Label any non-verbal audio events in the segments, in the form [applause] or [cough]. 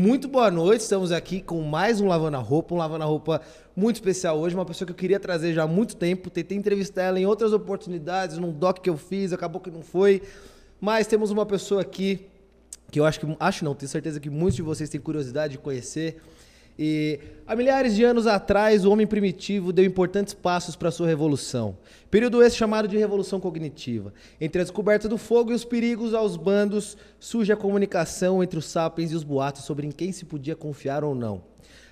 Muito boa noite, estamos aqui com mais um Lavando a Roupa, um Lavando a Roupa muito especial hoje, uma pessoa que eu queria trazer já há muito tempo, tentei entrevistar ela em outras oportunidades, num doc que eu fiz, acabou que não foi, mas temos uma pessoa aqui que eu acho que, acho não, tenho certeza que muitos de vocês têm curiosidade de conhecer, e há milhares de anos atrás, o homem primitivo deu importantes passos para sua revolução. Período esse chamado de revolução cognitiva. Entre a descoberta do fogo e os perigos aos bandos, surge a comunicação entre os sapiens e os boatos sobre em quem se podia confiar ou não.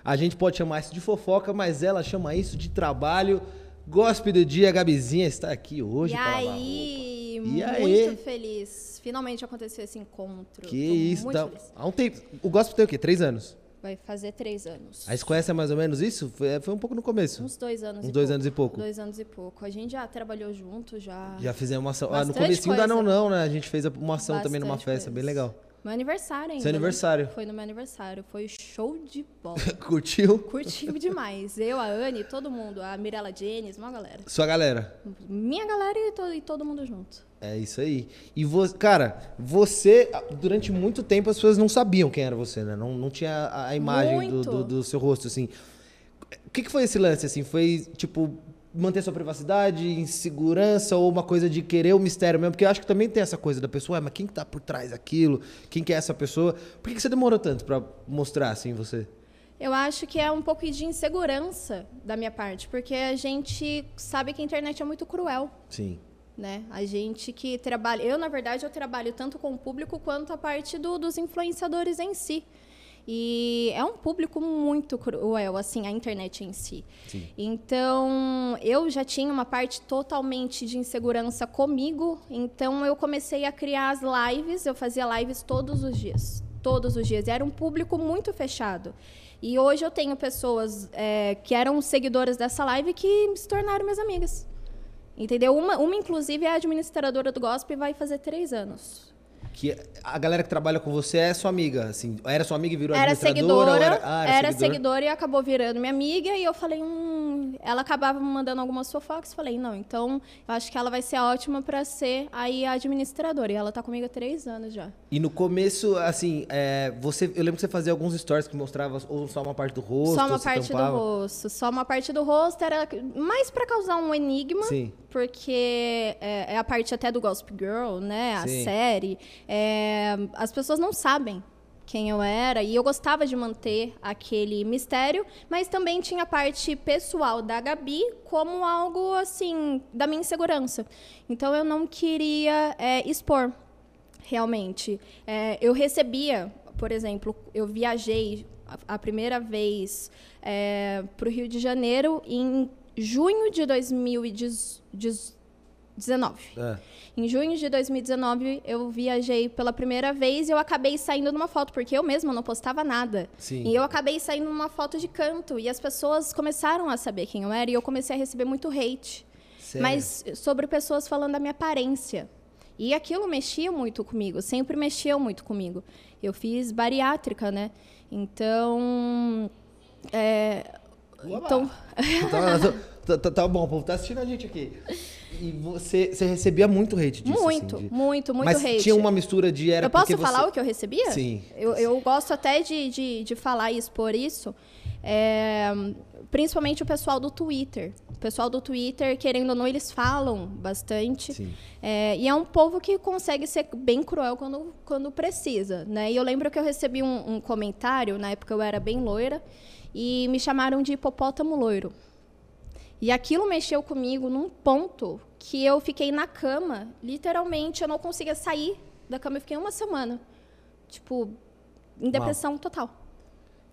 A gente pode chamar isso de fofoca, mas ela chama isso de trabalho. Gospe do dia, a Gabizinha está aqui hoje. E aí, roupa. muito feliz. Finalmente aconteceu esse encontro. Que Tô isso, muito há um tempo. O Gospel tem o quê? Três anos? Vai fazer três anos. Aí você conhece mais ou menos isso? Foi, foi um pouco no começo. Uns dois anos Uns e dois pouco. anos e pouco. Dois anos e pouco. A gente já trabalhou junto, já. Já fizemos uma ação. Ah, no Bastante comecinho da Não. Não, né? A gente fez uma ação também numa Bastante festa, bem coisa. legal. Meu aniversário ainda. Seu né? aniversário. Foi no meu aniversário. Foi show de bola. [laughs] Curtiu? Curtimos demais. Eu, a Anne, todo mundo. A Mirella Jennings, uma galera. Sua galera. Minha galera e todo, e todo mundo junto. É isso aí. E você, cara, você, durante muito tempo as pessoas não sabiam quem era você, né? Não, não tinha a, a imagem do, do, do seu rosto, assim. O que, que foi esse lance, assim? Foi, tipo, manter sua privacidade, insegurança ou uma coisa de querer o mistério mesmo? Porque eu acho que também tem essa coisa da pessoa, "Ué, mas quem que tá por trás daquilo? Quem que é essa pessoa? Por que, que você demorou tanto pra mostrar, assim, você? Eu acho que é um pouco de insegurança da minha parte, porque a gente sabe que a internet é muito cruel. Sim. né? A gente que trabalha, eu na verdade eu trabalho tanto com o público quanto a parte do- dos influenciadores em si. E é um público muito cruel, assim, a internet em si. Sim. Então, eu já tinha uma parte totalmente de insegurança comigo, então eu comecei a criar as lives, eu fazia lives todos os dias. Todos os dias. E era um público muito fechado. E hoje eu tenho pessoas é, que eram seguidoras dessa live que se tornaram minhas amigas. Entendeu? Uma, uma, inclusive, é a administradora do Gospel e vai fazer três anos. Que a galera que trabalha com você é sua amiga, assim. Era sua amiga e virou Era seguidora, ou ah, era, seguidora e acabou virando minha amiga. E eu falei, hum, ela acabava me mandando algumas fofocas. Falei, não, então eu acho que ela vai ser ótima para ser aí a administradora. E ela tá comigo há três anos já. E no começo, assim, é, você, eu lembro que você fazia alguns stories que mostrava ou só uma parte do rosto. só uma parte tampava. do rosto. Só uma parte do rosto era mais para causar um enigma. Sim. porque é, é a parte até do Gossip Girl, né? A Sim. série. É, as pessoas não sabem quem eu era e eu gostava de manter aquele mistério, mas também tinha a parte pessoal da Gabi como algo assim da minha insegurança. Então eu não queria é, expor realmente. É, eu recebia, por exemplo, eu viajei a, primeira vez para o Rio de Janeiro em junho de 2019. É. Em junho de 2019, eu viajei pela primeira vez e eu acabei saindo numa foto, porque eu mesma não postava nada. Sim. E eu acabei saindo numa foto de canto. E as pessoas começaram a saber quem eu era e eu comecei a receber muito hate. Sério? Mas sobre pessoas falando da minha aparência. E aquilo mexia muito comigo, sempre mexeu muito comigo. Eu fiz bariátrica, né? Então. É, então, [laughs] tá, tá- tá- bom, o povo tá assistindo a gente aqui. E você, você recebia muito hate disso? muito, assim, de- muito, muito Mas hate. tinha uma mistura de era eu posso falar você... o que eu recebia? Sim. Eu, eu gosto até de, de, de falar e expor isso. É, principalmente o pessoal do Twitter. O pessoal do Twitter, querendo ou não, eles falam bastante. Sim. É, e é um povo que consegue ser bem cruel quando, quando precisa. Né? E eu lembro que eu recebi um, um comentário, na época eu era bem loira, e me chamaram de hipopótamo loiro. E aquilo mexeu comigo num ponto que eu fiquei na cama, literalmente, eu não conseguia sair da cama, eu fiquei uma semana. Tipo, em depressão total.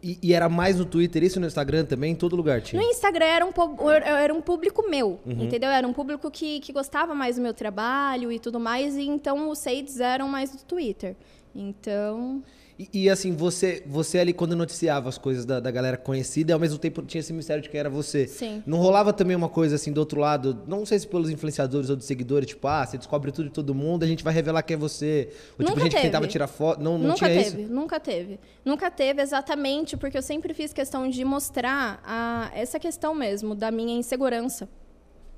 E, e era mais no Twitter, isso no Instagram também, em todo lugar tinha. No Instagram era um, era um público meu, Uhum. entendeu? Era um público que, que gostava mais do meu trabalho e tudo mais, e então os shades eram mais do Twitter. Então, E, e, assim, você, você ali quando noticiava as coisas da, da galera conhecida, e ao mesmo tempo tinha esse mistério de quem era você. Sim. Não rolava também uma coisa assim do outro lado, não sei se pelos influenciadores ou dos seguidores, tipo, ah, você descobre tudo de todo mundo, a gente vai revelar quem é você. Ou tipo, Nunca gente que teve. tentava tirar foto. Não, não nunca tinha teve, isso? nunca teve. Nunca teve exatamente porque eu sempre fiz questão de mostrar a, essa questão mesmo da minha insegurança.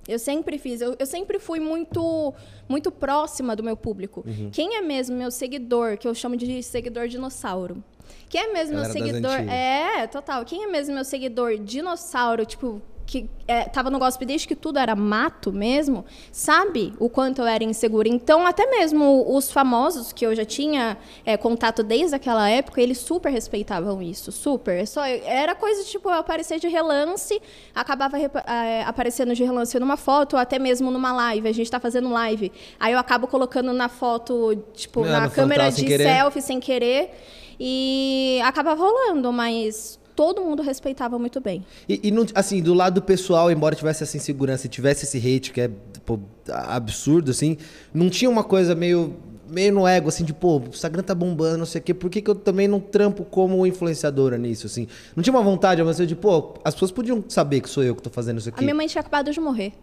Eu sempre fiz, eu, eu sempre fui muito muito próxima do meu público. Uhum. Quem é mesmo meu seguidor, que eu chamo de seguidor dinossauro? Quem é mesmo Galera meu seguidor? É, total. Quem é mesmo meu seguidor dinossauro, tipo, que é, tava no gospel desde que tudo era mato mesmo, sabe o quanto eu era insegura. Então, até mesmo os famosos, que eu já tinha é, contato desde aquela época, eles super respeitavam isso, super. Só, era coisa tipo, eu aparecer de relance, acabava é, aparecendo de relance numa foto, ou até mesmo numa live. A gente tá fazendo live. Aí eu acabo colocando na foto, tipo, É, na câmera sem de selfie sem querer. E acabava rolando, mas todo mundo respeitava muito bem. E, e não- assim, do lado pessoal, embora tivesse essa insegurança e tivesse esse hate que é pô, absurdo, assim, não tinha uma coisa meio, meio no ego, assim, de, pô, o Instagram tá bombando, não sei o quê, por que, que eu também não trampo como influenciadora nisso, assim? Não tinha uma vontade, mas de, pô, as pessoas podiam saber que sou eu que tô fazendo isso A aqui. minha mãe tinha acabado de morrer.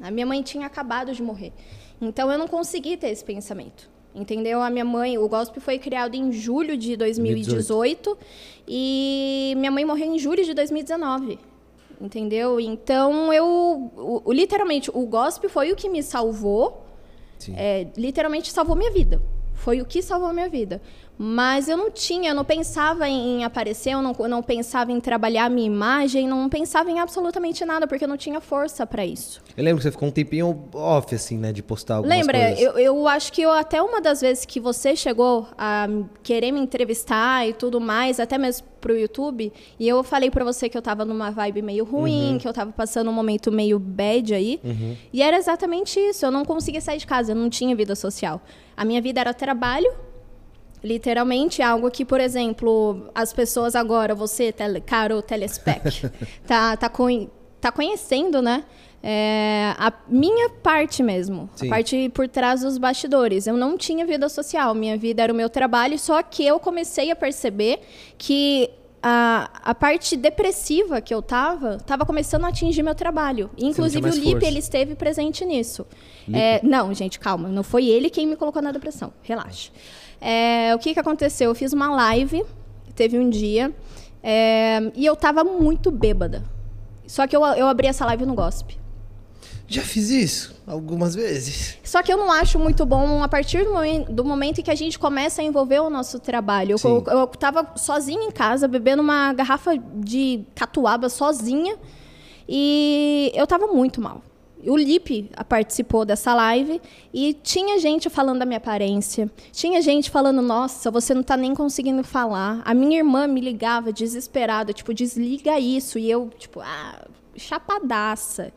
A minha mãe tinha acabado de morrer. Então eu não consegui ter esse pensamento. Entendeu? A minha mãe, o gospel foi criado em julho de 2018 e minha mãe morreu em julho de 2019. Entendeu? Então eu, o- literalmente, o gospel foi o que me salvou é, literalmente salvou minha vida. Foi o que salvou minha vida. Mas eu não tinha, eu não pensava em, em aparecer, eu não, eu não pensava em trabalhar a minha imagem, não pensava em absolutamente nada, porque eu não tinha força para isso. Eu lembro que você ficou um tempinho off, assim, né, de postar algumas Lembra, coisas. eu, eu acho que eu, até uma das vezes que você chegou a querer me entrevistar e tudo mais, até mesmo pro YouTube, e eu falei pra você que eu tava numa vibe meio ruim, que eu tava passando um momento meio bad aí. E era exatamente isso. Eu não conseguia sair de casa, eu não tinha vida social. A minha vida era trabalho, literalmente, algo que, por exemplo, as pessoas agora, você, tele, caro telespec, [laughs] tá, tá, conhe- tá conhecendo, né? É, a minha parte mesmo, Sim. a parte por trás dos bastidores. Eu não tinha vida social, minha vida era o meu trabalho, só que eu comecei a perceber que a, a parte depressiva que eu tava, tava começando a atingir meu trabalho. Inclusive o Lipe, força. ele esteve presente nisso. É, não, gente, calma, não foi ele quem me colocou na depressão, relaxa. É, o que, que aconteceu? Eu fiz uma live, teve um dia, é, e eu tava muito bêbada. Só que eu, eu abri essa live no gospel. Já fiz isso algumas vezes. Só que eu não acho muito bom a partir do momento, do momento em que a gente começa a envolver o nosso trabalho. Eu, eu, eu tava sozinha em casa, bebendo uma garrafa de catuaba sozinha. E eu tava muito mal. O Lipe participou dessa live e tinha gente falando da minha aparência. Tinha gente falando, nossa, você não tá nem conseguindo falar. A minha irmã me ligava desesperada, tipo, desliga isso. E eu, tipo, ah, chapadaça.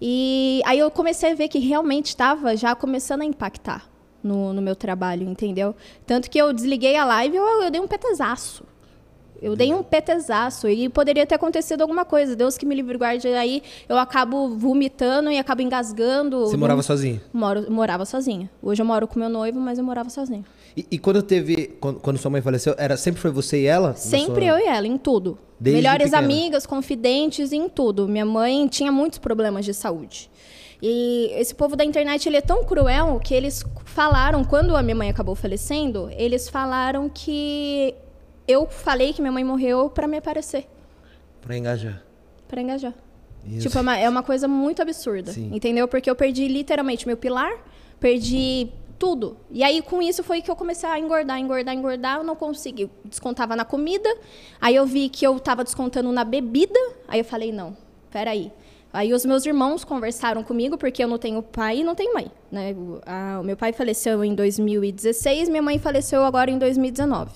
E aí eu comecei a ver que realmente estava já começando a impactar no, no meu trabalho, entendeu? Tanto que eu desliguei a live e eu, eu dei um petezaço. Eu dei um petezaço e poderia ter acontecido alguma coisa. Deus que me livre guarde. Aí eu acabo vomitando e acabo engasgando. Você morava sozinho? Moro, morava sozinha. Hoje eu moro com meu noivo, mas eu morava sozinha. E, e quando teve. Quando, quando sua mãe faleceu, era, sempre foi você e ela? Sempre sua- eu e ela, em tudo. Desde Melhores pequena? amigas, confidentes, em tudo. Minha mãe tinha muitos problemas de saúde. E esse povo da internet, ele é tão cruel que eles falaram, quando a minha mãe acabou falecendo, eles falaram que eu falei que minha mãe morreu para me aparecer, Pra engajar. para engajar. Isso. Tipo, é uma, é uma coisa muito absurda, Sim. entendeu? Porque eu perdi literalmente meu pilar, perdi tudo. E aí, com isso, foi que eu comecei a engordar, engordar, engordar. Eu não consegui. Descontava na comida. Aí eu vi que eu tava descontando na bebida. Aí eu falei, não, peraí. Aí os meus irmãos conversaram comigo, porque eu não tenho pai e não tenho mãe. Né? O, a- o meu pai faleceu em 2016, minha mãe faleceu agora em 2019.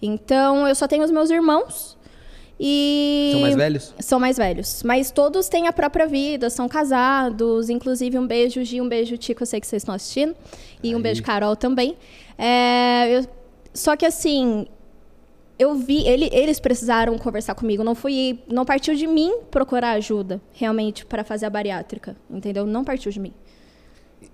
Então, eu só tenho os meus irmãos. E... São mais velhos? São mais velhos. Mas todos têm a própria vida, são casados. Inclusive, um beijo, Gi, um beijo, Tico, eu sei que vocês estão assistindo. E um Aí. beijo, Carol, também. É, eu- Só que, assim, eu vi... ele- eles precisaram conversar comigo. Não fui... Não partiu de mim procurar ajuda, realmente, para fazer a bariátrica. Entendeu? Não partiu de mim.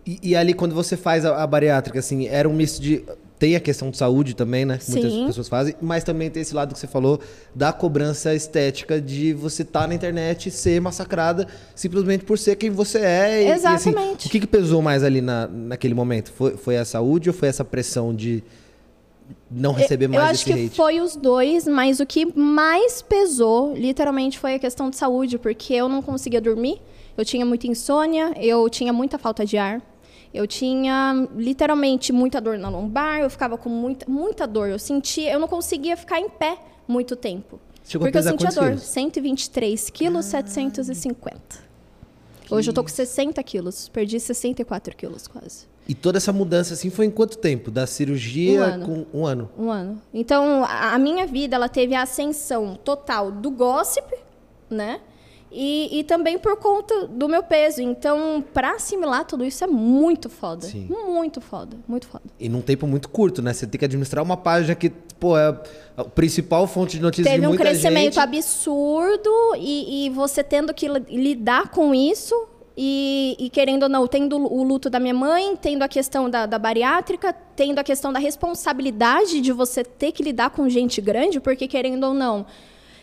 E, e ali, quando você faz a, a bariátrica, assim, era um misto de. Tem a questão de saúde também, né? que Muitas Sim. pessoas fazem, mas também tem esse lado que você falou da cobrança estética de você estar na internet e ser massacrada simplesmente por ser quem você é. E, e, assim, Exatamente. o que, que pesou mais ali na, naquele momento? Foi, foi a saúde ou foi essa pressão de não receber eu mais acho esse que hate? foi os dois, mas o que mais pesou, literalmente, foi a questão de saúde, porque eu não conseguia dormir, eu tinha muita insônia, eu tinha muita falta de ar, Eu tinha literalmente muita dor na lombar, eu ficava com muita, muita dor. Eu sentia, eu não conseguia ficar em pé muito tempo. Chegou porque eu sentia dor. quilos? 123 quilos, 750. Hoje eu tô com 60 quilos. Perdi 64 quilos quase. E toda essa mudança assim foi em quanto tempo? Da cirurgia Um ano. com um ano? Um ano. Então, a, a minha vida, ela teve a ascensão total do gossip, né? E, e também por conta do meu peso. Então, pra assimilar tudo isso é muito foda. Sim. Muito foda, muito foda. E num tempo muito curto, né? Você tem que administrar uma página que, pô, é a principal fonte de notícias Teve de um muita crescimento gente. absurdo e, e você tendo que li- lidar com isso e, e querendo ou não, tendo o luto da minha mãe, tendo a questão da, da bariátrica, tendo a questão da responsabilidade de você ter que lidar com gente grande, porque querendo ou não,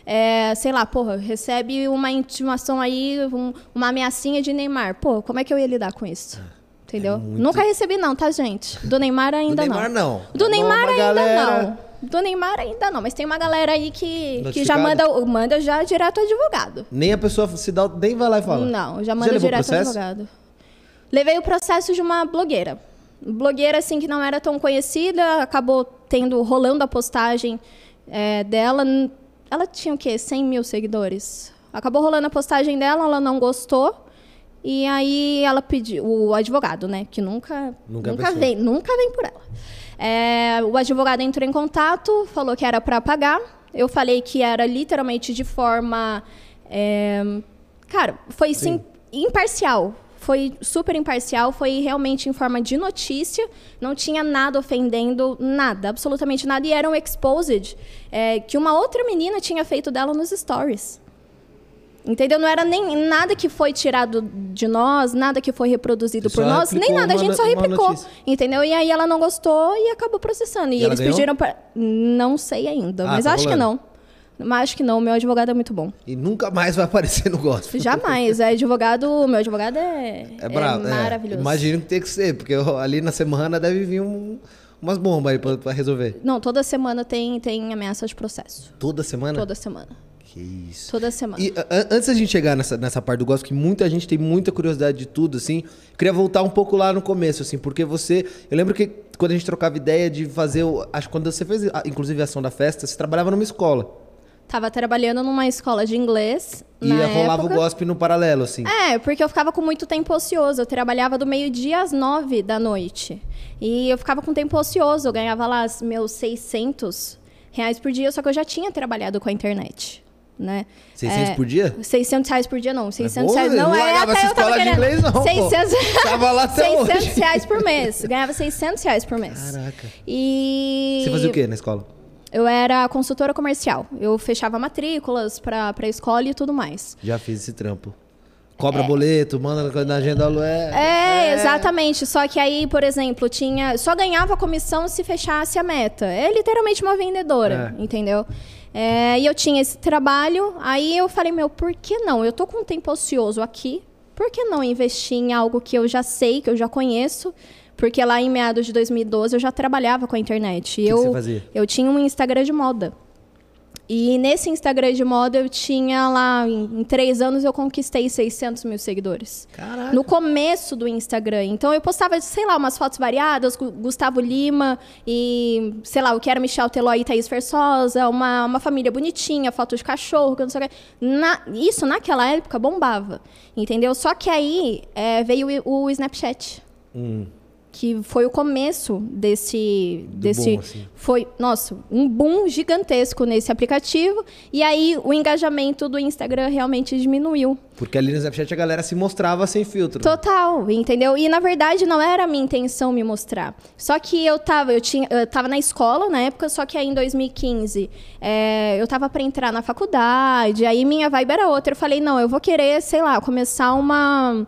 é, sei lá, porra, recebe uma intimação aí, um- uma ameaçinha de Neymar. Pô, como é que eu ia lidar com isso? Entendeu? muito- Nunca recebi, não, tá, gente? Do Neymar Do ainda Neymar não. do Neymar ainda galera. não. Do Neymar ainda não, mas tem uma galera aí que, que já manda, manda já direto ao advogado. Nem a pessoa se dá, nem vai lá e fala. Não, já manda levou direto ao advogado. Levei o processo de uma blogueira. Blogueira, assim, que não era tão conhecida, acabou tendo, rolando a postagem é, dela. Ela tinha o quê? 100 mil seguidores. Acabou rolando a postagem dela, ela não gostou. E aí ela pediu, o advogado, né? Que nunca, Nunca nunca, vem, nunca vem por ela. É, o advogado entrou em contato, falou que era para pagar. Eu falei que era literalmente de forma. é, cara, foi sim, imparcial. Foi super imparcial, foi realmente em forma de notícia, não tinha nada ofendendo, nada, absolutamente nada. E era um exposed é, que uma outra menina tinha feito dela nos stories. Entendeu? Não era nem nada que foi tirado de nós, nada que foi reproduzido por nós, nem nada, a gente só replicou. Entendeu? E aí ela não gostou e acabou processando. E, E eles ganhou? pediram para. Não sei ainda, Ah, mas tá acho que rolando. não. Mas acho que não, meu advogado é muito bom. E nunca mais vai aparecer no gospel. Jamais. É advogado, meu advogado é, É brabo. é. maravilhoso. Imagino que tem que ser, porque ali na semana deve vir um- umas bombas aí pra, pra resolver. Não, toda semana tem, tem ameaça de processo. Toda semana? Toda semana. Que isso. Toda semana. E a- antes da gente chegar nessa, nessa parte do gospel, que muita gente tem muita curiosidade de tudo, assim, queria voltar um pouco lá no começo, assim, porque você. Eu lembro que quando a gente trocava ideia de fazer. Acho que quando você fez, a- inclusive, a ação da festa, você trabalhava numa escola. Tava trabalhando numa escola de inglês. E rolava época. o gospel no paralelo, assim. É, porque eu ficava com muito tempo ocioso. Eu trabalhava do meio-dia às nove da noite. E eu ficava com tempo ocioso. Eu ganhava lá os meus 600 reais por dia, só que eu já tinha trabalhado com a internet. Né? 600 É, por dia? 600 reais por dia, não. 600 Pô, reais. Não, não é até eu tava escola de querendo. inglês, não, pô. 600... [laughs] Tava lá até 600 hoje. reais por mês. Ganhava 600 reais por mês. Caraca. E... Você fazia o quê na escola? Eu era consultora comercial. Eu fechava matrículas para a escola e tudo mais. Já fiz esse trampo. Cobra boleto, manda na agenda do É, exatamente. Só que aí, por exemplo, tinha. Só ganhava comissão se fechasse a meta. É literalmente uma vendedora, É. entendeu? É, e eu tinha esse trabalho, aí eu falei, meu, por que não? Eu tô com um tempo ocioso aqui, por que não investir em algo que eu já sei, que eu já conheço? Porque lá em meados de 2012 eu já trabalhava com a internet. Que eu, você fazia? eu tinha um Instagram de moda. E nesse Instagram de moda eu tinha lá, em, em três anos eu conquistei 600 mil seguidores Caraca. no começo do Instagram. Então eu postava, sei lá, umas fotos variadas, Gu- Gustavo Lima e, sei lá, o que era Michel Teló e Thaís Versosa, uma, uma família bonitinha, foto de cachorro, que não sei o que. Na- isso naquela época bombava, entendeu? Só que aí é, veio o, o Snapchat. Hum. Que foi o começo desse. desse boom, assim. Foi, nossa, um boom gigantesco nesse aplicativo. E aí o engajamento do Instagram realmente diminuiu. Porque ali no Snapchat a galera se mostrava sem filtro. Total, entendeu? E na verdade não era a minha intenção me mostrar. Só que eu tava, eu tinha, eu tava na escola na época, só que aí em 2015 é, eu tava para entrar na faculdade, aí minha vibe era outra. Eu falei, não, eu vou querer, sei lá, começar uma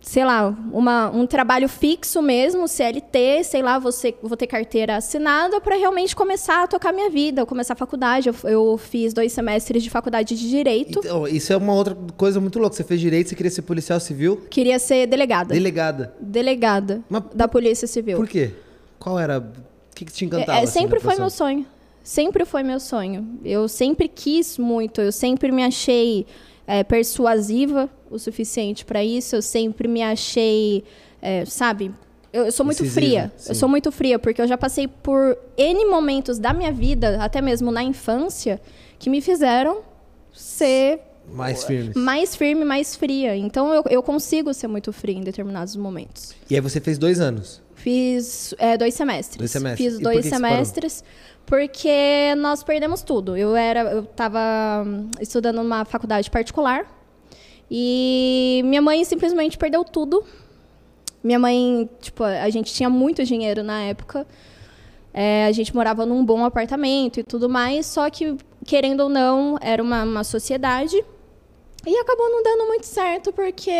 sei lá, uma, um trabalho fixo mesmo, CLT, sei lá, você, vou ter carteira assinada para realmente começar a tocar minha vida, começar a faculdade. Eu, eu fiz dois semestres de faculdade de Direito, Então, isso é uma outra coisa muito louca. Você fez direito, você queria ser policial civil, queria ser delegada. delegada. delegada Mas da Polícia Civil. Por quê? Qual era. O que, que te encantava? É, é, assim, sempre foi meu sonho. Sempre foi meu sonho. Eu sempre quis muito. Eu sempre me achei é, persuasiva o suficiente para isso. Eu sempre me achei é, sabe? Eu, eu sou muito fria. sim. Eu sou muito fria, porque eu já passei por N momentos da minha vida, até mesmo na infância, que me fizeram ser Mais firmes. mais firme, mais fria. Então eu, eu consigo ser muito fria em determinados momentos. E aí você fez dois anos. Fiz é, dois semestres. Dois semestres. Fiz E dois semestres porque nós perdemos tudo. Eu era, eu estava estudando numa faculdade particular e minha mãe simplesmente perdeu tudo. Minha mãe, tipo, a gente tinha muito dinheiro na época. É, a gente morava num bom apartamento e tudo mais, só que, querendo ou não, era uma, uma sociedade. E acabou não dando muito certo, porque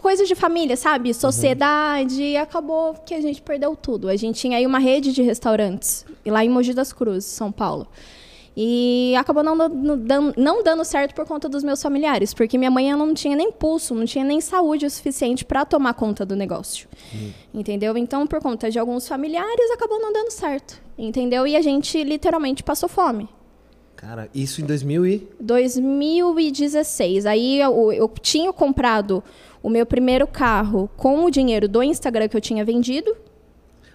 coisa de família, sabe? Sociedade, e acabou que a gente perdeu tudo. A gente tinha aí uma rede de restaurantes, lá em Mogi das Cruzes, São Paulo. E acabou não, dando- dan- não dando certo por conta dos meus familiares, porque minha mãe ela não tinha nem pulso, não tinha nem saúde o suficiente para tomar conta do negócio. Entendeu? Então, por conta de alguns familiares, acabou não dando certo. Entendeu? E a gente literalmente passou fome. Cara, isso em 2000 e... 2016. Aí eu, eu tinha comprado o meu primeiro carro com o dinheiro do Instagram que eu tinha vendido.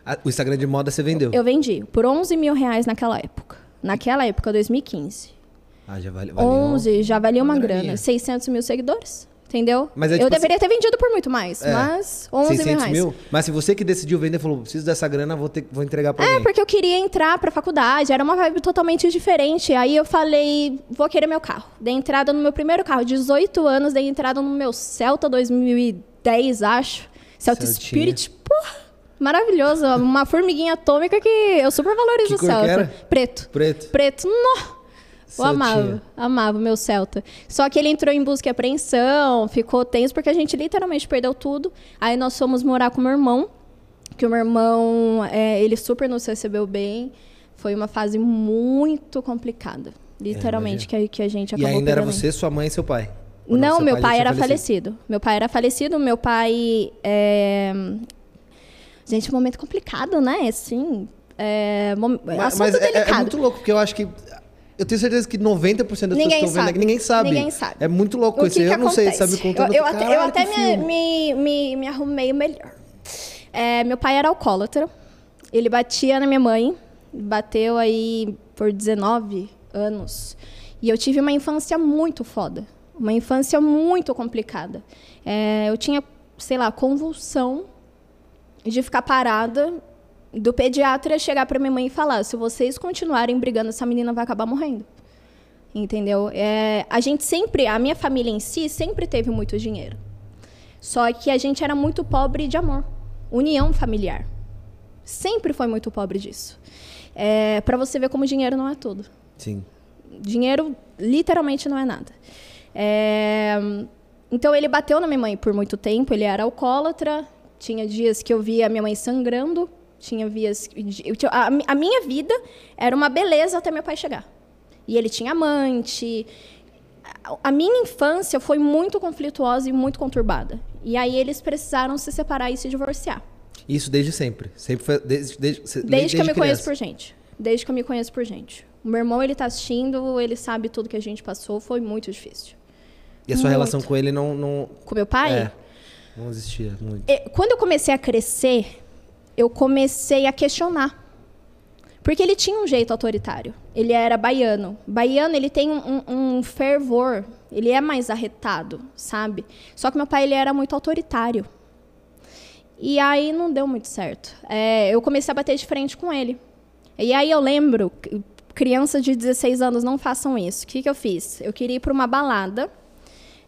Ah, o Instagram de moda você vendeu. Eu vendi por 11 mil reais naquela época. Naquela época, 2015. Ah, já vale, valeu 11, já valia uma, uma grana. graninha. 600 mil seguidores. Entendeu? É eu tipo deveria ter vendido por muito mais, É. mas 11 mil 600 reais. mil? Mas se você que decidiu vender, falou, preciso dessa grana, vou, ter, vou entregar pra É, alguém. porque eu queria entrar pra faculdade, era uma vibe totalmente diferente. Aí eu falei, vou querer meu carro. Dei entrada no meu primeiro carro, 18 anos, dei entrada no meu Celta 2010, acho. Celta Celtinha. Spirit, porra, maravilhoso. Uma formiguinha atômica que eu super valorizo o Celta. Preto. Preto. Preto, nó. Eu amava, amava o meu Celta. Só que ele entrou em busca e apreensão, ficou tenso, porque a gente literalmente perdeu tudo. Aí nós fomos morar com o meu irmão, que o meu irmão, é, ele super nos recebeu bem. Foi uma fase muito complicada. Literalmente, que, a- que a gente E acabou ainda era você, sua mãe e seu pai? Não, seu meu pai tinha era falecido. Meu pai era falecido. Meu pai. É... Gente, um momento complicado, né? Assim. É... mom- Mas, mas é- é, muito louco, porque eu acho que... Eu tenho certeza que 90% das pessoas que Ninguém estão vendo aqui, ninguém sabe. Ninguém sabe. É muito louco O isso. que eu que não sei, sabe? Contando... Eu, eu até, eu até me, me, me, me arrumei melhor. É, meu pai era alcoólatra. Ele batia na minha mãe. Bateu aí por 19 anos. E eu tive uma infância muito foda. Uma infância muito complicada. É, eu tinha, sei lá, convulsão de ficar parada do pediatra chegar para minha mãe e falar: se vocês continuarem brigando, essa menina vai acabar morrendo. Entendeu? É, a gente sempre, a minha família em si, sempre teve muito dinheiro. Só que a gente era muito pobre de amor. União familiar. Sempre foi muito pobre disso. É, para você ver como dinheiro não é tudo. Sim. Dinheiro literalmente não é nada. É, então ele bateu na minha mãe por muito tempo, ele era alcoólatra, tinha dias que eu via a minha mãe sangrando, tinha dias a, a minha vida era uma beleza até meu pai chegar. E ele tinha amante. A- minha infância foi muito conflituosa e muito conturbada. E aí eles precisaram se separar e se divorciar. Isso desde sempre. Sempre foi... Desde, desde, Desde, que eu me conheço criança. por gente. Desde que eu me conheço por gente. O meu irmão, ele tá assistindo, ele sabe tudo que a gente passou, foi muito difícil. E a sua Muito. relação com ele não... não... Com meu pai, É. Não existia muito. e- quando eu comecei a crescer, eu comecei a questionar. Porque ele tinha um jeito autoritário. Ele era baiano. Baiano, ele tem um, um- fervor. Ele é mais arretado, sabe? Só que meu pai, ele era muito autoritário. E aí não deu muito certo. É, eu comecei a bater de frente com ele. E aí eu lembro, c- crianças de 16 anos não façam isso. O que, que eu fiz? Eu queria ir para uma balada.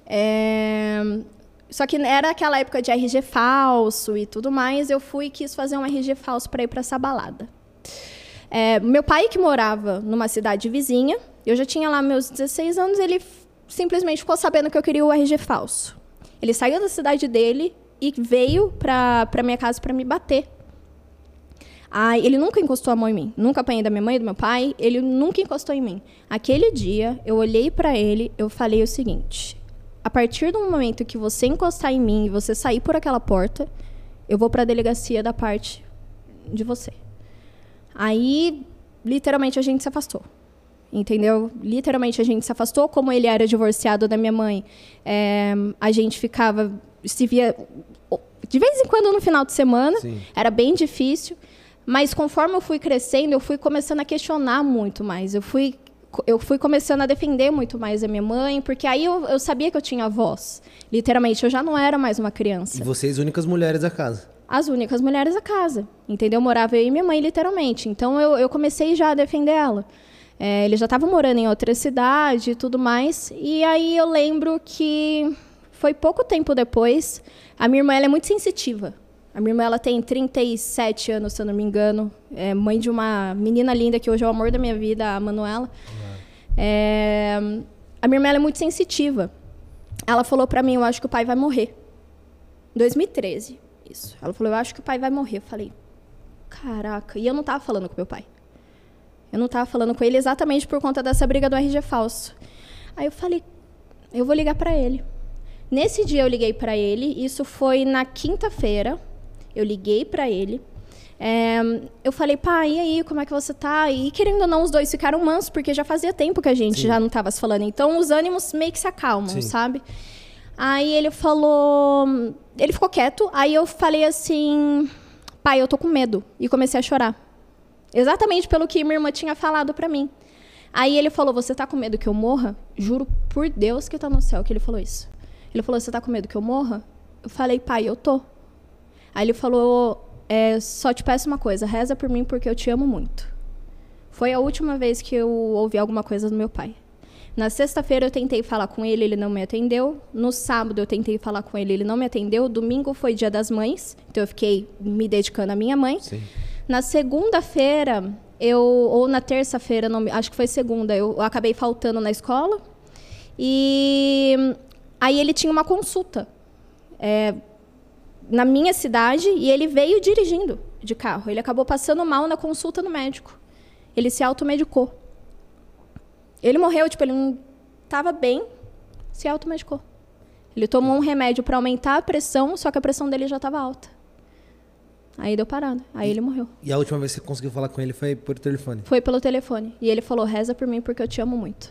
É, Só que era aquela época de RG falso e tudo mais. Eu fui e quis fazer um RG falso para ir para essa balada. É, meu pai, que morava numa cidade vizinha, eu já tinha lá meus 16 anos, ele simplesmente ficou sabendo que eu queria o RG falso. Ele saiu da cidade dele e veio para pra minha casa para me bater. Aí, ele nunca encostou a mão em mim. Nunca apanhei da minha mãe do meu pai. Ele nunca encostou em mim. Aquele dia, eu olhei para ele, eu falei o seguinte: a partir do momento que você encostar em mim e você sair por aquela porta, eu vou para a delegacia da parte de você. Aí, literalmente, a gente se afastou. Entendeu? Literalmente a gente se afastou. Como ele era divorciado da minha mãe, é, a gente ficava. Se via. de vez em quando no final de semana. Sim. Era bem difícil. Mas conforme eu fui crescendo, eu fui começando a questionar muito mais. Eu fui, eu fui começando a defender muito mais a minha mãe, porque aí eu, eu sabia que eu tinha voz. Literalmente, eu já não era mais uma criança. E vocês, únicas mulheres da casa. As únicas mulheres da casa. Entendeu? Morava eu e minha mãe, literalmente. Então eu, eu comecei já a defender ela. É, ele já estava morando em outra cidade e tudo mais. E aí eu lembro que foi pouco tempo depois. A minha irmã ela é muito sensitiva. A minha irmã ela tem 37 anos, se eu não me engano. É mãe de uma menina linda que hoje é o amor da minha vida, a Manuela. É, a minha irmã ela é muito sensitiva. Ela falou para mim, eu acho que o pai vai morrer. 2013, isso. Ela falou, eu acho que o pai vai morrer. Eu falei, caraca. E eu não tava falando com meu pai. Eu não tava falando com ele exatamente por conta dessa briga do RG falso. Aí eu falei, eu vou ligar para ele. Nesse dia eu liguei para ele, isso foi na quinta-feira. Eu liguei para ele. É, eu falei, pai, e aí, como é que você tá? E querendo ou não, os dois ficaram mansos, porque já fazia tempo que a gente Sim. já não estava se falando. Então os ânimos meio que se acalmam, Sim. sabe? Aí ele falou. Ele ficou quieto. Aí eu falei assim: pai, eu tô com medo. E comecei a chorar. Exatamente pelo que minha irmã tinha falado pra mim. Aí ele falou: Você tá com medo que eu morra? Juro por Deus que tá no céu que ele falou isso. Ele falou: Você tá com medo que eu morra? Eu falei: Pai, eu tô. Aí ele falou: é, Só te peço uma coisa, reza por mim porque eu te amo muito. Foi a última vez que eu ouvi alguma coisa do meu pai. Na sexta-feira eu tentei falar com ele, ele não me atendeu. No sábado eu tentei falar com ele, ele não me atendeu. Domingo foi dia das mães, então eu fiquei me dedicando à minha mãe. Sim. Na segunda-feira, eu ou na terça-feira, acho que foi segunda, eu acabei faltando na escola. E aí ele tinha uma consulta é, na minha cidade e ele veio dirigindo de carro. Ele acabou passando mal na consulta no médico. Ele se automedicou. Ele morreu, tipo, ele não estava bem, se automedicou. Ele tomou um remédio para aumentar a pressão, só que a pressão dele já estava alta. Aí deu parada. Aí ele morreu. E a última vez que você conseguiu falar com ele foi por telefone. Foi pelo telefone. E ele falou: reza por mim porque eu te amo muito.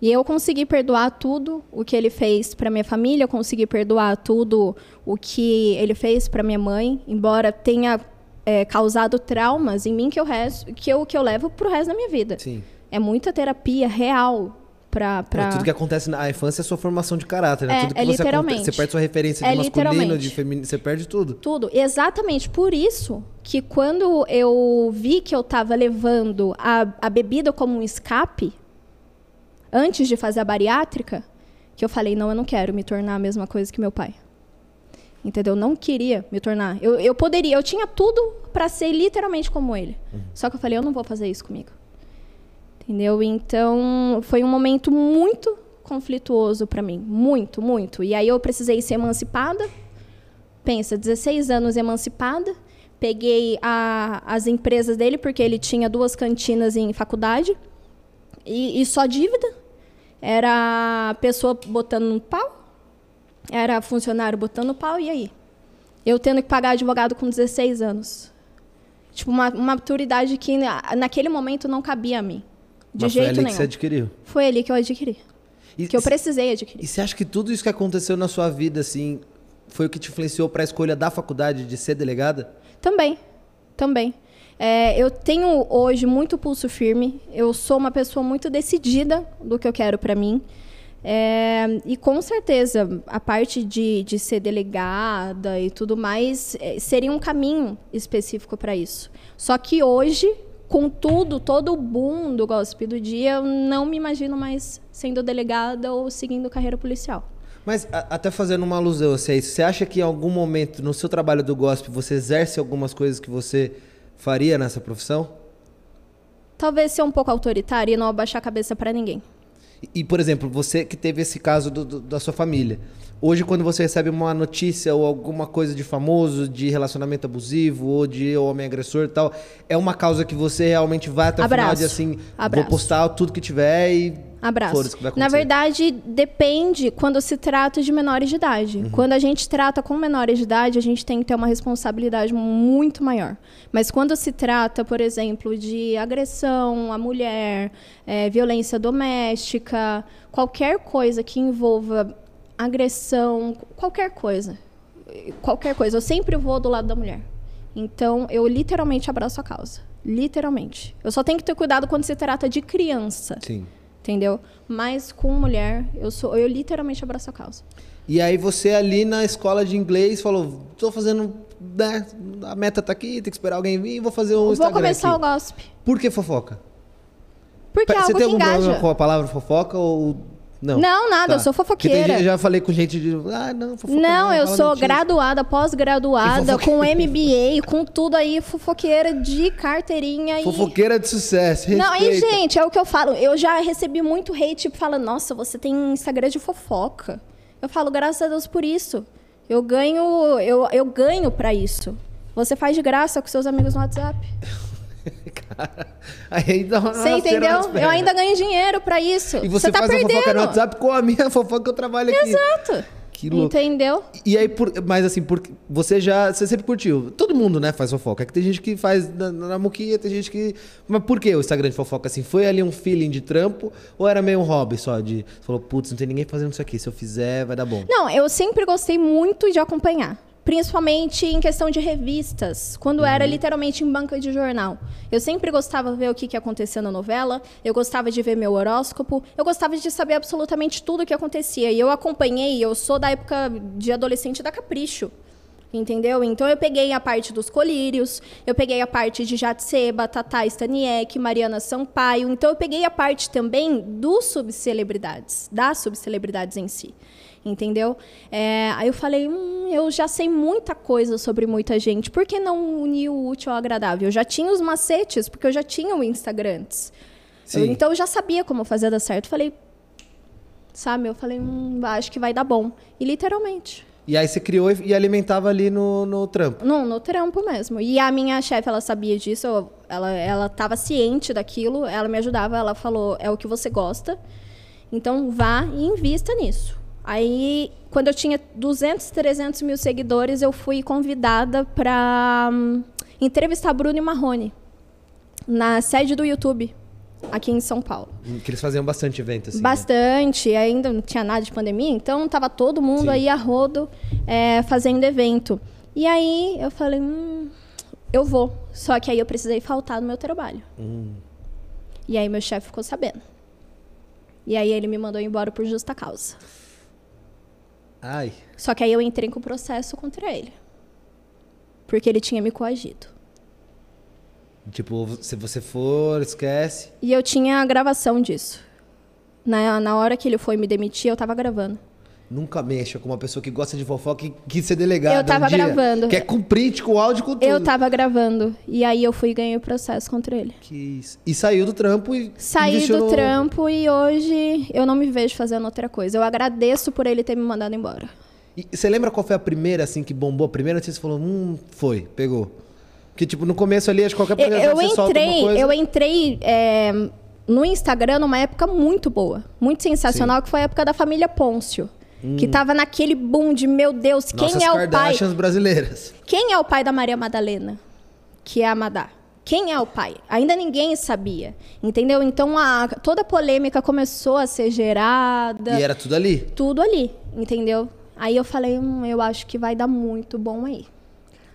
E eu consegui perdoar tudo o que ele fez para minha família, eu consegui perdoar tudo o que ele fez para minha mãe, embora tenha é, causado traumas em mim que eu, resto, que eu, que eu levo pro resto da minha vida. Sim. É muita terapia real pra. pra... É Tudo que acontece na infância é sua formação de caráter, né? É, tudo que é você, literalmente. você perde sua referência É de masculino, literalmente. de feminino, você perde tudo. Tudo. Exatamente por isso que quando eu vi que eu estava levando a, a bebida como um escape, antes de fazer a bariátrica, que eu falei, não, eu não quero me tornar a mesma coisa que meu pai. Entendeu? Eu não queria me tornar. Eu, eu poderia, eu tinha tudo para ser literalmente como ele. Só que eu falei, eu não vou fazer isso comigo. Entendeu? Então, foi um momento muito conflituoso para mim. Muito, muito. E aí eu precisei ser emancipada. Pensa, 16 anos emancipada. Peguei a- as empresas dele, porque ele tinha duas cantinas em faculdade. E, e só dívida. Era pessoa botando no pau. Era funcionário botando pau. E aí? Eu tendo que pagar advogado com 16 anos. Tipo, uma, uma maturidade que na- naquele momento não cabia a mim. De Mas jeito foi ali nenhum. que você adquiriu. Foi ali que eu adquiri. E, Que eu precisei adquirir. E você acha que tudo isso que aconteceu na sua vida, assim, foi o que te influenciou para a escolha da faculdade de ser delegada? Também, também. É, eu tenho hoje muito pulso firme. Eu sou uma pessoa muito decidida do que eu quero para mim. É, e com certeza, a parte de, de ser delegada e tudo mais é, seria um caminho específico para isso. Só que hoje, com tudo, todo o boom do gossip do dia, eu não me imagino mais sendo delegada ou seguindo carreira policial. Mas a- até fazendo uma alusão a isso, você acha que em algum momento no seu trabalho do gospel você exerce algumas coisas que você faria nessa profissão? Talvez ser um pouco autoritária e não abaixar a cabeça para ninguém. E, por exemplo, você que teve esse caso do- do- da sua família. Hoje, quando você recebe uma notícia ou alguma coisa de famoso, de relacionamento abusivo ou de homem agressor e tal, é uma causa que você realmente vai até o final de assim, Abraço. vou postar tudo que tiver e Abraço. o que vai Na verdade, depende quando se trata de menores de idade. Uhum. Quando a gente trata com menores de idade, a gente tem que ter uma responsabilidade muito maior. Mas quando se trata, por exemplo, de agressão à mulher, eh, violência doméstica, qualquer coisa que envolva agressão, qualquer coisa. qualquer coisa, eu sempre vou do lado da mulher. Então, eu literalmente abraço a causa. Literalmente. Eu só tenho que ter cuidado quando se trata de criança. Sim. Entendeu? Mas com mulher, eu sou eu literalmente abraço a causa. E aí você ali na escola de inglês falou, tô fazendo, né, a meta tá aqui, tem que esperar alguém vir, vou fazer um Instagram Vou começar aqui. o gossip. Por que fofoca? Porque é você algo tem que algum engaja. problema com a palavra fofoca ou não? Não, nada, Tá. eu sou Porque tem fofoqueira. eu já falei com gente de, ah, não, fofoca Não, eu sou mentira. graduada, pós-graduada, fofoqueira. com MBA, com tudo aí, fofoqueira de carteirinha e. Fofoqueira de sucesso, Não, e respeita. gente, é o que eu falo. Eu já recebi muito hate, tipo, fala, nossa, você tem Instagram de fofoca. Eu falo, graças a Deus por isso. Eu ganho, eu, eu ganho pra isso. Você faz de graça com seus amigos no WhatsApp. [laughs] Cara, aí dá uma Você entendeu? Eu ainda ganho dinheiro pra isso. E você, tá faz a perdendo. fofoca no WhatsApp com a minha [laughs] fofoca que eu trabalho aqui. Exato. Que louco. Entendeu? E aí, por- mas assim, porque você já. Você sempre curtiu. Todo mundo, né, faz fofoca. É que tem gente que faz na, na muquinha, tem gente que. Mas por que o Instagram de fofoca assim? Foi ali um feeling de trampo ou era meio um hobby só? De. Você falou, putz, não tem ninguém fazendo isso aqui. Se eu fizer, vai dar bom. Não, eu sempre gostei muito de acompanhar. Principalmente em questão de revistas, quando era literalmente em banca de jornal. Eu sempre gostava de ver o que, que acontecia na novela, eu gostava de ver meu horóscopo, eu gostava de saber absolutamente tudo o que acontecia. E eu acompanhei, eu sou da época de adolescente da Capricho. Entendeu? Então eu peguei a parte dos colírios, eu peguei a parte de Jatseba, Tata Staniek, Mariana Sampaio. Então eu peguei a parte também dos subcelebridades, das subcelebridades em si. Entendeu? É, aí eu falei, hum, eu já sei muita coisa sobre muita gente, por que não unir o útil ao agradável? Eu já tinha os macetes, porque eu já tinha o Instagram antes. Eu- então eu já sabia como fazer dar certo. Falei, sabe? Eu falei, hum, acho que vai dar bom. E literalmente. E aí você criou e alimentava ali no, no trampo. Não, no trampo mesmo. E a minha chefe, ela sabia disso, ela, ela estava ciente daquilo, ela me ajudava, ela falou, é o que você gosta, então vá e invista nisso. Aí, quando eu tinha 200, 300 mil seguidores, eu fui convidada para entrevistar Bruno e Marrone, na sede do YouTube, aqui em São Paulo. Que eles faziam bastante evento, assim. né? Bastante, ainda não tinha nada de pandemia, então tava todo mundo Sim. aí a rodo é, fazendo evento. E aí eu falei, hum, eu vou. Só que aí eu precisei faltar no meu trabalho. Hum. E aí meu chefe ficou sabendo. E aí ele me mandou embora por justa causa. Ai. Só que aí eu entrei com processo contra ele. Porque ele tinha me coagido. Tipo, se você for, esquece. E eu tinha a gravação disso. Na, na hora que ele foi me demitir, eu tava gravando. Nunca mexa com uma pessoa que gosta de fofoca e quis ser delegada. Eu tava um dia. gravando. Quer com print, com áudio, com tudo. Eu tava gravando. E aí eu fui e ganhei o processo contra ele. Que isso. E saiu do trampo e. Saí do no- trampo e hoje eu não me vejo fazendo outra coisa. Eu agradeço por ele ter me mandado embora. E você lembra qual foi a primeira, assim, que bombou? A primeira notícia você falou, hum, foi, pegou. Porque, tipo, no começo ali, acho que qualquer Eu, eu entrei, coisa. eu entrei é, no Instagram numa época muito boa, muito sensacional, que foi a época da família Pôncio. Que tava naquele boom de, meu Deus, quem Nossas é o pai? Kardashians brasileiras. Quem é o pai da Maria Madalena? Que é a Madá. Quem é o pai? Ainda ninguém sabia. Entendeu? Então a, toda a polêmica começou a ser gerada. E era tudo ali. tudo ali, entendeu? Aí eu falei, hum, eu acho que vai dar muito bom aí.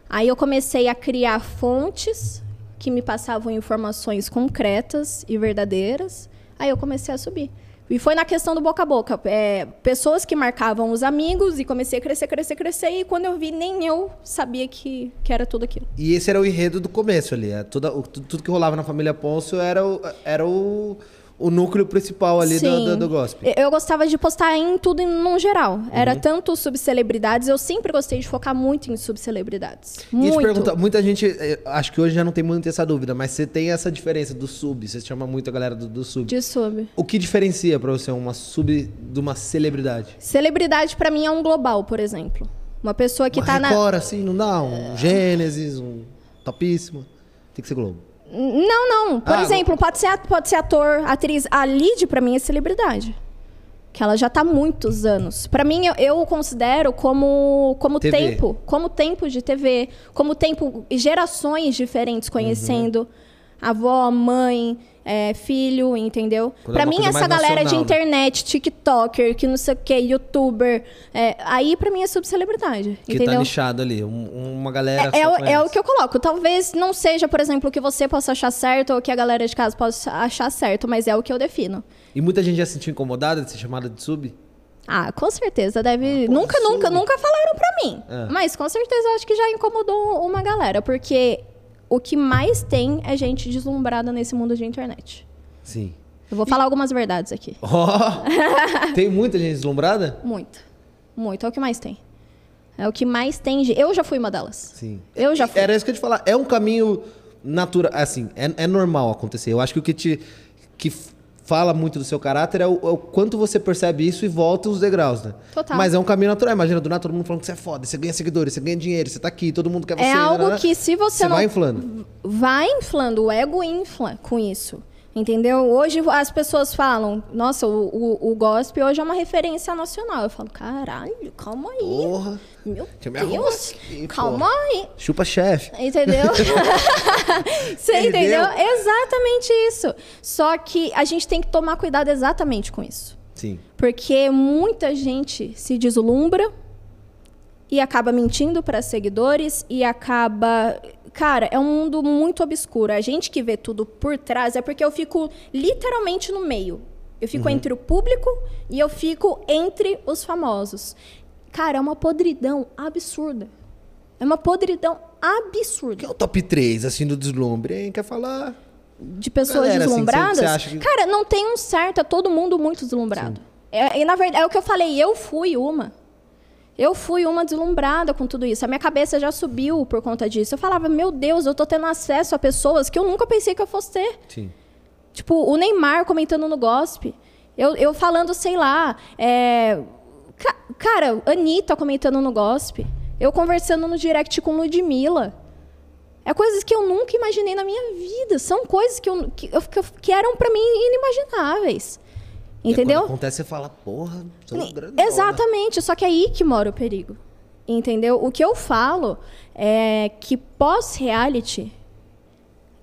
Aí eu comecei a criar fontes que me passavam informações concretas e verdadeiras. Aí eu comecei a subir. E foi na questão do boca a boca. É, pessoas que marcavam os amigos e comecei a crescer, crescer, crescer. E quando eu vi, nem eu sabia que, que era tudo aquilo. E esse era o enredo do começo ali. é, tudo que rolava na família Pôncio era o, era o, o núcleo principal ali do, do, do gospel. Eu- gostava de postar em tudo em num geral. Uhum. Era tanto subcelebridades, eu sempre gostei de focar muito em subcelebridades. E Muito. te perguntar, muita gente, eh, acho que hoje já não tem muito essa dúvida, mas você tem essa diferença do sub, você chama muito a galera do, do sub. De sub. O que diferencia pra você uma sub de uma celebridade? Celebridade pra mim é um global, por exemplo. Uma pessoa que uma tá na. Record, assim, não dá? Um Gênesis, um Topíssimo. Tem que ser Globo. Não, não. Por Ah, exemplo, pode ser, pode ser ator, atriz. A Lid, pra mim, é celebridade. Que ela já tá há muitos anos. Pra mim, eu, eu considero como, como TV. tempo. Como tempo de TV. Como tempo. Gerações diferentes conhecendo. Avó, mãe. É, filho, entendeu? Quando é mim, essa galera de nacional, né? internet, TikToker, que não sei o que, youtuber, é, aí pra mim é subcelebridade, Que entendeu? tá nichado ali. um- uma galera. É, é, o- é o que eu coloco. Talvez não seja, por exemplo, o que você possa achar certo ou que a galera de casa possa achar certo, mas é o que eu defino. E muita gente já se sentiu incomodada de ser chamada de sub? Ah, com certeza deve. Ah, nunca, nunca, absurdo. nunca falaram pra mim. É. Mas com certeza eu acho que já incomodou uma galera, porque o que mais tem é gente deslumbrada nesse mundo de internet. Sim. Eu vou falar algumas verdades aqui. [laughs] Ó! tem muita gente deslumbrada? Muito. Muito. É o que mais tem. É o que mais tem. Eu já fui uma delas. Sim. Eu já fui. Era isso que eu ia te falar. É um caminho natural. Assim, é, é normal acontecer. Eu acho que o que te. que fala muito do seu caráter é o, é o quanto você percebe isso e volta os degraus, né? Total. Mas é um caminho natural. Imagina, do nada todo mundo falando que você é foda, você ganha seguidores, você ganha dinheiro, você tá aqui, todo mundo quer você. É algo que se você Você não vai inflando. vai inflando, o ego infla com isso. Entendeu? Hoje as pessoas falam, nossa, o, o, o gospel hoje é uma referência nacional. Eu falo, caralho, calma aí. Porra. Meu Deus, aqui, calma aí. Chupa chefe. Entendeu? [laughs] Você entendeu? Exatamente isso. Só que a gente tem que tomar cuidado exatamente com isso. Sim. Porque muita gente se deslumbra e acaba mentindo para seguidores e acaba. Cara, é um mundo muito obscuro. A gente que vê tudo por trás é porque eu fico literalmente no meio. Eu fico entre o público e eu fico entre os famosos. Cara, é uma podridão absurda. É uma podridão absurda é o top 3, assim, do deslumbre, hein? Quer falar? de pessoas Galera, assim, que deslumbradas. acha que- Cara, não tem um certo, é todo mundo muito deslumbrado. É, e na verdade, é o que eu falei, eu fui uma. Eu fui uma deslumbrada com tudo isso. A minha cabeça já subiu por conta disso. Eu falava, meu Deus, eu tô tendo acesso a pessoas que eu nunca pensei que eu fosse ter. Sim. Tipo, o Neymar comentando no Gospe. Eu, eu falando, sei lá. é, ca- Cara, Anitta comentando no Gospe. Eu conversando no direct com Ludmilla. É coisas que eu nunca imaginei na minha vida. São coisas que, eu, que, eu- que eram pra mim inimagináveis. E Entendeu? Quando acontece, você fala, porra, sou Ni- grande. Exatamente, só que é aí que mora o perigo. Entendeu? O que eu falo é que pós-reality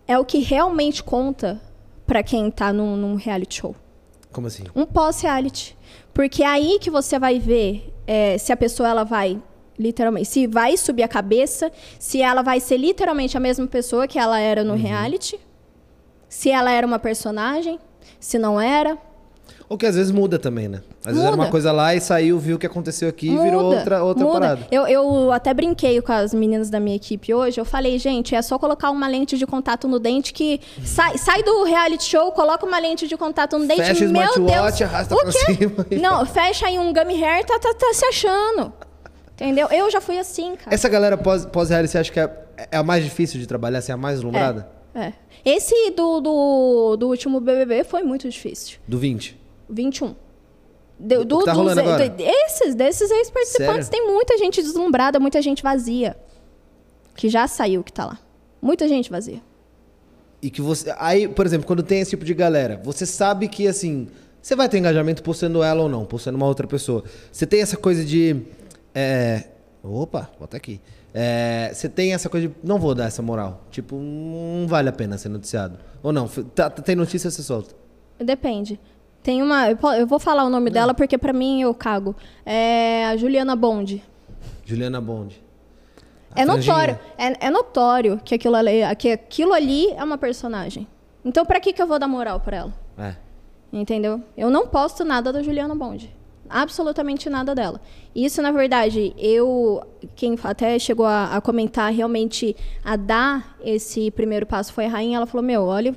é o que realmente conta pra quem tá num, num reality show. Como assim? Um pós-reality. Porque é aí que você vai ver é, se a pessoa ela vai literalmente, se vai subir a cabeça, se ela vai ser literalmente a mesma pessoa que ela era Uhum. no reality, se ela era uma personagem, se não era. Ou que às vezes muda também, né? Às vezes era uma Muda. coisa lá e saiu, viu o que aconteceu aqui e virou Muda, outra, outra muda. parada. Eu, eu até brinquei com as meninas da minha equipe hoje. Eu falei, gente, é só colocar uma lente de contato no dente que sai, sai do reality show, coloca uma lente de contato no dente. Fecha o meu Deus, arrasta o pra quê? cima Não, fecha aí um gummy hair, tá, tá, tá se achando. Entendeu? Eu já fui assim, cara. Essa galera pós- pós-reality, você acha que é, é a mais difícil de trabalhar, assim, a mais deslumbrada? É. Esse do, do, do último BBB foi muito difícil. Do 20. 21. Do, O que tá agora? de- esses, desses ex-participantes, tem muita gente deslumbrada, muita gente vazia. Que já saiu que tá lá. Muita gente vazia. E que você. Aí, por exemplo, quando tem esse tipo de galera, você sabe que, assim, você vai ter engajamento por sendo ela ou não, por sendo uma outra pessoa. Você tem essa coisa de. é, Opa, bota aqui. É, Você tem essa coisa de. Não vou dar essa moral. Tipo, não vale a pena ser noticiado. Ou não? Tá- tem notícia, você solta. Depende. Tem uma. Eu vou falar o nome dela porque pra mim eu cago. É a Juliana Bond. Juliana Bond. A É franjinha. notório, é, é notório que aquilo, ali, que aquilo ali é uma personagem. Então, pra que, que eu vou dar moral pra ela? É. Entendeu? Eu não posto nada da Juliana Bond. Absolutamente nada dela. Isso, na verdade, eu. Quem até chegou a, a comentar realmente a dar esse primeiro passo foi a rainha. Ela falou: Meu, olha.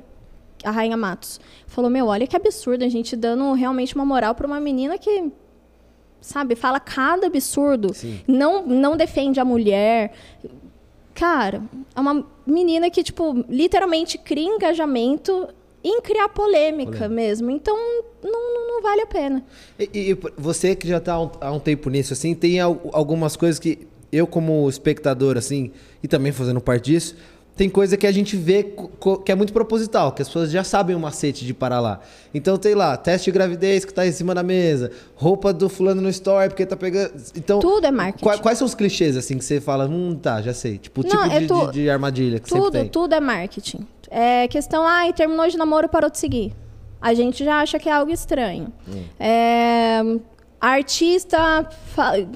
A rainha Matos. Falou: Meu, olha que absurdo a gente dando realmente uma moral pra uma menina que. Sabe, fala cada absurdo. Sim. Não, não defende a mulher. Cara, é uma menina que, tipo, literalmente cria engajamento em criar polêmica, Polêmica. mesmo. Então, não, não, vale a pena. E, e você que já tá há um, tempo nisso, assim, tem al- algumas coisas que eu, como espectador, assim, e também fazendo parte disso, tem coisa que a gente vê que é muito proposital, que as pessoas já sabem o macete de parar lá. Então tem lá, teste de gravidez que está em cima da mesa, roupa do fulano no store porque tá pegando. Então, tudo é marketing. Quais, quais são os clichês assim que você fala, hum, tá, já sei. Tipo, o tipo Não, é de, tu... de, de, armadilha que tudo, sempre tem. Tudo é marketing. É questão, ai, terminou de namoro, parou de seguir. A gente já acha que é algo estranho. Hum. É, artista,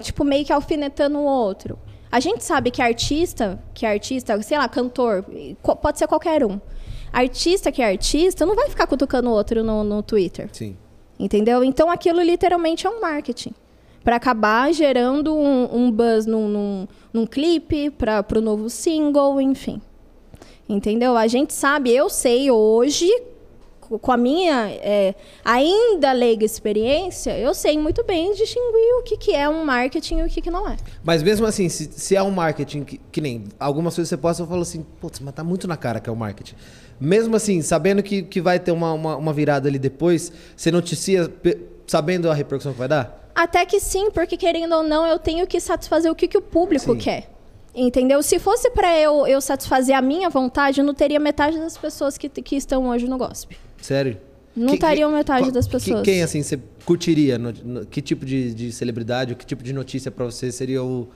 tipo, meio que alfinetando o outro. A gente sabe que artista, que artista, sei lá, cantor, pode ser qualquer um. Artista que é artista não vai ficar cutucando o outro no, no Twitter. Sim. Entendeu? Então aquilo literalmente é um marketing. Para acabar gerando um, um buzz num, num, num clipe, para o novo single, enfim. Entendeu? A gente sabe, eu sei hoje com a minha é, ainda leiga experiência, eu sei muito bem distinguir o que, que é um marketing e o que, que não é. Mas mesmo assim, se, se é um marketing que, que, nem algumas coisas você posta, eu falo assim, putz, mas tá muito na cara que é o um marketing. Mesmo assim, sabendo que, que vai ter uma, uma, uma virada ali depois, você noticia sabendo a repercussão que vai dar? Até que sim, porque querendo ou não, eu tenho que satisfazer o que, que o público sim. quer. Entendeu? Se fosse para eu, eu satisfazer a minha vontade, eu não teria metade das pessoas que, que estão hoje no gospel. Sério? Não estariam metade qual, das pessoas. quem, assim, você curtiria? No, no, que tipo de, de celebridade, que tipo de notícia para você seria o.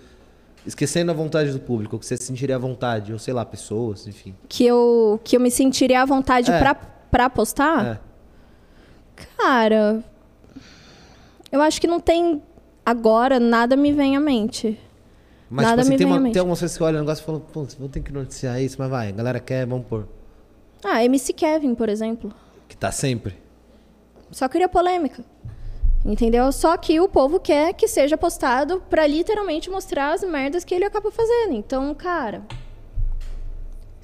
Esquecendo a vontade do público, que você sentiria à vontade, ou sei lá, pessoas, enfim. Que eu, que eu me sentiria à vontade é. pra, pra postar? É. Cara. Eu acho que não tem. Agora nada me vem à mente. Mas, nada tipo assim, me tem, vem uma, tem algumas coisas que olha o negócio e falam, pô, vou ter que noticiar isso, mas vai, a galera quer, vamos pôr. Ah, MC Kevin, por exemplo. Que tá sempre. Só cria polêmica. Entendeu? Só que o povo quer que seja postado para literalmente mostrar as merdas que ele acaba fazendo. Então, cara.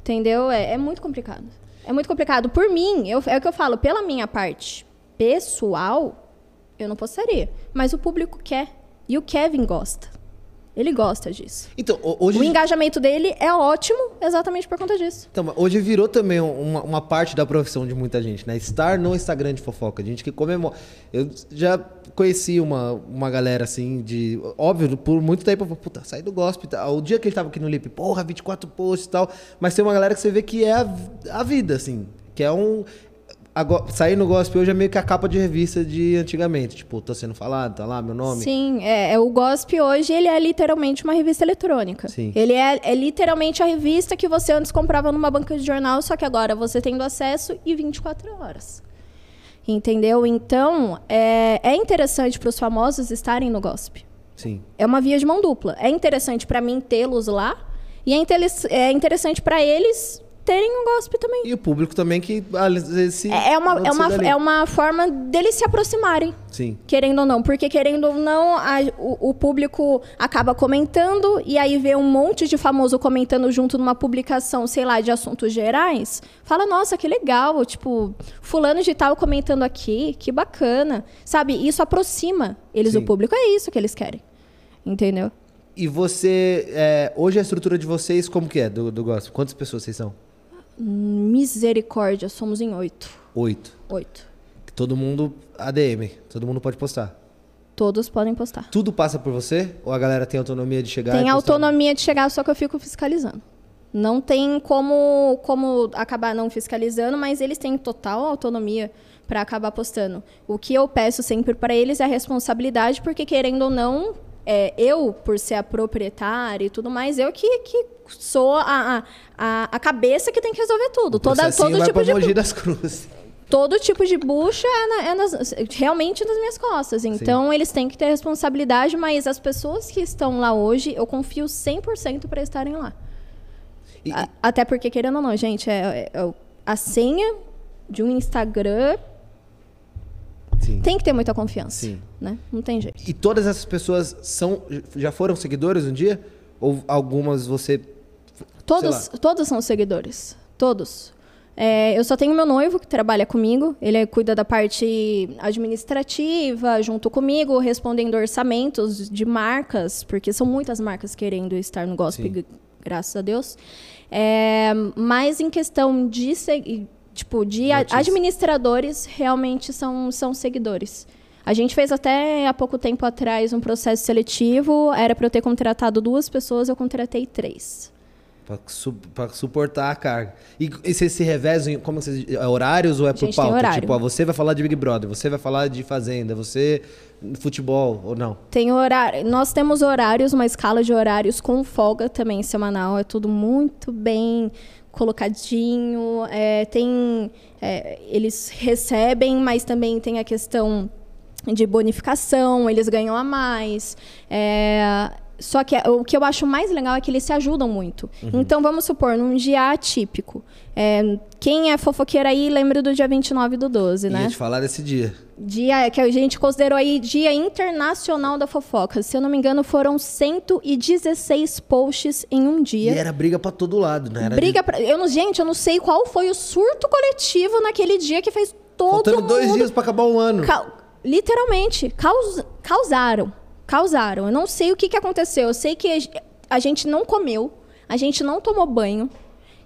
Entendeu? É, é muito complicado. É muito complicado. Por mim, eu, é o que eu falo, pela minha parte pessoal, eu não postaria. Mas o público quer. E o Kevin gosta. Ele gosta disso. Então, hoje... O engajamento dele é ótimo exatamente por conta disso. Então, hoje virou também uma, uma parte da profissão de muita gente, né? Estar no Instagram de fofoca. Gente que comemora. Eu já conheci uma, uma galera assim de. Óbvio, por muito tempo eu falei, puta, saí do gospel. O dia que ele tava aqui no Lip, porra, 24 posts e tal. Mas tem uma galera que você vê que é a, a vida, assim. Que é um Agora, sair no gospel hoje é meio que a capa de revista de antigamente. Tipo, tô sendo falado, tá lá meu nome. Sim, é, é o gospel hoje ele é literalmente uma revista eletrônica. Sim. Ele é, é literalmente a revista que você antes comprava numa banca de jornal, só que agora você tendo acesso e 24 horas. Entendeu? Então, é, é interessante para os famosos estarem no gospel. Sim. É uma via de mão dupla. É interessante para mim tê-los lá e é, é interessante para eles terem um gospel também. E o público também que às vezes se é, é uma é uma, é uma forma deles se aproximarem. Sim. Querendo ou não, porque querendo ou não, a, o, o, público acaba comentando e aí vê um monte de famoso comentando junto numa publicação, sei lá, de assuntos gerais. Fala, nossa, que legal, tipo, fulano de tal comentando aqui, que bacana. Sabe, isso aproxima eles Sim. do público, é isso que eles querem. Entendeu? E você, é, hoje a estrutura de vocês como que é do, do gospel? Quantas pessoas vocês são? Misericórdia, somos em oito. Oito. Oito. Todo mundo ADM, todo mundo pode postar. Todos podem postar. Tudo passa por você? Ou a galera tem autonomia de chegar? Tem autonomia de chegar, só que eu fico fiscalizando. Não tem como, como acabar não fiscalizando, mas eles têm total autonomia para acabar postando. O que eu peço sempre para eles é a responsabilidade, porque querendo ou não, é, eu, por ser a proprietária e tudo mais, eu que, que sou a, a, a cabeça que tem que resolver tudo. Toda, todo tipo de. das Cruzes. Todo tipo de bucha é, na, é nas, realmente nas minhas costas. Então, Sim. eles têm que ter responsabilidade, mas as pessoas que estão lá hoje, eu confio 100% para estarem lá. E, a, até porque, querendo ou não, gente, é, é, é a senha de um Instagram Sim. Tem que ter muita confiança. Sim. Né? Não tem jeito. E todas essas pessoas são, já foram seguidores um dia? Ou algumas você. Todos, todos são seguidores. Todos. É, eu só tenho meu noivo que trabalha comigo. Ele cuida da parte administrativa junto comigo, respondendo orçamentos de marcas, porque são muitas marcas querendo estar no gospel, Sim. graças a Deus. É, mas em questão de tipo, de Notícia. administradores realmente são, são seguidores. A gente fez até há pouco tempo atrás um processo seletivo, era para eu ter contratado duas pessoas, eu contratei três. Pra, su suportar a carga. E, e vocês se revezam, como vocês, é horários ou é por pauta? Tipo, ó, você vai falar de Big Brother, você vai falar de Fazenda, você futebol ou não? Tem horário. Nós temos horários, uma escala de horários com folga também semanal. É tudo muito bem colocadinho. É, tem, é, eles recebem, mas também tem a questão de bonificação, eles ganham a mais. É, só que o que eu acho mais legal é que eles se ajudam muito. Então, vamos supor, num dia atípico. é, quem é fofoqueira aí lembra do dia 29 do 12, né? Ia te falar desse dia. Dia que a gente considerou aí Dia Internacional da Fofoca. Se eu não me engano, foram 116 posts em um dia. E era briga pra todo lado, né? Era Briga pra... eu não, gente, eu não sei qual foi o surto coletivo naquele dia que fez de... todo Faltando mundo... dois dias pra acabar o ano. Ca- Literalmente, caus- causaram. Causaram. Eu não sei o que, que aconteceu. Eu sei que a ge- a gente não comeu, a gente não tomou banho.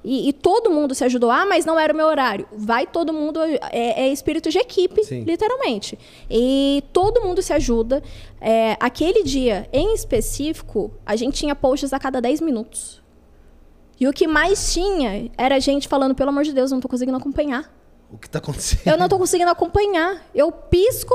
E, e todo mundo se ajudou. Ah, mas não era o meu horário. Vai todo mundo. É, é espírito de equipe, Sim. literalmente. E todo mundo se ajuda. É, aquele dia, em específico, a gente tinha posts a cada 10 minutos. E o que mais tinha era gente falando, pelo amor de Deus, eu não tô conseguindo acompanhar. O que tá acontecendo? Eu não tô conseguindo acompanhar. Eu pisco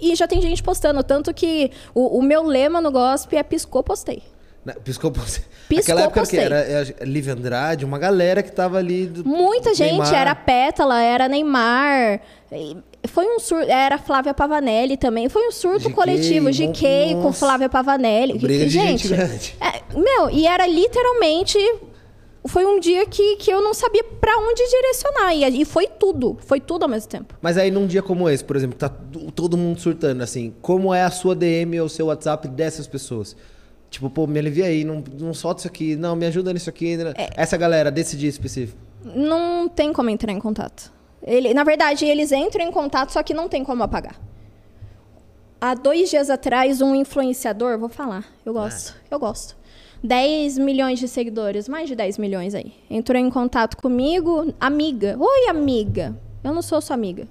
e já tem gente postando. Tanto que o, o meu lema no gospel é piscou, postei. Né, Piscou, você. Piscou, Aquela época postei. que era Liv Andrade, uma galera que tava ali. do- Muita gente, Neymar. era Pétala, era Neymar. Foi um surto, era Flávia Pavanelli também. Foi um surto GK, coletivo. GK com. Flávia Pavanelli. Briga gente gente, é, meu, e era literalmente. Foi um dia que, que eu não sabia pra onde direcionar. E, e foi tudo. Foi tudo ao mesmo tempo. Mas aí num dia como esse, por exemplo, tá todo mundo surtando assim, como é a sua DM ou seu WhatsApp dessas pessoas? Tipo, pô, me alivia aí, não, não solta isso aqui, não, me ajuda nisso aqui. né? É. Essa galera desse dia específico. Não tem como entrar em contato. Ele, na verdade, eles entram em contato, só que não tem como apagar. Há dois dias atrás, um influenciador, vou falar, eu gosto, eu gosto. 10 milhões de seguidores, mais de 10 milhões aí. Entrou em contato comigo, amiga. Oi, amiga. Eu não sou sua amiga.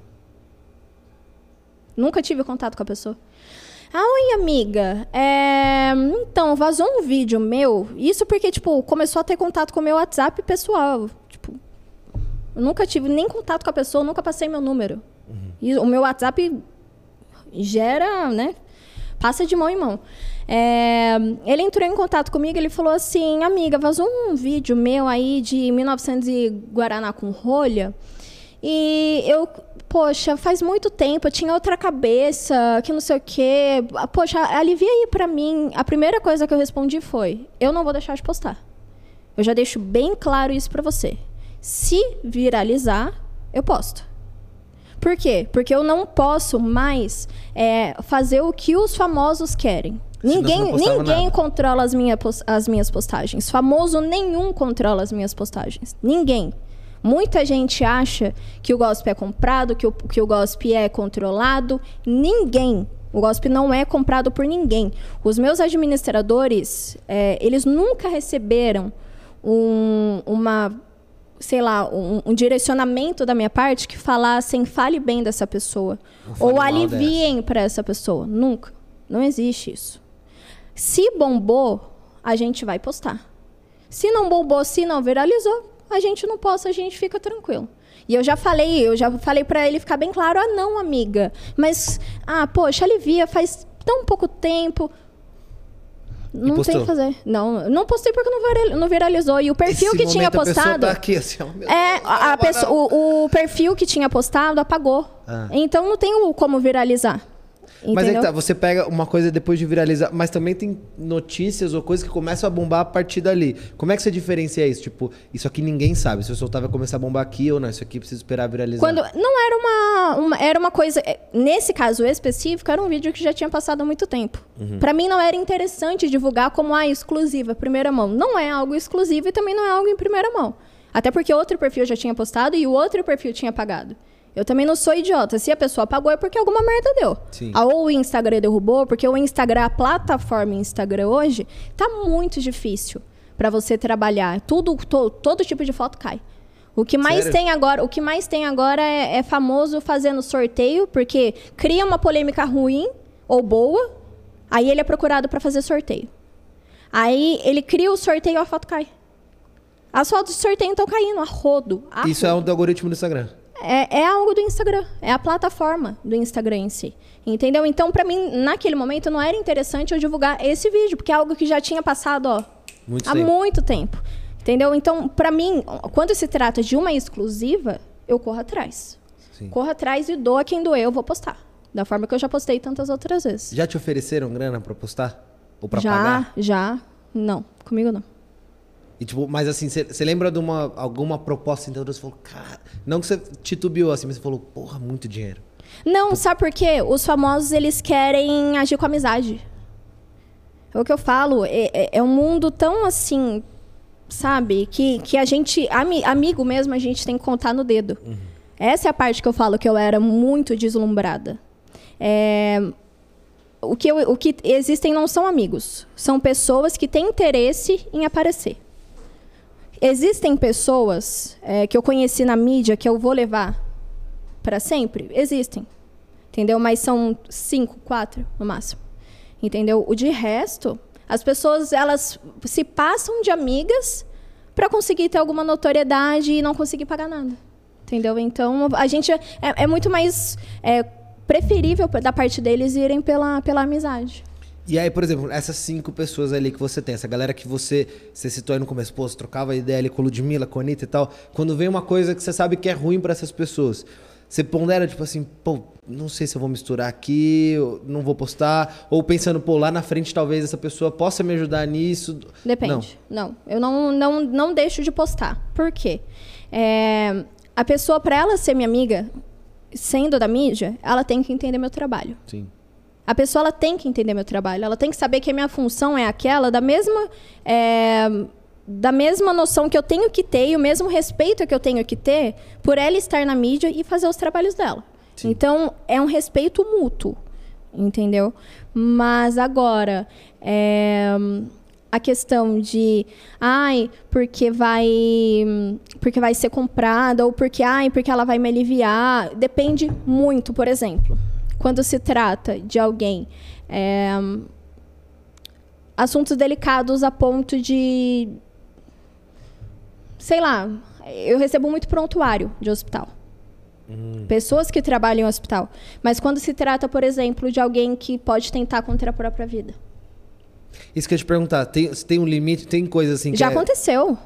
Nunca tive contato com a pessoa. Ah, oi, amiga. É, Então, vazou um vídeo meu. Isso porque, tipo, começou a ter contato com o meu WhatsApp pessoal. Tipo, eu nunca tive nem contato com a pessoa, nunca passei meu número. E o meu WhatsApp gera, né? Passa de mão em mão. É, ele entrou em contato comigo, ele falou assim, amiga, vazou um vídeo meu aí de 1900 e Guaraná com rolha. E eu, poxa, faz muito tempo, eu tinha outra cabeça, que não sei o quê. Poxa, alivia aí pra mim. A primeira coisa que eu respondi foi: eu não vou deixar de postar. Eu já deixo bem claro isso pra você. Se viralizar, eu posto. Por quê? Porque eu não posso mais é, fazer o que os famosos querem. Ninguém, ninguém nada. controla as, minha, as minhas postagens. Famoso nenhum controla as minhas postagens. Ninguém. Muita gente acha que o gospel é comprado, que o, que o gospel é controlado. Ninguém. O gospel não é comprado por ninguém. Os meus administradores, é, eles nunca receberam um- uma, sei lá, um, um direcionamento da minha parte que falassem fale bem dessa pessoa. Ou aliviem para essa pessoa. Nunca. Não existe isso. Se bombou, a gente vai postar. Se não bombou, se não viralizou, a gente não posta, a gente fica tranquilo. E eu já falei, eu já falei pra ele ficar bem claro, ah não, amiga, mas ah, poxa, alivia, faz tão pouco tempo. Não tem o que fazer. Não, não postei porque não viral- não viralizou. E o perfil Esse que tinha a pessoa postado. Tá aqui, assim, meu É, a, a pessoa- o, o perfil que tinha postado apagou. Ah. Então não tem como viralizar. Mas aí que Entendeu? tá, você pega uma coisa depois de viralizar, mas também tem notícias ou coisas que começam a bombar a partir dali. Como é que você diferencia isso? Tipo, isso aqui ninguém sabe. Se eu soltar vai começar a bombar aqui ou não. Isso aqui precisa esperar viralizar. Quando não era uma, uma- era uma coisa, é, nesse caso específico, era um vídeo que já tinha passado há muito tempo. Pra mim não era interessante divulgar como ah, exclusiva, primeira mão. Não é algo exclusivo e também não é algo em primeira mão. Até porque outro perfil já tinha postado e o outro perfil tinha apagado. Eu também não sou idiota. Se a pessoa apagou é porque alguma merda deu. Sim. Ah, Ou o Instagram derrubou, porque o Instagram, a plataforma Instagram hoje, tá muito difícil pra você trabalhar. Tudo, to- todo tipo de foto cai. O que mais Sério? tem agora, o que mais tem agora é, é famoso fazendo sorteio, porque cria uma polêmica ruim ou boa, aí ele é procurado pra fazer sorteio. Aí ele cria o sorteio, a foto cai. As fotos de sorteio estão caindo a rodo. a Isso é um do algoritmo do Instagram. É, é algo do Instagram, é a plataforma do Instagram em si. Entendeu? Então, pra mim, naquele momento, não era interessante eu divulgar esse vídeo, porque é algo que já tinha passado, ó, Muito há tempo. muito tempo. Entendeu? Então, pra mim, quando se trata de uma exclusiva, eu corro atrás. Sim. Corro atrás e dou a quem doer, eu vou postar. Da forma que eu já postei tantas outras vezes. Já te ofereceram grana pra postar? Ou pra já, pagar? já. Não, comigo não. E, tipo, mas assim, você lembra de uma, alguma proposta então você falou, cara. Não que você titubeou assim, mas você falou, porra, muito dinheiro. Não, sabe por quê? Os famosos, eles querem agir com amizade. É o que eu falo, é, é- é um mundo tão assim, sabe? Que, que a gente, ami- amigo mesmo, a gente tem que contar no dedo. Essa é a parte que eu falo que eu era muito deslumbrada. É, o, que eu- o que existem não são amigos, são pessoas que têm interesse em aparecer. Existem pessoas é, que eu conheci na mídia que eu vou levar para sempre? Existem. Entendeu? Mas são cinco, quatro no máximo. Entendeu? O de resto, as pessoas elas se passam de amigas para conseguir ter alguma notoriedade e não conseguir pagar nada. Entendeu? Então, a gente é, é muito mais é, preferível da parte deles irem pela, pela amizade. E aí, por exemplo, essas cinco pessoas ali que você tem, essa galera que você, você citou aí no começo, pô, você trocava ideia ali com a Ludmilla, com a Anitta e tal. Quando vem uma coisa que você sabe que é ruim pra essas pessoas, você pondera, tipo assim, pô, não sei se eu vou misturar aqui, não vou postar. Ou pensando, pô, lá na frente talvez essa pessoa possa me ajudar nisso. Depende. Não, eu não, não, não deixo de postar. Por quê? É, a pessoa, para ela ser minha amiga, sendo da mídia, ela tem que entender meu trabalho. Sim. A pessoa ela tem que entender meu trabalho, ela tem que saber que a minha função é aquela da mesma é, da mesma noção que eu tenho que ter e o mesmo respeito que eu tenho que ter por ela estar na mídia e fazer os trabalhos dela. Sim. Então é um respeito mútuo, entendeu? Mas agora é, a questão de ai porque vai porque vai ser comprada ou porque ai porque ela vai me aliviar depende muito, por exemplo quando se trata de alguém é, assuntos delicados a ponto de sei lá eu recebo muito prontuário de hospital. Pessoas que trabalham em hospital. Mas quando se trata por exemplo de alguém que pode tentar contra a própria vida. Isso que eu ia te perguntar, tem, tem um limite, tem coisa assim que já é- aconteceu.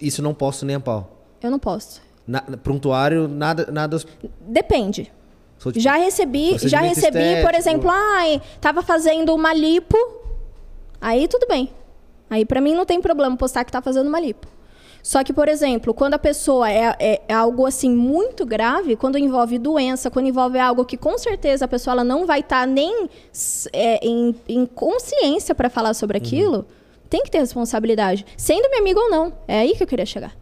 Isso não posso nem a pau. eu não posso. Na, prontuário, nada, nada. depende sou, tipo, Já recebi, já recebi, por estético. exemplo, ai, tava fazendo uma lipo. Aí tudo bem. Aí pra mim não tem problema postar que tá fazendo uma lipo. Só que, por exemplo, quando a pessoa é, é- é algo assim muito grave, quando envolve doença, quando envolve algo que com certeza a pessoa ela não vai estar nem s- é, em, em consciência para falar sobre Uhum. aquilo, tem que ter responsabilidade. Sendo meu amigo ou não. É aí que eu queria chegar.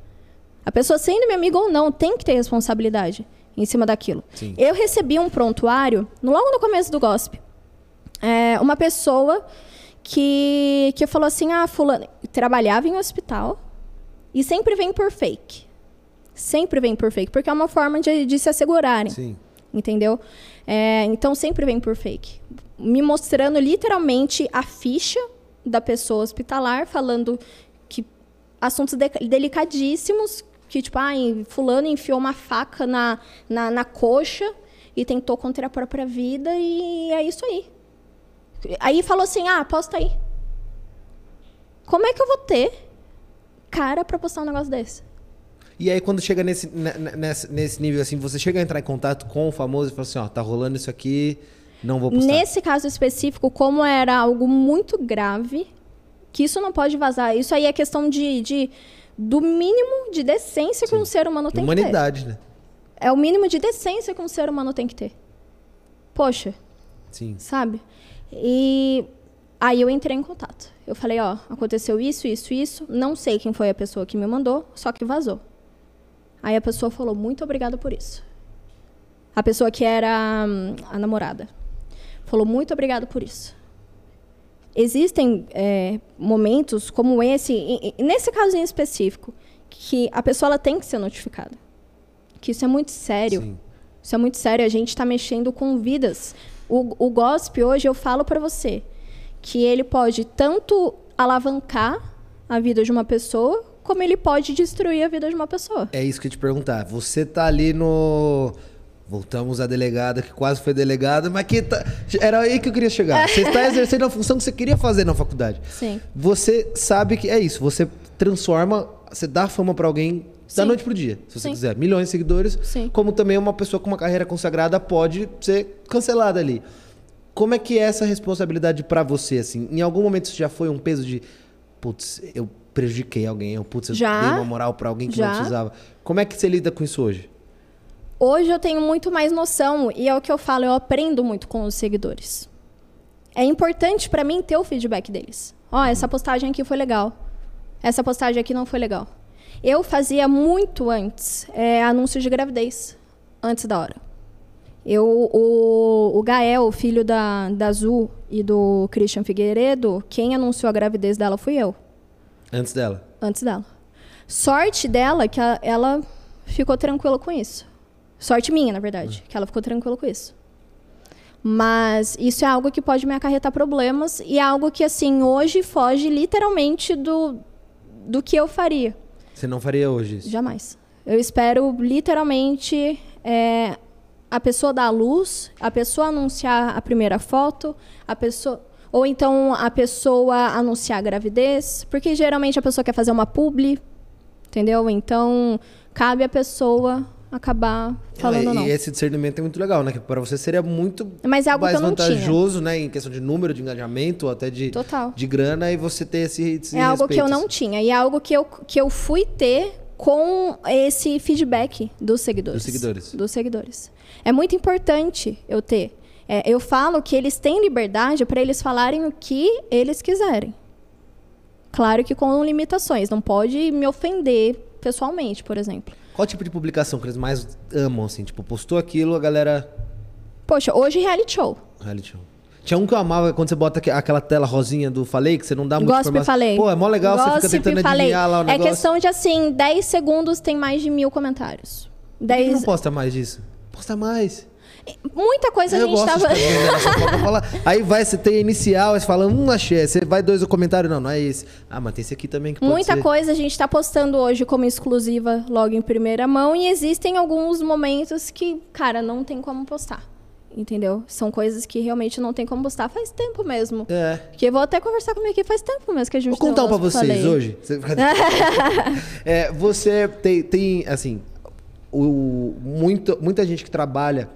A pessoa sendo minha amiga ou não tem que ter responsabilidade em cima daquilo. Sim. Eu recebi um prontuário, logo no começo do gospel, é, uma pessoa que, que falou assim, ah, fulano, trabalhava em hospital e sempre vem por fake. Sempre vem por fake, porque é uma forma de, de se assegurarem Sim. entendeu? É, então sempre vem por fake, me mostrando literalmente a ficha da pessoa hospitalar, falando que assuntos de- delicadíssimos, que tipo, ai, fulano enfiou uma faca na, na, na coxa e tentou contra a própria vida e é isso aí. Aí falou assim, ah, posta aí. Como é que eu vou ter cara pra postar um negócio desse? E aí, quando chega nesse, ne- ne- nesse, nesse nível assim, você chega a entrar em contato com o famoso e fala assim: ó, tá rolando isso aqui, não vou postar. Nesse caso específico, como era algo muito grave, que isso não pode vazar. Isso aí é questão de, de- do mínimo de decência que um ser humano tem Humanidade, né? que ter. É o mínimo de decência que um ser humano tem que ter. Poxa, Sim. sabe? E aí eu entrei em contato. Eu falei, ó, aconteceu isso, isso, isso. Não sei quem foi a pessoa que me mandou, só que vazou. Aí a pessoa falou, muito obrigada por isso. A pessoa que era hum, a namorada. Falou, muito obrigada por isso. Existem é, momentos como esse, e- e- nesse caso em específico, que a pessoa ela tem que ser notificada. Que isso é muito sério. Sim. Isso é muito sério. A gente está mexendo com vidas. O, o gospel hoje, eu falo para você que ele pode tanto alavancar a vida de uma pessoa, como ele pode destruir a vida de uma pessoa. É isso que eu ia te perguntar. Você tá ali no. Voltamos à delegada, que quase foi delegada, mas que tá... era aí que eu queria chegar. Você está [laughs] exercendo a função que você queria fazer na faculdade. Sim. Você sabe que é isso. Você transforma, você dá fama para alguém da Sim. noite pro dia, se você Sim. quiser. Milhões de seguidores. Sim. Como também uma pessoa com uma carreira consagrada pode ser cancelada ali. Como é que é essa responsabilidade pra você, assim? Em algum momento isso já foi um peso de... Putz, eu prejudiquei alguém. Eu, putz, eu Já. dei uma moral pra alguém que Já. não precisava. Como é que você lida com isso hoje? Hoje eu tenho muito mais noção e é o que eu falo, eu aprendo muito com os seguidores. É importante pra mim ter o feedback deles. Ó, essa postagem aqui foi legal. Essa postagem aqui não foi legal. Eu fazia muito antes é, anúncios de gravidez, antes da hora. Eu, o, o Gael, o filho da, da Azul e do Christian Figueiredo, quem anunciou a gravidez dela fui eu Antes dela. antes dela. Sorte dela que ela ficou tranquila com isso. Sorte minha, na verdade, que ela ficou tranquila com isso. Mas isso é algo que pode me acarretar problemas e é algo que, assim, hoje foge literalmente do, do que eu faria. Você não faria hoje isso? Jamais. Eu espero literalmente é, a pessoa dar a luz, a pessoa anunciar a primeira foto, a pessoa. Ou então a pessoa anunciar a gravidez, porque geralmente a pessoa quer fazer uma publi, entendeu? Então cabe a pessoa acabar falando e, ou não. E esse discernimento é muito legal, né? Que para você seria muito Mas é algo mais que eu não tinha. vantajoso, né? Em questão de número, de engajamento, até de, Total. de grana, e você ter esse, esse É algo que eu respeito, não assim. tinha. E é algo que eu, que eu fui ter com esse feedback dos seguidores. Dos seguidores. Dos seguidores. É muito importante eu ter. É, eu falo que eles têm liberdade para eles falarem o que eles quiserem. Claro que com limitações. Não pode me ofender pessoalmente, por exemplo. Qual tipo de publicação que eles mais amam, assim? Tipo, postou aquilo, a galera... Poxa, hoje reality show. Reality show. Tinha um que eu amava quando você bota aque- aquela tela rosinha do Falei, que você não dá muito Gossip falei. Pô, é mó legal, você fica Gossip tentando falei. adivinhar lá o É negócio. questão de, assim, 10 segundos tem mais de mil comentários. Por que 10... não posta mais disso? Posta mais. Muita coisa a eu gente gosto tava... de falar. [laughs] Aí vai, você tem inicial, aí você fala, hum, achei. Você vai dois no comentário, não, não é esse. Ah, mas tem esse aqui também que pode Muita ser. coisa a gente está postando hoje como exclusiva logo em primeira mão e existem alguns momentos que, cara, não tem como postar. Entendeu? São coisas que realmente não tem como postar faz tempo mesmo. É. Que eu vou até conversar comigo aqui faz tempo mesmo que a gente Vou contar um pra vocês falei. hoje. Você, [laughs] É, você tem, tem, assim, o, muito, muita gente que trabalha,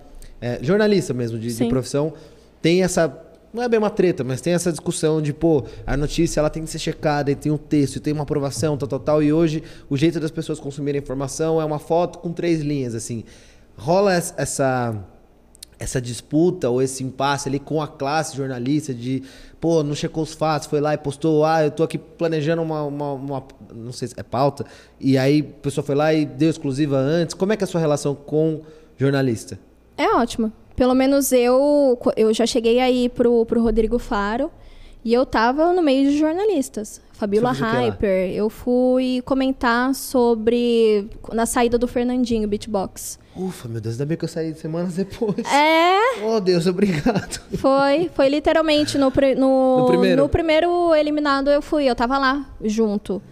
é, jornalista mesmo, de, de profissão, tem essa. Não é bem uma treta, mas tem essa discussão de, pô, a notícia ela tem que ser checada, e tem um texto, e tem uma aprovação, tal, tal, tal. E hoje o jeito das pessoas consumirem informação é uma foto com três linhas, assim. Rola es- essa essa disputa ou esse impasse ali com a classe jornalista de, pô, não checou os fatos, foi lá e postou, ah, eu tô aqui planejando uma, uma, uma- não sei se é pauta, e aí a pessoa foi lá e deu exclusiva antes. Como é que é a sua relação com jornalista? É ótimo. Pelo menos eu, eu já cheguei aí pro, pro Rodrigo Faro e eu tava no meio de jornalistas. Fabiola? Hyper. Eu fui comentar sobre. na saída do Fernandinho, beatbox. Ufa, meu Deus, ainda bem que eu saí semanas depois. É, Oh, Deus, obrigado. foi. Foi literalmente no, no, No primeiro? no primeiro eliminado eu fui. Eu tava lá, junto.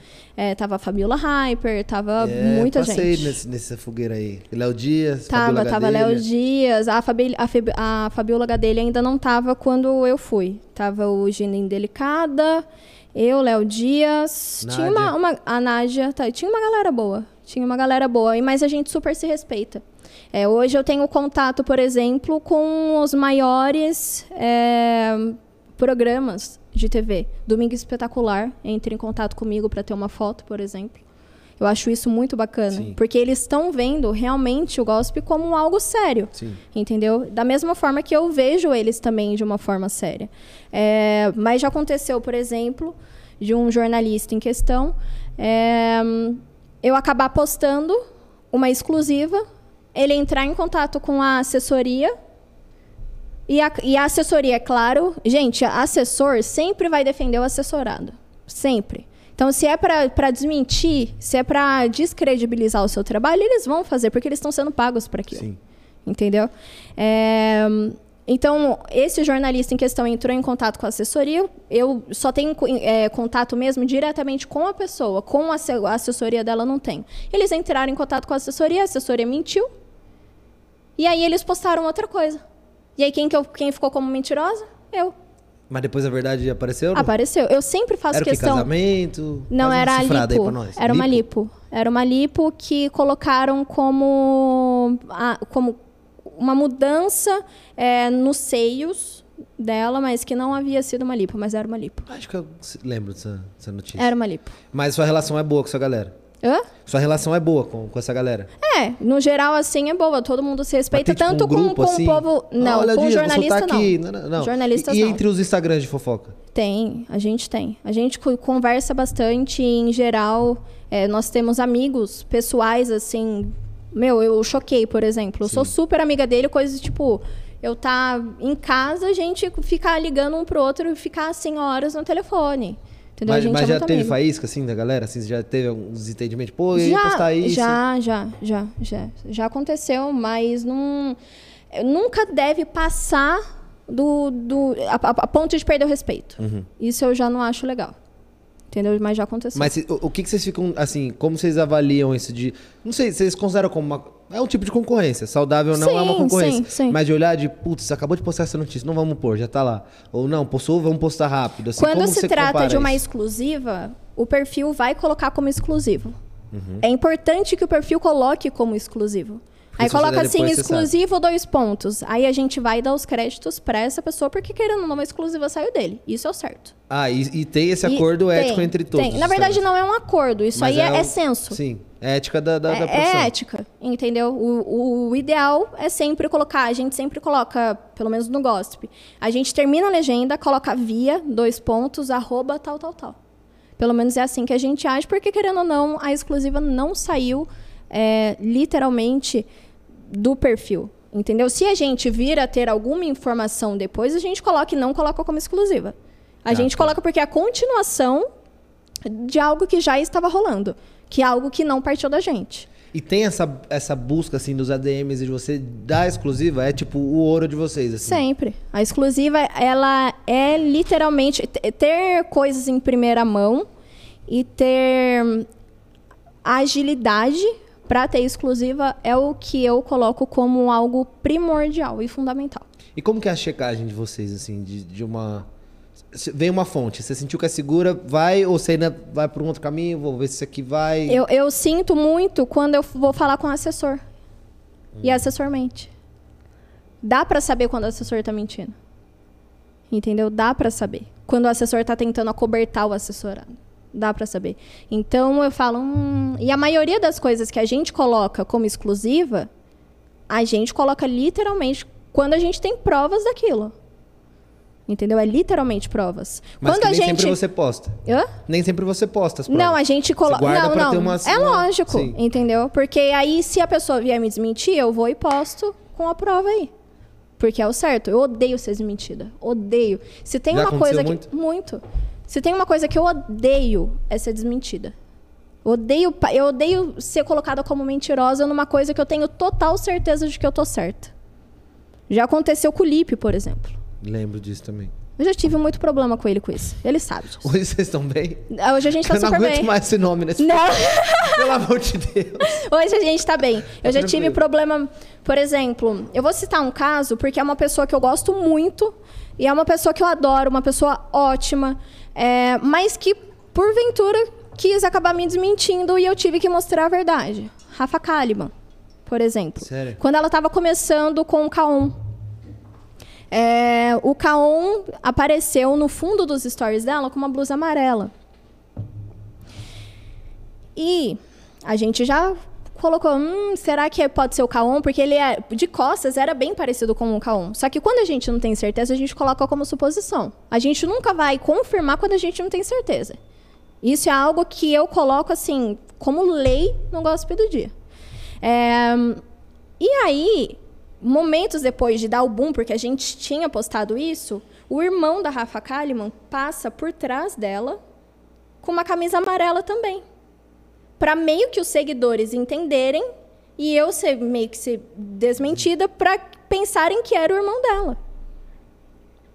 É, tava a Fabiola Hyper, tava É, muita passei gente. Nesse, nessa fogueira aí. Léo Dias, Tava, Fabiola tava Gadelha. Léo Dias, a, Fabi, a, Feb- a Fabiola Gadelha ainda não tava quando eu fui. Tava o Gina Indelicada, eu, Léo Dias, tinha uma, Nádia. uma- a Nádia, tá, tinha uma galera boa. Tinha uma galera boa, e- mas a gente super se respeita. É, hoje eu tenho contato, por exemplo, com os maiores é, programas de TV. Domingo Espetacular entra em contato comigo para ter uma foto, por exemplo. Eu acho isso muito bacana, Sim. porque eles estão vendo realmente o gospel como algo sério, Sim. entendeu? Da mesma forma que eu vejo eles também de uma forma séria. É, mas já aconteceu, por exemplo, de um jornalista em questão, é, eu acabar postando uma exclusiva, ele entrar em contato com a assessoria e a, e a assessoria, é claro, gente, assessor sempre vai defender o assessorado. Sempre. Então, se é para desmentir, se é para descredibilizar o seu trabalho, eles vão fazer, porque eles estão sendo pagos para aquilo. Sim. Entendeu? É, Então, esse jornalista em questão entrou em contato com a assessoria. Eu só tenho é, contato mesmo diretamente com a pessoa. Com a assessoria dela, não tenho. Eles entraram em contato com a assessoria, a assessoria mentiu. E aí eles postaram outra coisa. E aí quem, que eu, quem ficou como mentirosa? Eu. Mas depois a verdade apareceu? Não? Apareceu. Eu sempre faço era questão. Era casamento? Não, era a lipo. Era lipo? uma lipo. Era uma lipo que colocaram como, a, como uma mudança é, nos seios dela, mas que não havia sido uma lipo, mas era uma lipo. Acho que eu lembro dessa, dessa notícia. Era uma lipo. Mas sua relação é boa com essa galera? Hã? Sua relação é boa com, com essa galera? É, no geral, assim, é boa. Todo mundo se respeita, tem, tipo, tanto um grupo, com, com assim? o povo. Não, ah, com o jornalista, não. Aqui. não. não, Jornalistas, e, e entre os Instagrams de fofoca? Tem, a gente tem. A gente conversa bastante, em geral. É, nós temos amigos pessoais, assim. Meu, eu choquei, por exemplo. Eu Sim. sou super amiga dele, coisas tipo. Eu tá em casa, a gente ficar ligando um pro outro e ficar assim horas no telefone. Entendeu? Mas, mas é já teve amigo. faísca, assim, da galera? Assim, já teve alguns entendimentos? Pô, eu já, ia postar isso? Já, já, já, já. Já aconteceu, mas não... Nunca deve passar do, do a, a, ponto de perder o respeito. Uhum. Isso eu já não acho legal. Entendeu? Mas já aconteceu. Mas o, o que, que vocês ficam, assim, como vocês avaliam isso de... Não sei, vocês consideram como uma é um tipo de concorrência. Saudável não sim, é uma concorrência. Sim, sim. Mas de olhar de, putz, acabou de postar essa notícia, não vamos pôr, já tá lá. Ou não, postou, vamos postar rápido. Assim, Quando se trata de uma isso? exclusiva, o perfil vai colocar como exclusivo. Uhum. É importante que o perfil coloque como exclusivo. Aí coloca assim, exclusivo dois pontos. Aí a gente vai dar os créditos para essa pessoa, porque querendo ou não, uma exclusiva saiu dele. Isso é o certo. Ah, e, e tem esse acordo e ético tem, entre todos. Tem. Na verdade, sabe? não é um acordo. Isso Mas aí é, é, é senso. Sim. É ética da, da, é, da É ética, entendeu? O, o, ideal é sempre colocar, a gente sempre coloca, pelo menos no gossip, a gente termina a legenda, coloca via, dois pontos, arroba, tal, tal, tal. Pelo menos é assim que a gente age, porque querendo ou não, a exclusiva não saiu é, literalmente do perfil. Entendeu? Se a gente vir a ter alguma informação depois, a gente coloca e não coloca como exclusiva. A ah, gente tá. coloca porque é a continuação de algo que já estava rolando, que é algo que não partiu da gente. E tem essa, essa busca assim dos ADMs de você dar exclusiva, é tipo o ouro de vocês assim. Sempre. A exclusiva ela é literalmente ter coisas em primeira mão e ter agilidade para ter exclusiva é o que eu coloco como algo primordial e fundamental. E como que é a checagem de vocês, assim, de, de uma... Vem uma fonte, você sentiu que é segura, vai ou você ainda vai por um outro caminho, vou ver se isso aqui vai... Eu, eu sinto muito quando eu vou falar com o assessor. Hum. E assessor mente. Dá para saber quando o assessor tá mentindo. Entendeu? Dá para saber. Quando o assessor tá tentando acobertar o assessorado dá para saber. Então eu falo, hum... e a maioria das coisas que a gente coloca como exclusiva, a gente coloca literalmente quando a gente tem provas daquilo. Entendeu? É literalmente provas. Mas Quando nem a gente... sempre você posta. Hã? Nem sempre você posta as provas. Não, a gente coloca. Não, não. Uma... É lógico, Sim. entendeu? Porque aí, se a pessoa vier me desmentir, eu vou e posto com a prova aí. Porque é o certo. Eu odeio ser desmentida. Odeio. Se tem Já uma coisa muito? que. Muito. Se tem uma coisa que eu odeio, é ser desmentida. Odeio, eu odeio ser colocada como mentirosa numa coisa que eu tenho total certeza de que eu tô certa. Já aconteceu com o Lipe, por exemplo. Lembro disso também. Eu já tive muito problema com ele com isso. Ele sabe disso. Hoje vocês estão bem? Hoje a gente tá super bem. Eu não aguento mais esse nome nesse Não. [laughs] Pelo amor de Deus. Hoje a gente tá bem. Eu tá já tive problema... Por exemplo, eu vou citar um caso porque é uma pessoa que eu gosto muito e é uma pessoa que eu adoro, uma pessoa ótima. É, mas que, porventura, quis acabar me desmentindo e eu tive que mostrar a verdade. Rafa Kalimann, por exemplo. Sério? Quando ela estava começando com o Kaon. É, o Kaon apareceu no fundo dos stories dela com uma blusa amarela. E a gente já colocou, hum, será que pode ser o Kaon? Porque ele é, de costas era bem parecido com o Kaon. Só que quando a gente não tem certeza, a gente coloca como suposição. A gente nunca vai confirmar quando a gente não tem certeza. Isso é algo que eu coloco assim, como lei no gospel do dia. É, e aí, momentos depois de dar o boom, porque a gente tinha postado isso, o irmão da Rafa Kalimann passa por trás dela com uma camisa amarela também para meio que os seguidores entenderem e eu ser meio que ser desmentida para pensarem que era o irmão dela.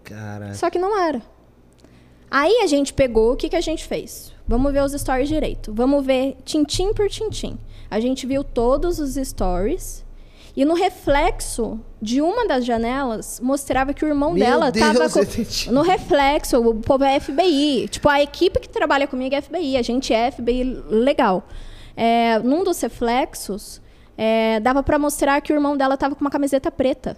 Cara. Só que não era. Aí a gente pegou, o que, que a gente fez? Vamos ver os stories direito. Vamos ver tintim por tintim. A gente viu todos os stories. E no reflexo de uma das janelas, mostrava que o irmão Meu dela Deus, tava. com-. No reflexo, o povo é FBI. Tipo, a equipe que trabalha comigo é FBI. A gente é FBI legal. É, num dos reflexos, é, dava pra mostrar que o irmão dela tava com uma camiseta preta.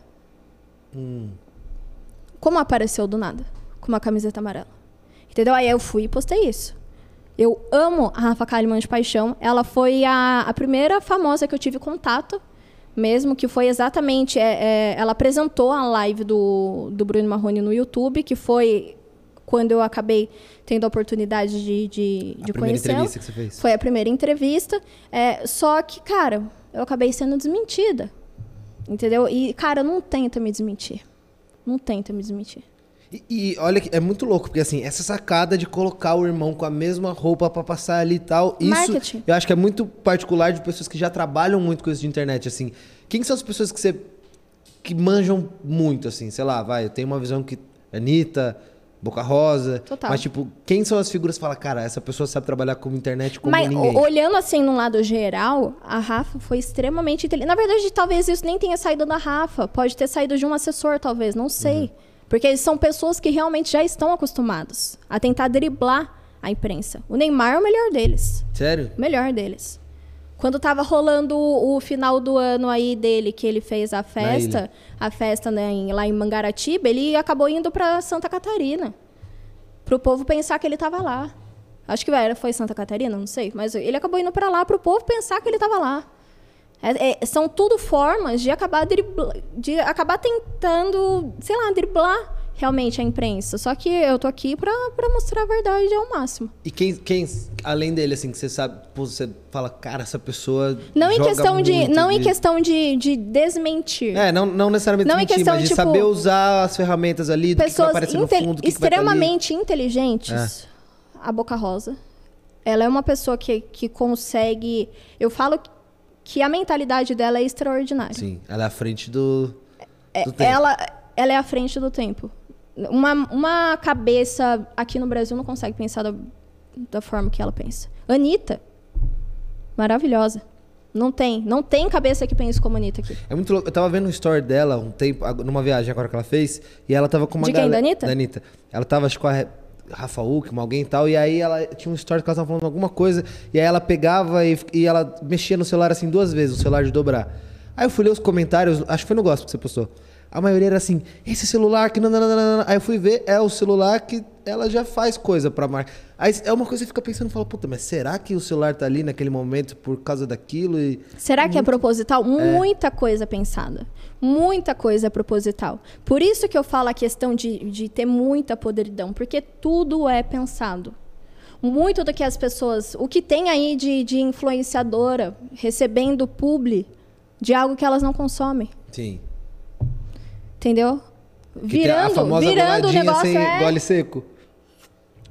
Como apareceu do nada? Com uma camiseta amarela. Entendeu? Aí eu fui e postei isso. Eu amo a Rafa Kalimann de paixão. Ela foi a, a primeira famosa que eu tive contato, mesmo, que foi exatamente. é, é, ela apresentou a live do, do Bruno Marrone no YouTube, que foi quando eu acabei tendo a oportunidade de, de, A de conhecê-la. entrevista que você fez. Foi a primeira entrevista. é, só que, cara, eu acabei sendo desmentida. Entendeu? E, cara, não tenta me desmentir. Não tenta me desmentir. E, e olha é muito louco, porque assim, essa sacada de colocar o irmão com a mesma roupa pra passar ali e tal, isso Marketing. eu acho que é muito particular de pessoas que já trabalham muito com isso de internet, assim. Quem são as pessoas que você que manjam muito assim, sei lá, vai, eu tenho uma visão que Anitta, Boca Rosa, Total. mas tipo, quem são as figuras que fala, cara, essa pessoa sabe trabalhar com internet como Mas ninguém. olhando assim no lado geral, a Rafa foi extremamente inteligente. Na verdade, talvez isso nem tenha saído da Rafa. Pode ter saído de um assessor, talvez, não sei. Uhum. Porque eles são pessoas que realmente já estão acostumados a tentar driblar a imprensa. O Neymar é o melhor deles. Sério? O melhor deles. Quando tava rolando o, o final do ano aí dele, que ele fez a festa, a festa né, em- lá em Mangaratiba, ele acabou indo para Santa Catarina. Pro povo pensar que ele tava lá. Acho que era, foi Santa Catarina, não sei. Mas ele acabou indo para lá pro povo pensar que ele tava lá. É- é- são tudo formas de acabar, dribla, de acabar tentando, sei lá, driblar realmente a imprensa. Só que eu tô aqui pra pra mostrar a verdade ao máximo. E quem, quem, além dele, assim, que você sabe, você fala, cara, essa pessoa. Não em questão de, não em de- questão de, de desmentir. É, não, não necessariamente Não em mentir, questão, mas de tipo, saber usar as ferramentas ali, do que, que vai Pessoas fundo, do que, que tá extremamente inteligentes. A Boca Rosa. Ela é uma pessoa que, que consegue. Eu falo que a mentalidade dela é extraordinária. Sim, ela é à frente do, É, do tempo. ela, ela é à frente do tempo. Uma, uma cabeça aqui no Brasil não consegue pensar da, da forma que ela pensa. Anitta. Maravilhosa. Não tem. Não tem cabeça que pense como Anitta aqui. É muito louco. Eu tava vendo um story dela um tempo, numa viagem agora que ela fez, e ela tava com uma De quem? galera- Da Anitta? Da Anitta. Ela tava, acho que com a Rafa Uckman, alguém e tal, e aí ela tinha um story que ela tava falando alguma coisa, e aí ela pegava e, e ela mexia no celular assim duas vezes, o celular de dobrar. Aí eu fui ler os comentários, acho que foi no gospel que você postou. A maioria era assim, esse celular que... nananana. Aí eu fui ver, é o celular que ela já faz coisa pra marca. Aí é uma coisa que você fica pensando, fala, puta, mas será que o celular tá ali naquele momento por causa daquilo? E... Será que é proposital? Muita coisa pensada. Muita coisa é proposital. Por isso que eu falo a questão de, de ter muita podridão, porque tudo é pensado. Muito do que as pessoas. O que tem aí de, de influenciadora recebendo publi de algo que elas não consomem. Sim. Entendeu? Que Virando, virando o negócio. sem é... gole seco.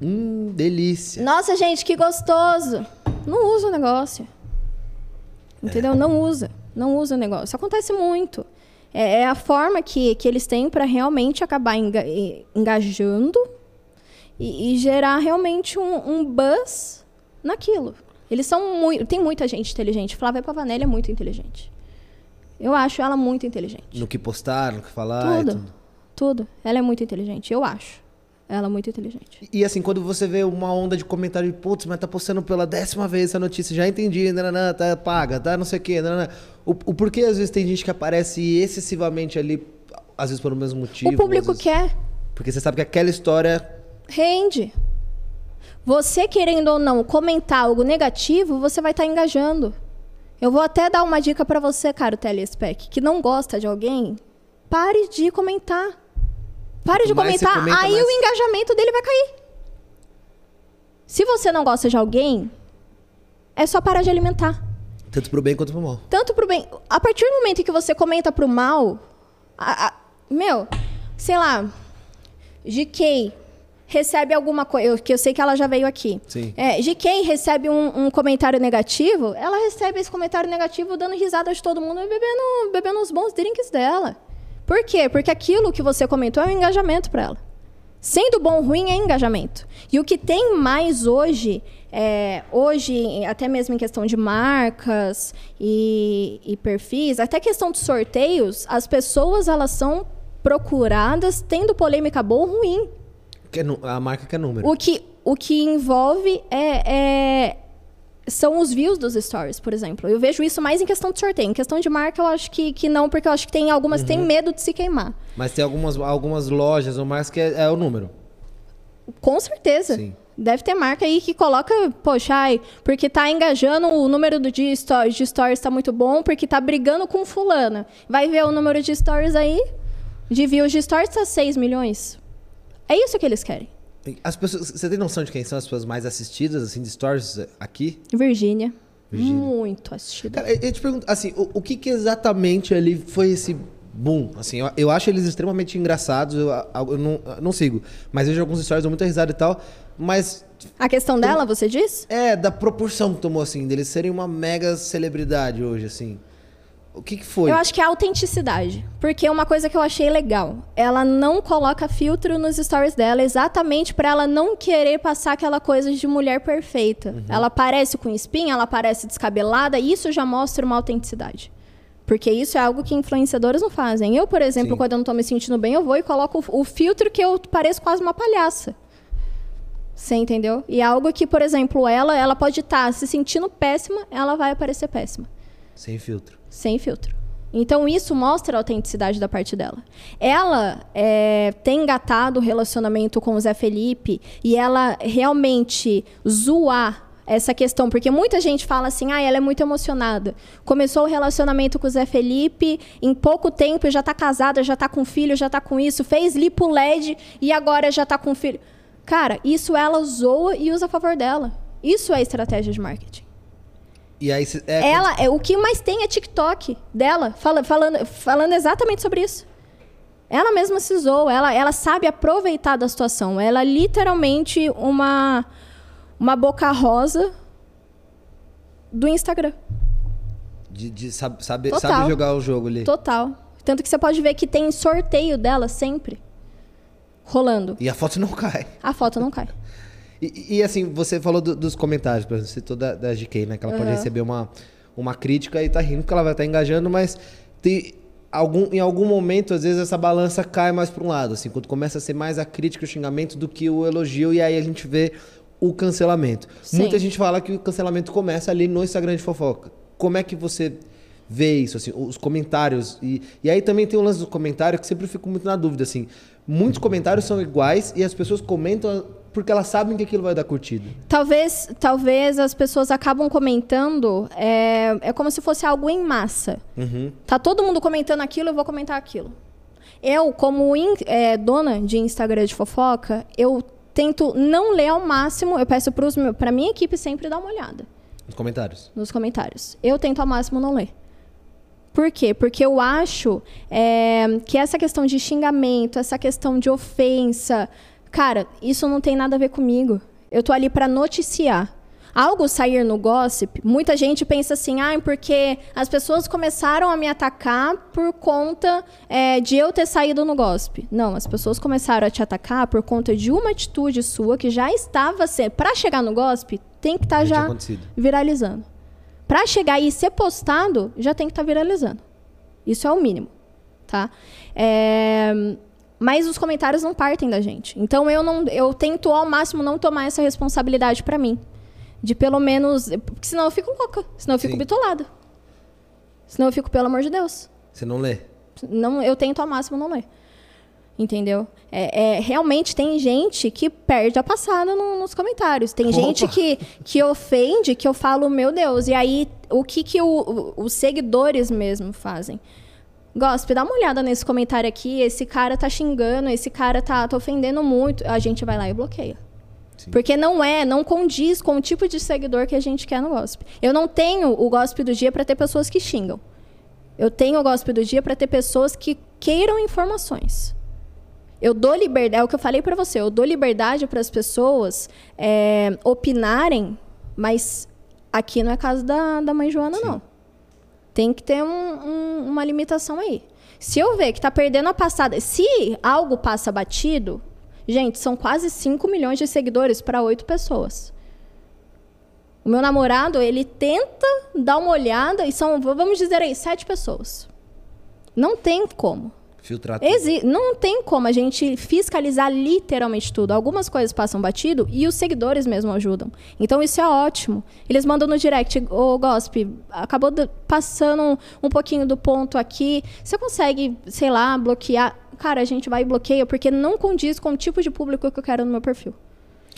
Hum, delícia. Nossa, gente, que gostoso. Não usa o negócio. Entendeu? Não usa. Não usa o negócio. Isso acontece muito. É, é a forma que, que eles têm para realmente acabar enga- engajando e, e gerar realmente um, um buzz naquilo. Eles são muito. Tem muita gente inteligente. Flávia Pavanelli é muito inteligente. Eu acho ela muito inteligente. No que postar, no que falar. tudo. Tudo. Ela é muito inteligente. Eu acho. Ela é muito inteligente. E assim, quando você vê uma onda de comentário de putz, mas tá postando pela décima vez essa notícia, já entendi, nananã, tá paga, tá não sei o quê, nananã. O, o porquê às vezes tem gente que aparece excessivamente ali, às vezes pelo mesmo motivo. o público vezes- quer. Porque você sabe que aquela história. Rende. Você querendo ou não comentar algo negativo, você vai estar engajando. Eu vou até dar uma dica para você, caro telespec, que não gosta de alguém, pare de comentar. Pare de Quanto comentar, comenta, aí mais- o engajamento dele vai cair. Se você não gosta de alguém, é só parar de alimentar. Tanto pro bem quanto pro mal. Tanto pro bem. A partir do momento que você comenta pro mal, a- a- meu, sei lá, GK recebe alguma coisa, que eu sei que ela já veio aqui. Sim. É, GK recebe um, um comentário negativo, ela recebe esse comentário negativo dando risada de todo mundo e bebendo, bebendo os bons drinks dela. Por quê? Porque aquilo que você comentou é um engajamento para ela. Sendo bom ou ruim é engajamento. E o que tem mais hoje, é, hoje, até mesmo em questão de marcas e, e perfis, até questão de sorteios, as pessoas elas são procuradas tendo polêmica boa ou ruim. Que é a marca que é número. O que, o que envolve é, é- são os views dos stories, por exemplo. Eu vejo isso mais em questão de sorteio. Em questão de marca, eu acho que, que não, porque eu acho que tem algumas que têm medo de se queimar. Mas tem algumas, algumas lojas ou marcas que é, é o número. Com certeza. Sim. Deve ter marca aí que coloca, poxa, ai, porque tá engajando o número do de stories, de stories tá muito bom, porque tá brigando com fulana. Vai ver o número de stories aí, de views de stories tá 6 milhões. É isso que eles querem. As pessoas, você tem noção de quem são as pessoas mais assistidas, assim, de stories aqui? Virgínia. Virgínia. Muito assistida. Cara, eu te pergunto, assim, o, o que, que exatamente ali foi esse boom? Assim, eu, eu acho eles extremamente engraçados, eu, eu não, eu não sigo, mas vejo alguns stories, dou muita risada e tal, mas A questão dela, você diz? é da proporção que tomou, assim, deles serem uma mega celebridade hoje, assim. O que que foi? Eu acho que é a autenticidade. Porque uma coisa que eu achei legal, ela não coloca filtro nos stories dela exatamente pra ela não querer passar aquela coisa de mulher perfeita. Ela parece com espinha, ela parece descabelada, e isso já mostra uma autenticidade. Porque isso é algo que influenciadores não fazem. Eu, por exemplo, Sim. quando eu não tô me sentindo bem, eu vou e coloco o, o filtro que eu pareço quase uma palhaça. Você entendeu? E é algo que, por exemplo, ela, ela pode estar se sentindo péssima, ela vai aparecer péssima Sem filtro. Sem filtro. Então isso mostra a autenticidade da parte dela. Ela é, tem engatado o relacionamento com o Zé Felipe e ela realmente zoar essa questão, porque muita gente fala assim, ah, ela é muito emocionada. Começou o relacionamento com o Zé Felipe, em pouco tempo já tá casada, já tá com filho, já tá com isso, fez lipo LED e agora já tá com filho. Cara, isso ela zoa e usa a favor dela. Isso é estratégia de marketing. E aí, cê- é, Ela, é, o que mais tem é TikTok dela, fala- falando, falando exatamente sobre isso. Ela mesma se zoou, ela, ela sabe aproveitar da situação. Ela é literalmente uma, uma boca rosa do Instagram. de, de sab- saber, Total. sabe jogar o jogo ali. Total. Tanto que você pode ver que tem sorteio dela sempre rolando. E a foto não cai. A foto não cai. [laughs] E, e, assim, você falou do- dos comentários, por exemplo, você citou da, da GK, né? Que ela pode Aham. receber uma, uma crítica e tá rindo porque ela vai estar engajando, mas tem algum, em algum momento, às vezes, essa balança cai mais para um lado, assim, quando começa a ser mais a crítica e o xingamento do que o elogio, e aí a gente vê o cancelamento. Sim. Muita gente fala que o cancelamento começa ali no Instagram de fofoca. Como é que você vê isso, assim, os comentários? E, e aí também tem o lance do comentário que sempre fico muito na dúvida, assim. Muitos comentários são iguais e as pessoas comentam porque elas sabem que aquilo vai dar curtida. Talvez, talvez as pessoas acabam comentando, é, é como se fosse algo em massa. Uhum. Tá todo mundo comentando aquilo, eu vou comentar aquilo. Eu, como in- é, dona de Instagram de fofoca, eu tento não ler ao máximo. Eu peço para minha equipe sempre dar uma olhada Nos comentários. nos comentários. Eu tento ao máximo não ler. Por quê? Porque eu acho é, que essa questão de xingamento, essa questão de ofensa, cara, isso não tem nada a ver comigo. Eu tô ali para noticiar. Algo sair no gossip, muita gente pensa assim, ah, porque as pessoas começaram a me atacar por conta é, de eu ter saído no gossip. Não, as pessoas começaram a te atacar por conta de uma atitude sua que já estava sendo. Para chegar no gossip, tem que estar Já tinha já acontecido. viralizando. Pra chegar e ser postado, já tem que estar viralizando. Isso é o mínimo, tá? É, Mas os comentários não partem da gente. Então eu não, eu tento ao máximo não tomar essa responsabilidade pra mim, de pelo menos, porque senão eu fico louca, senão eu fico Sim. bitolada. Senão eu fico, pelo amor de Deus. Você não lê? Não, eu tento ao máximo não ler. Entendeu? É, é, realmente tem gente que perde a passada no- nos comentários. Tem Opa! gente que, que ofende, que eu falo, meu Deus. E aí, o que, que o- os seguidores mesmo fazem? Gospe, dá uma olhada nesse comentário aqui. Esse cara tá xingando, esse cara tá, tá ofendendo muito. A gente vai lá e bloqueia. Sim. Porque não é, não condiz com o tipo de seguidor que a gente quer no Gospe. Eu não tenho o Gospe do dia para ter pessoas que xingam. Eu tenho o Gospe do dia para ter pessoas que queiram informações. Eu dou liberdade, é o que eu falei para você, eu dou liberdade para as pessoas é, opinarem, mas aqui não é caso da, da mãe Joana, Sim. não. Tem que ter um- um- uma limitação aí. Se eu ver que tá perdendo a passada, se algo passa batido, Gente, são quase 5 milhões de seguidores para oito pessoas. O meu namorado, ele tenta dar uma olhada e são, vamos dizer aí, sete pessoas. Não tem como. Filtrar tudo. Exi não tem como a gente fiscalizar literalmente tudo. Algumas coisas passam batido e os seguidores mesmo ajudam. Então isso é ótimo. Eles mandam no direct, ô oh, Gospe, acabou passando um, um pouquinho do ponto aqui. Você consegue, sei lá, bloquear? Cara, a gente vai e bloqueia porque não condiz com o tipo de público que eu quero no meu perfil.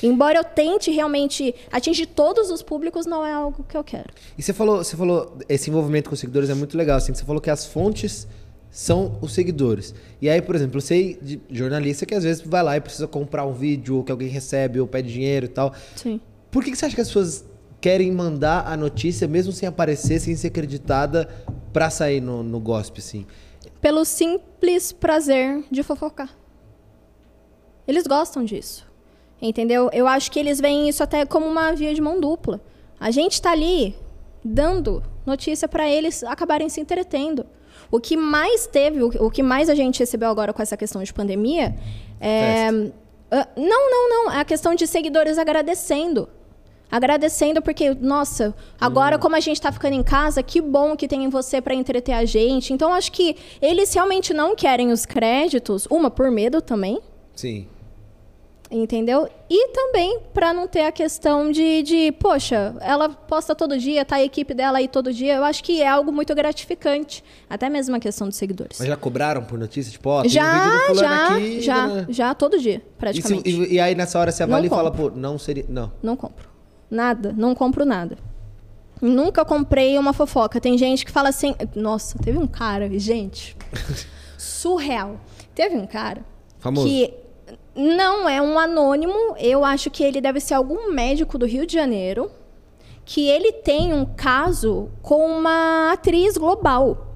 Embora eu tente realmente atingir todos os públicos, não é algo que eu quero. E você falou, você falou, esse envolvimento com os seguidores é muito legal. Assim, você falou que as fontes são os seguidores. E aí, por exemplo, eu sei de jornalista que às vezes vai lá e precisa comprar um vídeo, ou que alguém recebe, ou pede dinheiro e tal. Sim. Por que, que você acha que as pessoas querem mandar a notícia, mesmo sem aparecer, sem ser acreditada, pra sair no, no gospel, assim? Pelo simples prazer de fofocar. Eles gostam disso. Entendeu? Eu acho que eles veem isso até como uma via de mão dupla. A gente está ali dando notícia para eles acabarem se entretendo. O que mais teve, o que mais a gente recebeu agora com essa questão de pandemia é. Uh, não, não, não. É a questão de seguidores agradecendo. Agradecendo porque, nossa, agora hum. como a gente está ficando em casa, que bom que tem você para entreter a gente. Então, acho que eles realmente não querem os créditos, uma por medo também. Sim entendeu? E também para não ter a questão de, de, poxa, ela posta todo dia, tá a equipe dela aí todo dia. Eu acho que é algo muito gratificante, até mesmo a questão dos seguidores. Mas já cobraram por notícia, tipo, ó, oh, já, um já, aqui, já, né? já todo dia, praticamente. E, se, e, e, aí nessa hora você avalia e fala, pô, não seria, não. Não compro. Nada, não compro nada. Nunca comprei uma fofoca. Tem gente que fala assim, nossa, teve um cara, gente, [laughs] surreal. Teve um cara Famoso. que não é um anônimo, eu acho que ele deve ser algum médico do Rio de Janeiro, que ele tem um caso com uma atriz global.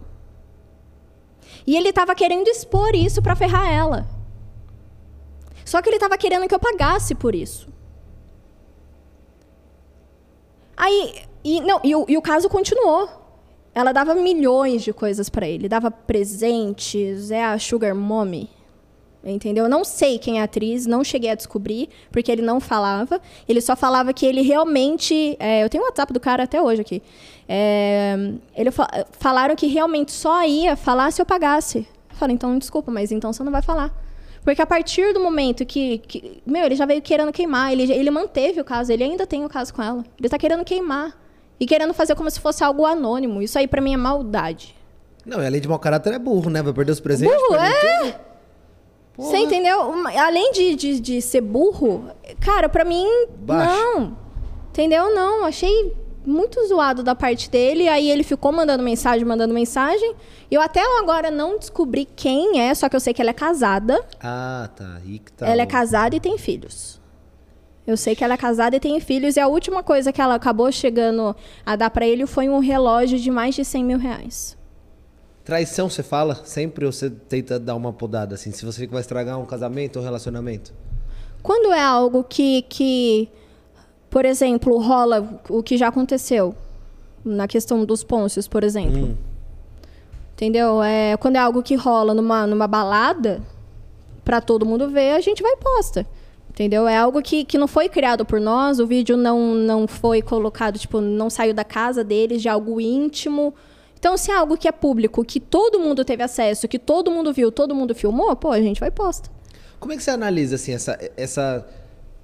E ele estava querendo expor isso para ferrar ela. Só que ele estava querendo que eu pagasse por isso. Aí, e, não, e, o, e o caso continuou. Ela dava milhões de coisas para ele, dava presentes, é a Sugar Mommy entendeu? Eu não sei quem é a atriz, não cheguei a descobrir, porque ele não falava. Ele só falava que ele realmente. É, eu tenho o WhatsApp do cara até hoje aqui. É, ele fa falaram que realmente só ia falar se eu pagasse. Eu falei, então desculpa, mas então você não vai falar. Porque a partir do momento que, que. meu, ele já veio querendo queimar, ele, ele manteve o caso, ele ainda tem o caso com ela. Ele está querendo queimar. E querendo fazer como se fosse algo anônimo. Isso aí, para mim, é maldade. Não, e além de mau caráter, é burro, né? Vai perder os presentes. Burro, é! Tudo. Porra. Você entendeu? Além de, de, de ser burro, cara, pra mim, Baixo. não. Entendeu? Não. Achei muito zoado da parte dele. Aí ele ficou mandando mensagem, mandando mensagem. Eu até agora não descobri quem é, só que eu sei que ela é casada. Ah, tá. Aí que tá. Ela é casada e tem filhos. Eu sei que ela é casada e tem filhos. E a última coisa que ela acabou chegando a dar para ele foi um relógio de mais de 100 mil reais. Traição você fala sempre ou você tenta dar uma podada assim? Se você vai estragar um casamento ou um relacionamento? Quando é algo que, que, por exemplo, rola o que já aconteceu na questão dos pôncios, por exemplo. Hum. Entendeu? É, quando é algo que rola numa, numa balada, para todo mundo ver, a gente vai posta. Entendeu? É algo que, que não foi criado por nós, o vídeo não, não foi colocado, tipo, não saiu da casa deles, de algo íntimo. Então, se é algo que é público, que todo mundo teve acesso, que todo mundo viu, todo mundo filmou, pô, a gente vai posta. Como é que você analisa, assim, essa, essa,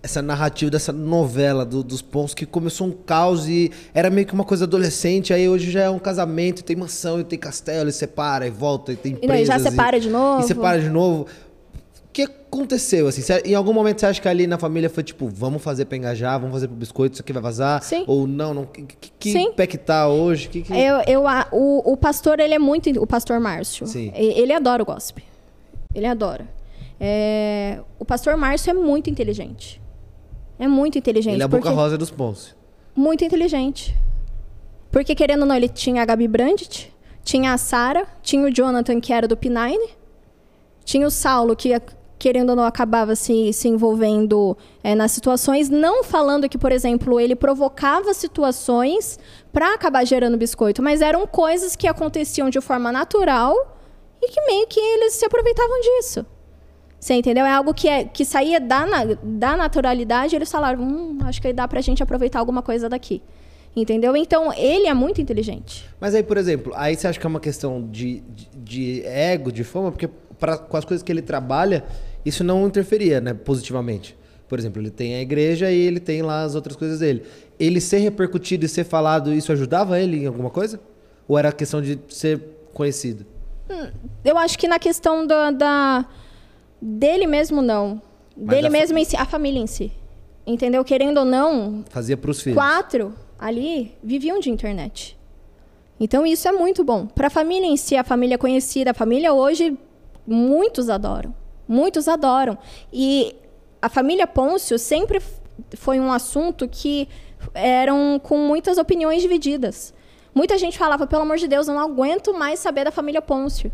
essa narrativa dessa novela do, dos pontos que começou um caos e era meio que uma coisa adolescente, aí hoje já é um casamento, tem mansão, tem castelo, e separa, e volta, e tem empresas. E já separa e, de novo. E separa de novo que aconteceu, assim? em algum momento você acha que ali na família foi tipo, vamos fazer pra engajar, vamos fazer pro biscoito, isso aqui vai vazar? Sim. Ou não, não que, que Sim. pé que tá hoje? Que, que... Eu, eu, o, o pastor, ele é muito... O pastor Márcio. Sim. Ele adora o gospel. Ele adora. É, o pastor Márcio é muito inteligente. É muito inteligente. Ele é a boca rosa dos pontos. Muito inteligente. Porque, querendo ou não, ele tinha a Gabi Brandt, tinha a Sara, tinha o Jonathan, que era do P9, tinha o Saulo, que querendo ou não, acabava se, se envolvendo é, nas situações, não falando que, por exemplo, ele provocava situações para acabar gerando biscoito, mas eram coisas que aconteciam de forma natural e que meio que eles se aproveitavam disso. Você entendeu? É algo que, é, que saía da, da naturalidade eles falaram, hum, acho que dá pra gente aproveitar alguma coisa daqui. Entendeu? Então, ele é muito inteligente. Mas aí, por exemplo, aí você acha que é uma questão de, de, de ego, de fama? Porque pra, com as coisas que ele trabalha, isso não interferia, né, positivamente. Por exemplo, ele tem a igreja e ele tem lá as outras coisas dele. Ele ser repercutido e ser falado, isso ajudava ele em alguma coisa? Ou era questão de ser conhecido? Hum, eu acho que na questão da, da dele mesmo, não. Mas dele mesmo em si, a família em si. Entendeu? Querendo ou não. Fazia para os filhos. Quatro ali viviam de internet. Então isso é muito bom. Para a família em si, a família conhecida, a família hoje, muitos adoram. Muitos adoram. E a família Pôncio sempre foi um assunto que eram com muitas opiniões divididas. Muita gente falava, pelo amor de Deus, eu não aguento mais saber da família Pôncio.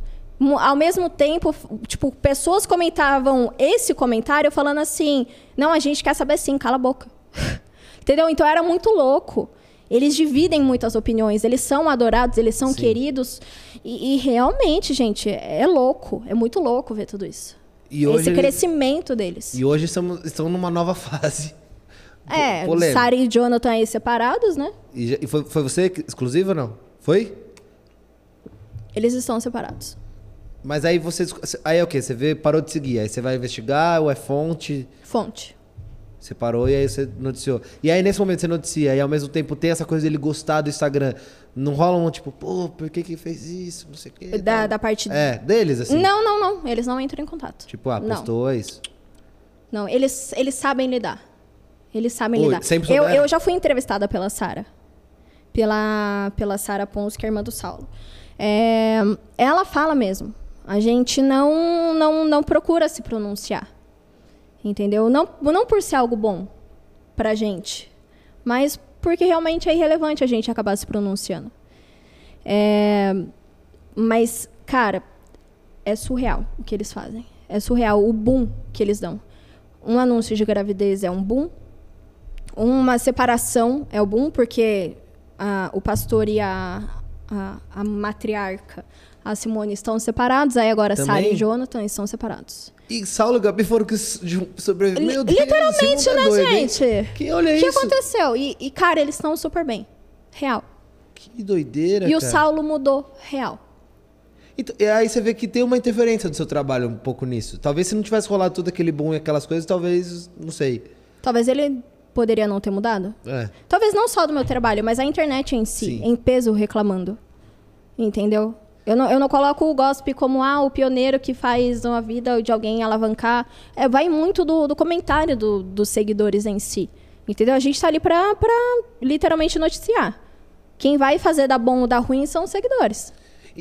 Ao mesmo tempo, tipo, pessoas comentavam esse comentário falando assim: não, a gente quer saber sim, cala a boca. [laughs] Entendeu? Então era muito louco. Eles dividem muitas opiniões, eles são adorados, eles são Sim. queridos. E, e, realmente, gente, é louco. É muito louco ver tudo isso. E Esse crescimento deles. E hoje estamos, estamos numa nova [laughs] fase. É, Sarah e Jonathan aí separados, né? E, e foi, foi você exclusiva ou não? Foi? Eles estão separados. Mas aí você. Aí é o quê? Você vê, parou de seguir. Aí você vai investigar ou é fonte? Fonte. Você parou e aí você noticiou. E aí, nesse momento, você noticia, e ao mesmo tempo tem essa coisa dele gostar do Instagram. Não rola um tipo, pô, por que que fez isso? Não sei o quê. Da, da parte. É, deles, assim. Não, não, não. Eles não entram em contato. Tipo, ah, postou não. isso. Não, eles, eles sabem lidar. Eles sabem Oi, lidar. Sempre eu, eu já fui entrevistada pela Sara. Pela, pela Sara Pons, que é irmã do Saulo. É, ela fala mesmo. A gente não, não, não procura se pronunciar. Entendeu? Não, não por ser algo bom pra gente, mas porque realmente é irrelevante a gente acabar se pronunciando. É, mas, cara, é surreal o que eles fazem. É surreal o boom que eles dão. Um anúncio de gravidez é um boom. Uma separação é o boom, porque a, o pastor e a, a, a, matriarca, a Simone, estão separados. Aí agora Também? Sarah e Jonathan estão separados. E Saulo e Gabi foram que sobreviveram. Meu Deus, Literalmente, né, doido, gente? Que olha que isso. O que aconteceu? E, e, cara, eles estão super bem. Real. Que doideira, E cara. o Saulo mudou. Real. Então, e aí você vê que tem uma interferência do seu trabalho um pouco nisso. Talvez se não tivesse rolado tudo aquele boom e aquelas coisas, talvez, não sei. Talvez ele poderia não ter mudado. É. Talvez não só do meu trabalho, mas a internet em si, Sim. em peso reclamando. Entendeu? Eu não, eu não coloco o gossip como ah, o pioneiro que faz uma vida de alguém alavancar. É, vai muito do, do comentário do, dos seguidores em si. Entendeu? A gente está ali para literalmente noticiar. Quem vai fazer da bom ou da ruim são os seguidores.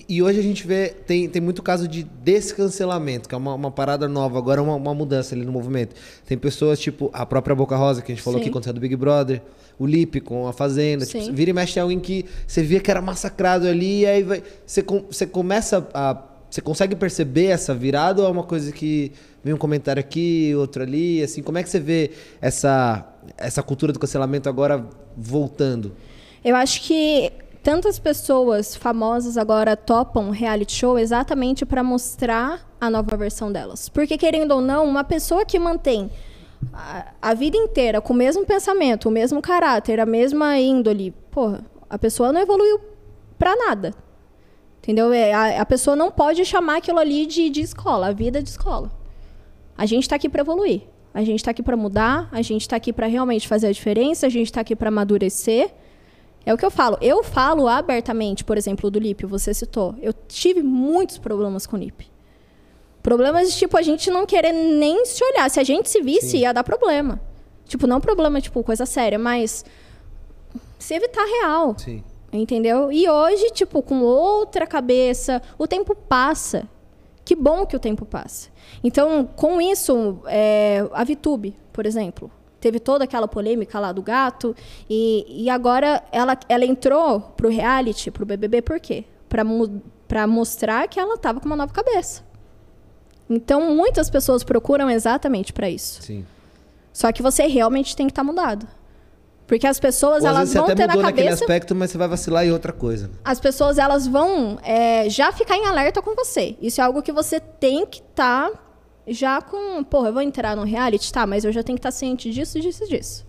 E, hoje a gente vê, tem, tem muito caso de descancelamento, que é uma, uma parada nova, agora uma, uma mudança ali no movimento. Tem pessoas tipo a própria Boca Rosa, que a gente falou Sim. aqui quando saiu do Big Brother, o Lipe com a Fazenda. Tipo, vira e mexe é alguém que você via que era massacrado ali, e aí vai, você, você começa a. Você consegue perceber essa virada ou é uma coisa que vem um comentário aqui, outro ali? Assim, como é que você vê essa, essa cultura do cancelamento agora voltando? Eu acho que tantas pessoas famosas agora topam reality show exatamente para mostrar a nova versão delas. Porque, querendo ou não, uma pessoa que mantém a, a, vida inteira com o mesmo pensamento, o mesmo caráter, a mesma índole, porra, a pessoa não evoluiu para nada. Entendeu? É, a, a, pessoa não pode chamar aquilo ali de, de escola, a vida de escola. A gente está aqui para evoluir. A gente está aqui para mudar, a gente está aqui para realmente fazer a diferença, a gente está aqui para amadurecer. É o que eu falo. Eu falo abertamente, por exemplo, do LIP, você citou. Eu tive muitos problemas com o LIP. Problemas de, tipo, a gente não querer nem se olhar. Se a gente se visse, Sim. ia dar problema. Tipo, não problema, tipo, coisa séria, mas se evitar real. Sim. Entendeu? E hoje, tipo, com outra cabeça, o tempo passa. Que bom que o tempo passa. Então, com isso, é, a VTube, por exemplo, teve toda aquela polêmica lá do gato. E, e agora ela, ela entrou pro reality, pro BBB, por quê? Para mostrar que ela estava com uma nova cabeça. Então, muitas pessoas procuram exatamente para isso. Sim. Só que você realmente tem que estar tá mudado. Porque as pessoas, Ou, elas vão ter na cabeça... aspecto, mas você vai vacilar em outra coisa. As pessoas, elas vão é, já ficar em alerta com você. Isso é algo que você tem que estar tá já com, porra, eu vou entrar no reality, tá, mas eu já tenho que estar ciente disso, disso, disso.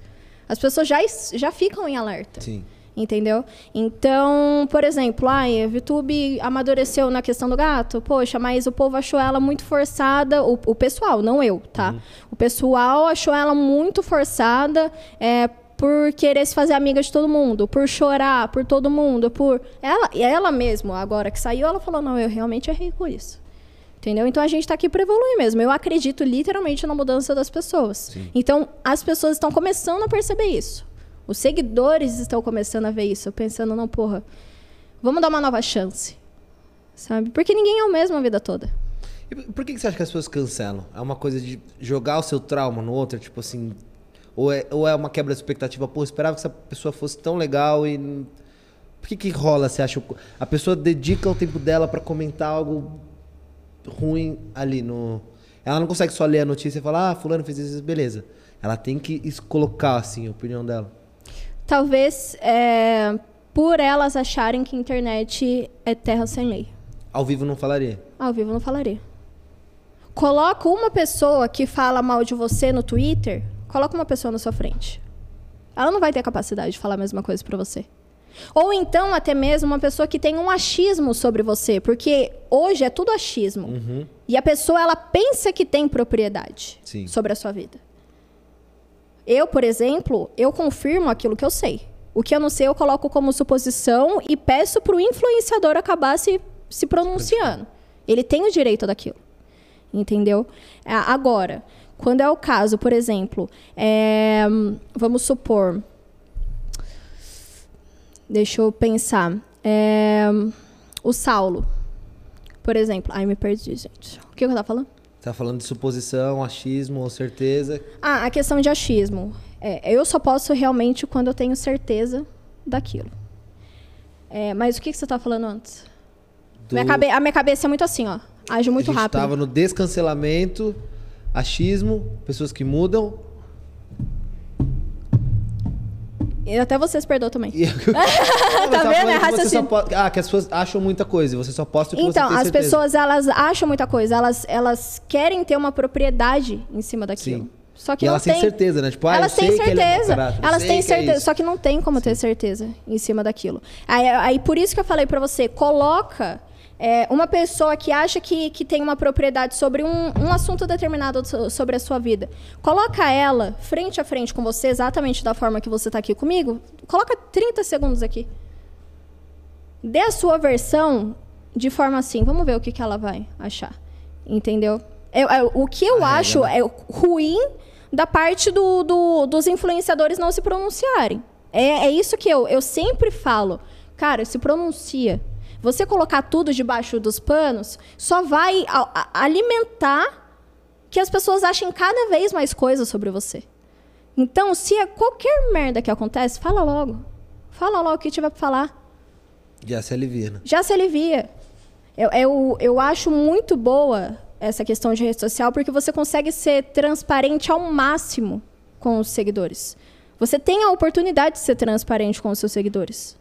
As pessoas já, já ficam em alerta. Sim. Entendeu? Então, por exemplo, ai, a VTube amadureceu na questão do gato. Poxa, mas o povo achou ela muito forçada. O, o pessoal, não eu, tá? Uhum. O pessoal achou ela muito forçada. É, por querer se fazer amiga de todo mundo, por chorar por todo mundo, por ela, ela mesmo, agora que saiu, ela falou: "Não, eu realmente errei com isso". Entendeu? Então a gente está aqui para evoluir mesmo. Eu acredito literalmente na mudança das pessoas. Sim. Então as pessoas estão começando a perceber isso. Os seguidores estão começando a ver isso, pensando, não, porra, vamos dar uma nova chance. Sabe? Porque ninguém é o mesmo a vida toda. E por que você acha que as pessoas cancelam? É uma coisa de jogar o seu trauma no outro, tipo assim. Ou é, ou é uma quebra de expectativa? Pô, esperava que essa pessoa fosse tão legal e. Por que, que rola, você acha? A pessoa dedica o tempo dela para comentar algo ruim ali no. Ela não consegue só ler a notícia e falar, ah, fulano fez isso, beleza. Ela tem que colocar, assim, a opinião dela. Talvez é, por elas acharem que a internet é terra sem lei. Ao vivo não falaria? Ao vivo não falaria. Coloca uma pessoa que fala mal de você no Twitter, coloca uma pessoa na sua frente. Ela não vai ter a capacidade de falar a mesma coisa para você. Ou então, até mesmo, uma pessoa que tem um achismo sobre você, porque hoje é tudo achismo. Uhum. E a pessoa, ela pensa que tem propriedade Sim. sobre a sua vida. Eu, por exemplo, eu confirmo aquilo que eu sei. O que eu não sei, eu coloco como suposição e peço para o influenciador acabar se, se pronunciando. Ele tem o direito daquilo. Entendeu? Agora, quando é o caso, por exemplo, é, vamos supor. Deixa eu pensar. É, o Saulo, por exemplo. Ai, me perdi, gente. O que eu estava falando? Tá falando de suposição, achismo ou certeza? Ah, a questão de achismo. É, eu só posso realmente quando eu tenho certeza daquilo. É, mas o que, que você tá falando antes? Do... Minha cabe... A minha cabeça é muito assim, ó. Age muito a gente rápido. Estava no descancelamento, achismo, pessoas que mudam, E até [laughs] você se perdoa também. tá, tá vendo? É raciocínio. Pode... Ah, que as pessoas acham muita coisa e você só posta o que então, você tem as pessoas, elas acham muita coisa. Elas, elas querem ter uma propriedade em cima daquilo. Sim. Só que e elas tem... têm certeza, né? Tipo, ah, elas têm é certeza. É elas têm certeza. É só que não tem como Sim. ter certeza em cima daquilo. Aí, aí por isso que eu falei para você, coloca é, uma pessoa que acha que, que tem uma propriedade sobre um, um assunto determinado sobre a sua vida, coloca ela frente a frente com você, exatamente da forma que você está aqui comigo, coloca 30 segundos aqui. Dê a sua versão de forma assim, vamos ver o que, que ela vai achar. Entendeu? É, é o que eu ah, acho é, é ruim da parte do, do, dos influenciadores não se pronunciarem. É, é isso que eu, eu sempre falo. Cara, se pronuncia você colocar tudo debaixo dos panos só vai alimentar que as pessoas achem cada vez mais coisas sobre você. Então, se é qualquer merda que acontece, fala logo. Fala logo o que tiver para falar. Já se alivia, né? Já se alivia. Eu, eu, eu acho muito boa essa questão de rede social porque você consegue ser transparente ao máximo com os seguidores. Você tem a oportunidade de ser transparente com os seus seguidores.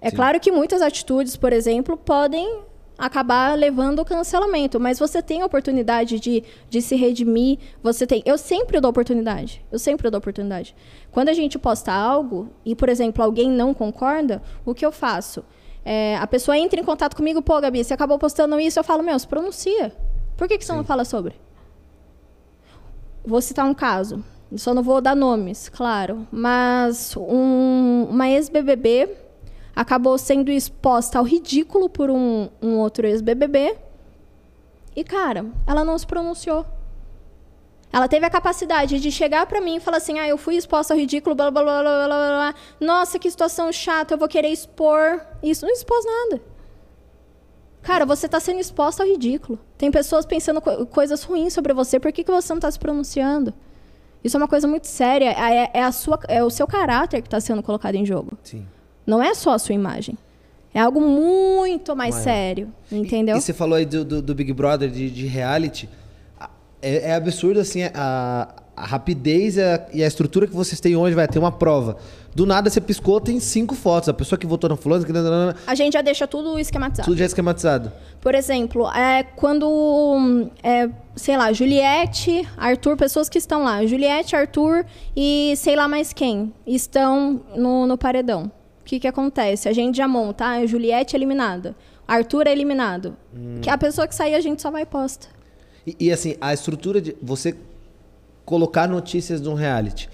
É Sim. claro que muitas atitudes, por exemplo, podem acabar levando ao cancelamento, mas você tem a oportunidade de, de se redimir, você tem... Eu sempre dou oportunidade, eu sempre dou oportunidade. Quando a gente posta algo e, por exemplo, alguém não concorda, o que eu faço? É, a pessoa entra em contato comigo, pô, Gabi, você acabou postando isso, eu falo, meu, se pronuncia. Por que, que você Sim. não fala sobre? Vou citar um caso, só não vou dar nomes, claro, mas um, uma ex-BBB acabou sendo exposta ao ridículo por um, um outro ex-BBB. E, cara, ela não se pronunciou. Ela teve a capacidade de chegar para mim e falar assim: ah, eu fui exposta ao ridículo, blá, blá, blá, blá, blá, blá. Nossa, que situação chata, eu vou querer expor. Isso não expôs nada. Cara, você está sendo exposta ao ridículo. Tem pessoas pensando co coisas ruins sobre você, por que, que você não está se pronunciando? Isso é uma coisa muito séria. É, é, a sua, é o seu caráter que está sendo colocado em jogo. Sim. Não é só a sua imagem. É algo muito mais Maior. sério, entendeu? E, e, você falou aí do, do, do Big Brother, de, de reality. É, é, absurdo, assim, a, a rapidez e a, e a estrutura que vocês têm hoje, vai ter uma prova. Do nada você piscou, tem cinco fotos. A pessoa que votou na fulana, que- A gente já deixa tudo esquematizado. tudo já é esquematizado. Por exemplo, é, quando, é, sei lá, Juliette, Arthur, pessoas que estão lá, Juliette, Arthur e sei lá mais quem, estão no, no paredão. O que, que acontece? A gente já monta, ah, Juliette eliminada, Arthur é eliminado. Que a pessoa que sair, a gente só vai posta. E, e, assim, a estrutura de você colocar notícias de um reality.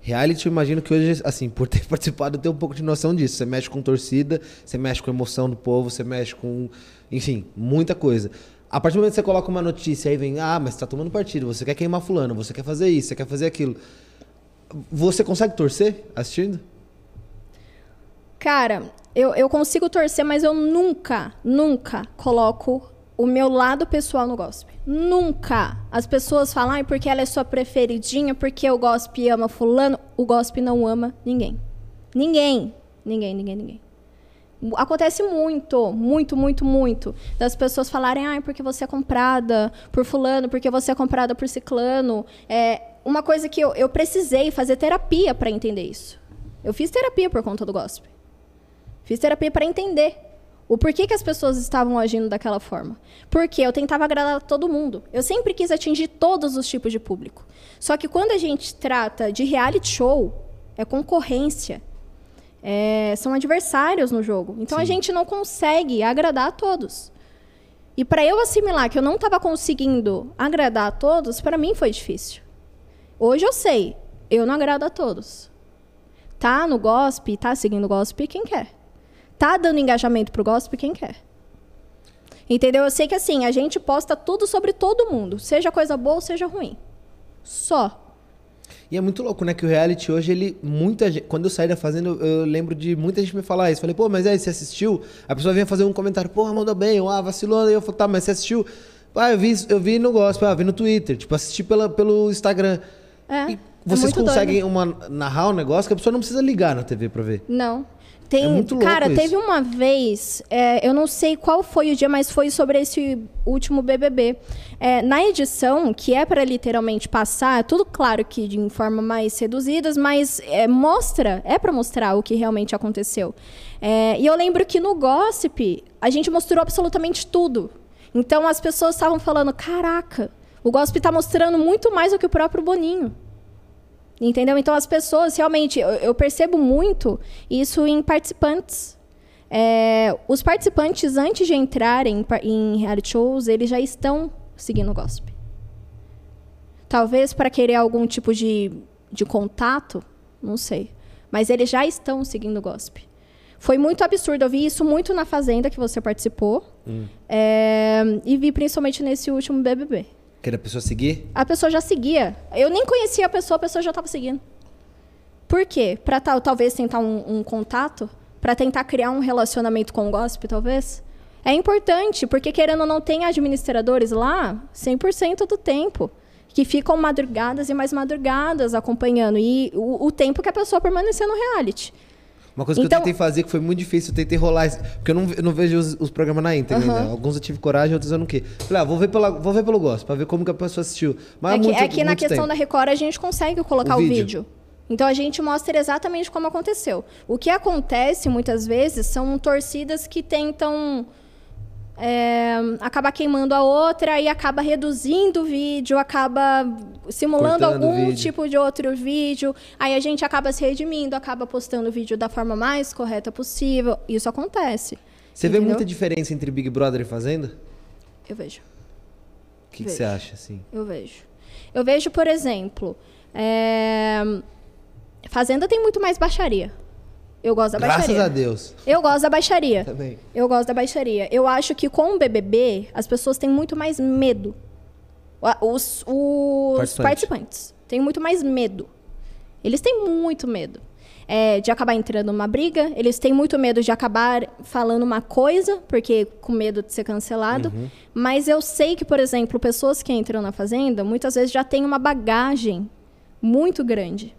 Reality, eu imagino que hoje, assim, por ter [laughs] participado, eu tenho um pouco de noção disso. Você mexe com torcida, você mexe com emoção do povo, você mexe com, enfim, muita coisa. A partir do momento que você coloca uma notícia aí vem, ah, mas você tá tomando partido, você quer queimar fulano, você quer fazer isso, você quer fazer aquilo. Você consegue torcer assistindo? Cara, eu, eu consigo torcer, mas eu nunca, nunca coloco o meu lado pessoal no gospel. Nunca. As pessoas falam, ah, porque ela é sua preferidinha, porque o gospel ama fulano. O gospel não ama ninguém. Ninguém. Ninguém, ninguém, ninguém. Acontece muito, muito, muito, muito. Das pessoas falarem, ah, porque você é comprada por fulano, porque você é comprada por ciclano. É uma coisa que eu, eu precisei fazer terapia para entender isso. Eu fiz terapia por conta do gospel. Fiz terapia para entender o porquê que as pessoas estavam agindo daquela forma. Porque eu tentava agradar todo mundo. Eu sempre quis atingir todos os tipos de público. Só que quando a gente trata de reality show, é concorrência. É, são adversários no jogo. Então a Sim. gente não consegue agradar a todos. E para eu assimilar que eu não estava conseguindo agradar a todos, para mim foi difícil. Hoje eu sei, eu não agrado a todos. Tá no gospel, tá seguindo o gospel quem quer. Tá dando engajamento pro gospel quem quer. Entendeu? Eu sei que assim, a gente posta tudo sobre todo mundo, seja coisa boa ou seja ruim. Só. E é muito louco, né? Que o reality hoje, ele. Muita gente. Quando eu saí da fazenda, eu, eu lembro de muita gente me falar isso. Falei, pô, mas aí, você assistiu? A pessoa vinha fazer um comentário, porra, mandou bem, ou, ah, vacilou. Aí eu falei, tá, mas você assistiu? Ah, eu vi, eu vi no gospel, ah, vi no Twitter, tipo, assisti pela, pelo Instagram. É. E é vocês muito conseguem doido. uma, narrar um negócio que a pessoa não precisa ligar na TV pra ver. Não. Tem, É muito louco cara, isso. teve uma vez, é, eu não sei qual foi o dia, mas foi sobre esse último BBB. É, na edição, que é para literalmente passar, tudo claro que de forma mais reduzidas, mas é, mostra, é para mostrar o que realmente aconteceu. É, e eu lembro que no Gossip, a gente mostrou absolutamente tudo. Então as pessoas estavam falando, caraca, o Gossip está mostrando muito mais do que o próprio Boninho. Entendeu? Então as pessoas realmente, eu, eu percebo muito isso em participantes. É, os participantes, antes de entrarem em reality shows, eles já estão seguindo o gospel. Talvez para querer algum tipo de, de contato, não sei. Mas eles já estão seguindo o gospel. Foi muito absurdo. Eu vi isso muito na Fazenda que você participou. É, e vi principalmente nesse último BBB. Quer a pessoa seguir? A pessoa já seguia. Eu nem conhecia a pessoa, a pessoa já estava seguindo. Por quê? Para tal, talvez tentar um, um contato? Para tentar criar um relacionamento com o gospel, talvez? É importante, porque querendo ou não, tem administradores lá 100% do tempo. Que ficam madrugadas e mais madrugadas acompanhando. E o, o tempo que a pessoa permanecer no reality. Uma coisa que Então- eu tentei fazer que foi muito difícil, eu tentei rolar. Porque eu não, eu não vejo os, os programas na íntegra ainda. Alguns eu tive coragem, outros eu não quis. Falei, ah, vou ver, pela, vou ver pelo gosto, pra ver como que a pessoa assistiu. Mas é que, muito, é que na questão tempo. da Record a gente consegue colocar O o vídeo. vídeo. Então a gente mostra exatamente como aconteceu. O que acontece muitas vezes são torcidas que tentam é, acabar queimando a outra e acaba reduzindo o vídeo, acaba simulando Cortando algum tipo de outro vídeo. Aí a gente acaba se redimindo, acaba postando o vídeo da forma mais correta possível. Isso acontece. Você vê entendeu? muita diferença entre Big Brother e Fazenda? Eu vejo. O que, que você acha, assim? Eu vejo. Eu vejo, por exemplo, é, Fazenda tem muito mais baixaria. Eu gosto da Graças baixaria. a Deus. Eu gosto da baixaria. Também. Eu gosto da baixaria. Eu acho que com o BBB, as pessoas têm muito mais medo. Os, os Participante. participantes têm muito mais medo. Eles têm muito medo é, de acabar entrando numa briga. Eles têm muito medo de acabar falando uma coisa, porque com medo de ser cancelado. Uhum. Mas eu sei que, por exemplo, pessoas que entram na Fazenda, muitas vezes já têm uma bagagem muito grande.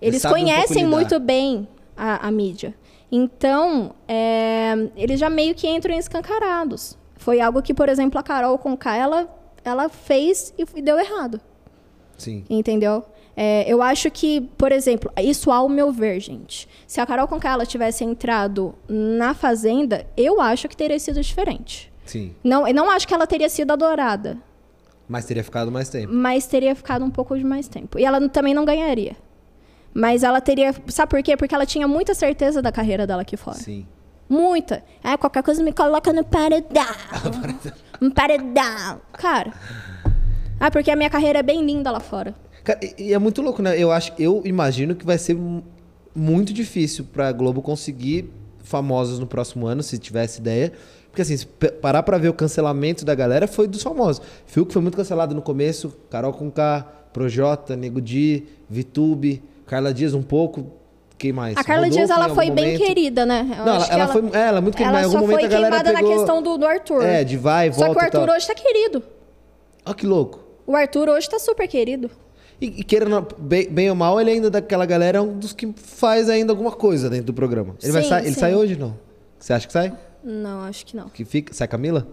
Eles um pouco conhecem lidar. muito bem a, a mídia. Então, é, eles já meio que entram escancarados. Foi algo que, por exemplo, a Carol Conká, ela, ela fez e deu errado. Sim. Entendeu? É, eu acho que, por exemplo, isso ao meu ver, gente. Se a Carol Conká ela tivesse entrado na Fazenda, eu acho que teria sido diferente. Sim. Não, eu não acho que ela teria sido adorada, Mas teria ficado mais tempo. mas teria ficado um pouco de mais tempo. E ela também não ganharia. Mas ela teria. Sabe por quê? Porque ela tinha muita certeza da carreira dela aqui fora. Sim. Muita. Ah, qualquer coisa me coloca no paredão. [laughs] no paredão. Cara. Ah, porque a minha carreira é bem linda lá fora. Cara, e, é muito louco, né? Eu acho, eu imagino que vai ser mu- muito difícil pra Globo conseguir famosos no próximo ano, se tivesse ideia. Porque assim, se parar pra ver o cancelamento da galera, foi dos famosos. Fiuk foi muito cancelado no começo, Carol Conká, Projota, Nego Di, Vitube, Carla Dias um pouco. Quem mais? A Carla Rodolfo, Dias, ela foi bem momento. querida, né? Eu Não, ela, que ela foi, é, ela é muito queimada. Ela só foi queimada pegou... na questão do, do Arthur. É, de vai e Só que volta o Arthur hoje tá querido. Olha que louco. O Arthur hoje tá super querido. E, e querendo, bem, bem ou mal, ele ainda daquela galera é um dos que faz ainda alguma coisa dentro do programa. Ele, vai Sim, sair, ele sim. sai hoje, não? Você acha que sai? Não, acho que não. Que fica? Sai Camila?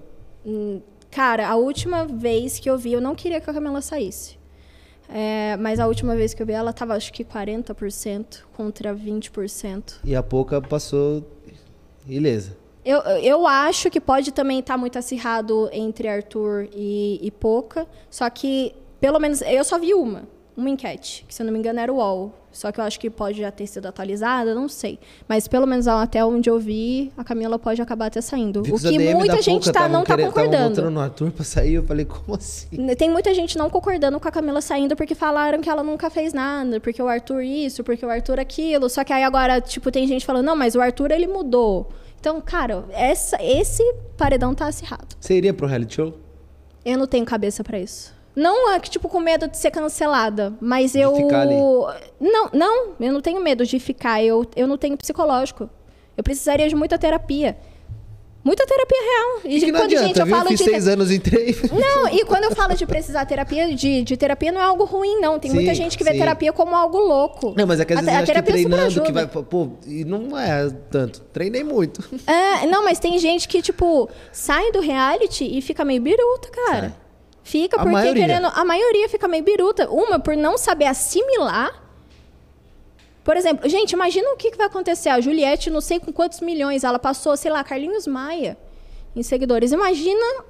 Cara, a última vez que eu vi, eu não queria que a Camila saísse. É, mas a última vez que eu vi, ela tava acho que 40% contra 20%. E a pouca passou ilesa. Eu, eu acho que pode também estar muito acirrado entre Arthur e, e Poca. Só que, pelo menos, eu só vi uma. Uma enquete, que se eu não me engano era o UOL. Só que eu acho que pode já ter sido atualizada, não sei. Mas pelo menos até onde eu vi, a Camila pode acabar até saindo. Vi o que muita gente tá, não tá concordando. voltando no Arthur pra sair, eu falei, como assim? Tem muita gente não concordando com a Camila saindo porque falaram que ela nunca fez nada, porque o Arthur isso, porque o Arthur aquilo. Só que aí agora, tipo, tem gente falando, não, mas o Arthur ele mudou. Então, cara, essa, esse paredão tá acirrado. Você iria pro reality show? Eu não tenho cabeça pra isso. Não é que, tipo, com medo de ser cancelada, mas De eu. ficar ali. Não, não, eu não tenho medo de ficar. Eu, eu não tenho psicológico. Eu precisaria de muita terapia. Muita terapia real. E, E quando, adianta, gente, eu viu? falo Fiz de. seis anos, entrei. Não, e quando eu falo de precisar terapia, de, de terapia não é algo ruim, não. Tem Sim, muita gente que vê sim. terapia como algo louco. Não, mas é que às vezes a acho que terapia super treinando, que vai... Pô, e não é tanto. Treinei muito. É, não, mas tem gente que, tipo, sai do reality e fica meio biruta, cara. Sai. Fica A porque maioria. querendo. A maioria fica meio biruta. Uma, por não saber assimilar. Por exemplo, gente, imagina o que, que vai acontecer. A Juliette, não sei com quantos milhões, ela passou, sei lá, Carlinhos Maia em seguidores. Imagina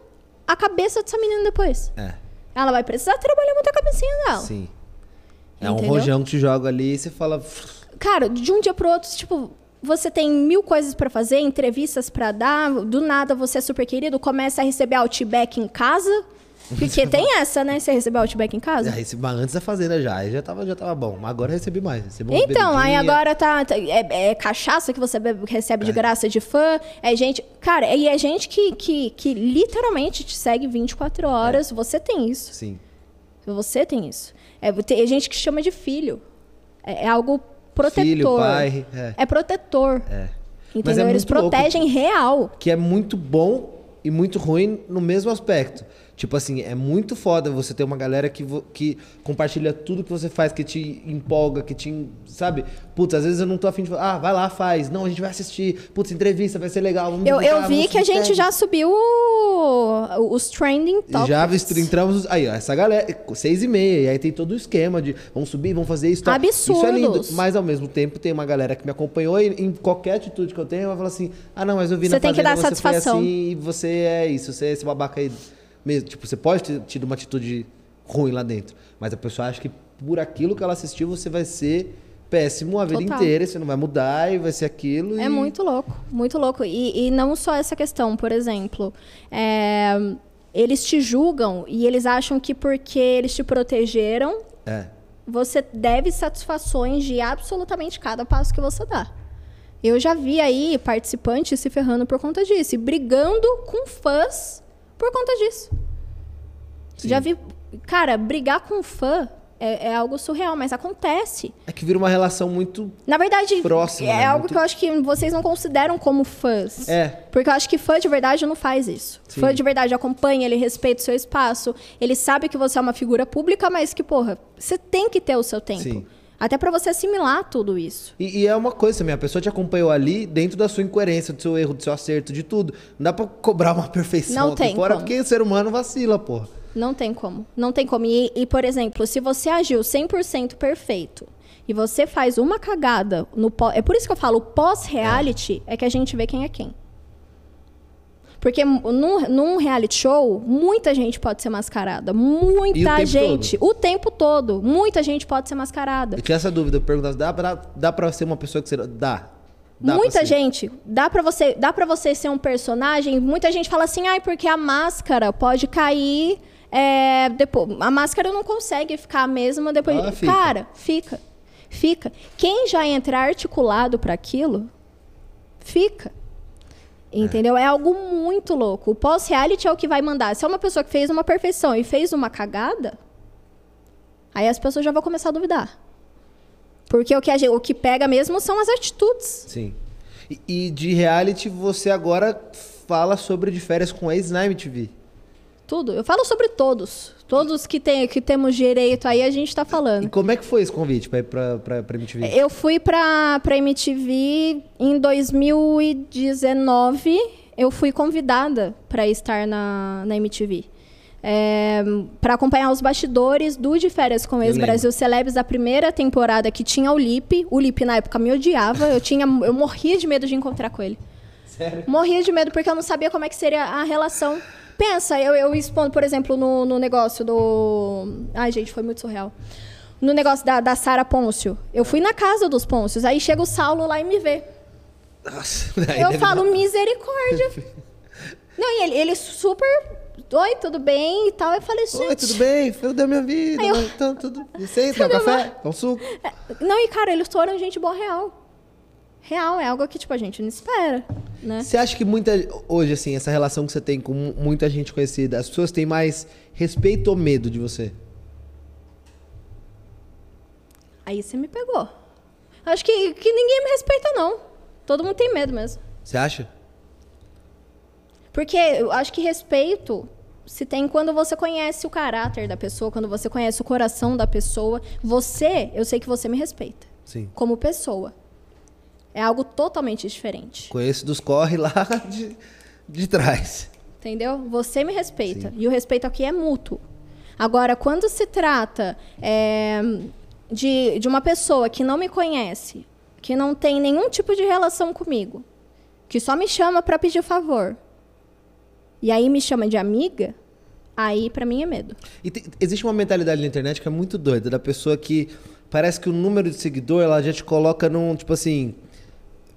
a cabeça dessa menina depois. É, Ela vai precisar trabalhar muito a cabecinha dela. sim. É um Entendeu? rojão que te joga ali e você fala... Cara, de um dia pro outro, tipo, você tem mil coisas pra fazer, entrevistas pra dar, do nada você é super querido, começa a receber outback em casa. Porque tem essa, né? Você recebeu outback em Já casa? recebi mas antes da fazenda já, aí já tava, já tava bom. Mas agora eu recebi mais. Recebi Então, aí agora tá. tá- é, é cachaça que você recebe de graça de fã. É gente. Cara, e é gente que, que, que literalmente te segue 24 horas. Você tem isso. Sim. Você tem isso. É, tem gente que chama de filho. É, é algo protetor. Filho, pai, é. É protetor. É. Entendeu? é Eles muito louco. protegem real. que é muito bom e muito ruim no mesmo aspecto. Tipo assim, é muito foda você ter uma galera que, que compartilha tudo que você faz, que te empolga, que te. Sabe? Putz, às vezes eu não tô afim de falar, ah, vai lá, faz. Não, a gente vai assistir. Putz, entrevista, vai ser legal. Vamos Eu, eu vi que a gente tag. já subiu os trending topics. Já entramos. Aí, ó, essa galera, seis e meia. E aí tem todo o esquema de vamos subir, vamos fazer isso. Tal. Isso é lindo. Mas ao mesmo tempo tem uma galera que me acompanhou e em qualquer atitude que eu tenho, vai falar assim: ah, não, mas eu vi Você na tem que fazenda, dar você foi satisfação. assim e você é isso, você é esse babaca aí mesmo. Tipo, você pode ter tido uma atitude ruim lá dentro. Mas a pessoa acha que por aquilo que ela assistiu, você vai ser péssimo a vida Total. inteira, você não vai mudar e vai ser aquilo. É e... muito louco, muito louco. E, e não só essa questão, por exemplo, é, eles te julgam e eles acham que porque eles te protegeram, É. você deve satisfações de absolutamente cada passo que você dá. Eu já vi aí participantes se ferrando por conta disso, e brigando com fãs por conta disso. Sim. Já vi. Cara, brigar com fã é, é algo surreal, mas acontece. É que vira uma relação muito. Na verdade, Próximo, é né? algo Muito- que eu acho que vocês não consideram como fãs. É. Porque eu acho que fã de verdade não faz isso. Sim. Fã de verdade acompanha, ele respeita o seu espaço, ele sabe que você é uma figura pública, mas que, porra, você tem que ter o seu tempo. Sim. Até pra você assimilar tudo isso. E, e é uma coisa também, a pessoa te acompanhou ali dentro da sua incoerência, do seu erro, do seu acerto, de tudo. Não dá pra cobrar uma perfeição Não aqui tem fora, como. porque o ser humano vacila, porra. Não tem como. Não tem como. E, e, por exemplo, se você agiu 100% perfeito e você faz uma cagada no pós... É por isso que eu falo, pós-reality é. é que a gente vê quem é quem. Porque num, num, reality show, muita gente pode ser mascarada. Muita gente. Todo? O tempo todo. Muita gente pode ser mascarada. Eu tinha essa dúvida, eu perguntava, dá pra, dá pra ser uma pessoa que você. Dá. Dá muita gente. Dá pra, você, dá pra você ser um personagem. Muita gente fala assim, ai, porque a máscara pode cair. É, depois, a máscara não consegue ficar a mesma depois. Ah, fica. Cara, fica. Fica. Quem já entra articulado para aquilo, fica. Entendeu? É algo muito louco. O pós-reality é o que vai mandar. Se é uma pessoa que fez uma perfeição e fez uma cagada, aí as pessoas já vão começar a duvidar. Porque o que, gente, o que pega mesmo são as atitudes. Sim. E, e de reality, você agora fala sobre de férias com ex na MTV. Tudo. Eu falo sobre todos. Todos que, tem, que temos direito aí, a gente está falando. E como é que foi esse convite para ir para a MTV? Eu fui para a MTV em 2019. Eu fui convidada para estar na, na MTV. É, para acompanhar os bastidores do De Férias com Ex-Brasil Celebs da primeira temporada que tinha o Lipe. O Lipe na época me odiava. Eu, tinha, eu morria de medo de encontrar com ele. [laughs] Sério? Morria de medo porque eu não sabia como é que seria a relação. Pensa, eu, eu expondo, por exemplo, no, no negócio do. Ai, gente, foi muito surreal. No negócio da, da Sara Pôncio. Eu fui na casa dos Pôncios, aí chega o Saulo lá e me vê. Nossa, [laughs] eu falo, misericórdia. [laughs] Não, e ele, ele super. Oi, tudo bem e tal. Eu falei, gente. Oi, tudo bem? Foi da minha vida. Eu... Então, tudo. [laughs] Licença, um café? Um suco? É, não, e cara, eles foram gente boa real real, é algo que, tipo, a gente não espera, né? Você acha que muita... Hoje, assim, essa relação que você tem com muita gente conhecida, as pessoas têm mais respeito ou medo de você? Aí você me pegou. Acho que, que ninguém me respeita, não. Todo mundo tem medo mesmo. Você acha? Porque eu acho que respeito se tem quando você conhece o caráter da pessoa, quando você conhece o coração da pessoa. Você, eu sei que você me respeita. Sim. Como pessoa. É algo totalmente diferente. Conheço dos corre lá [laughs] de, de trás. Entendeu? Você me respeita. Sim. E o respeito aqui é mútuo. Agora, quando se trata é, de, de uma pessoa que não me conhece, que não tem nenhum tipo de relação comigo, que só me chama para pedir favor, e aí me chama de amiga, aí para mim é medo. E te, existe uma mentalidade na internet que é muito doida, da pessoa que parece que o número de seguidor ela já te coloca num, tipo assim,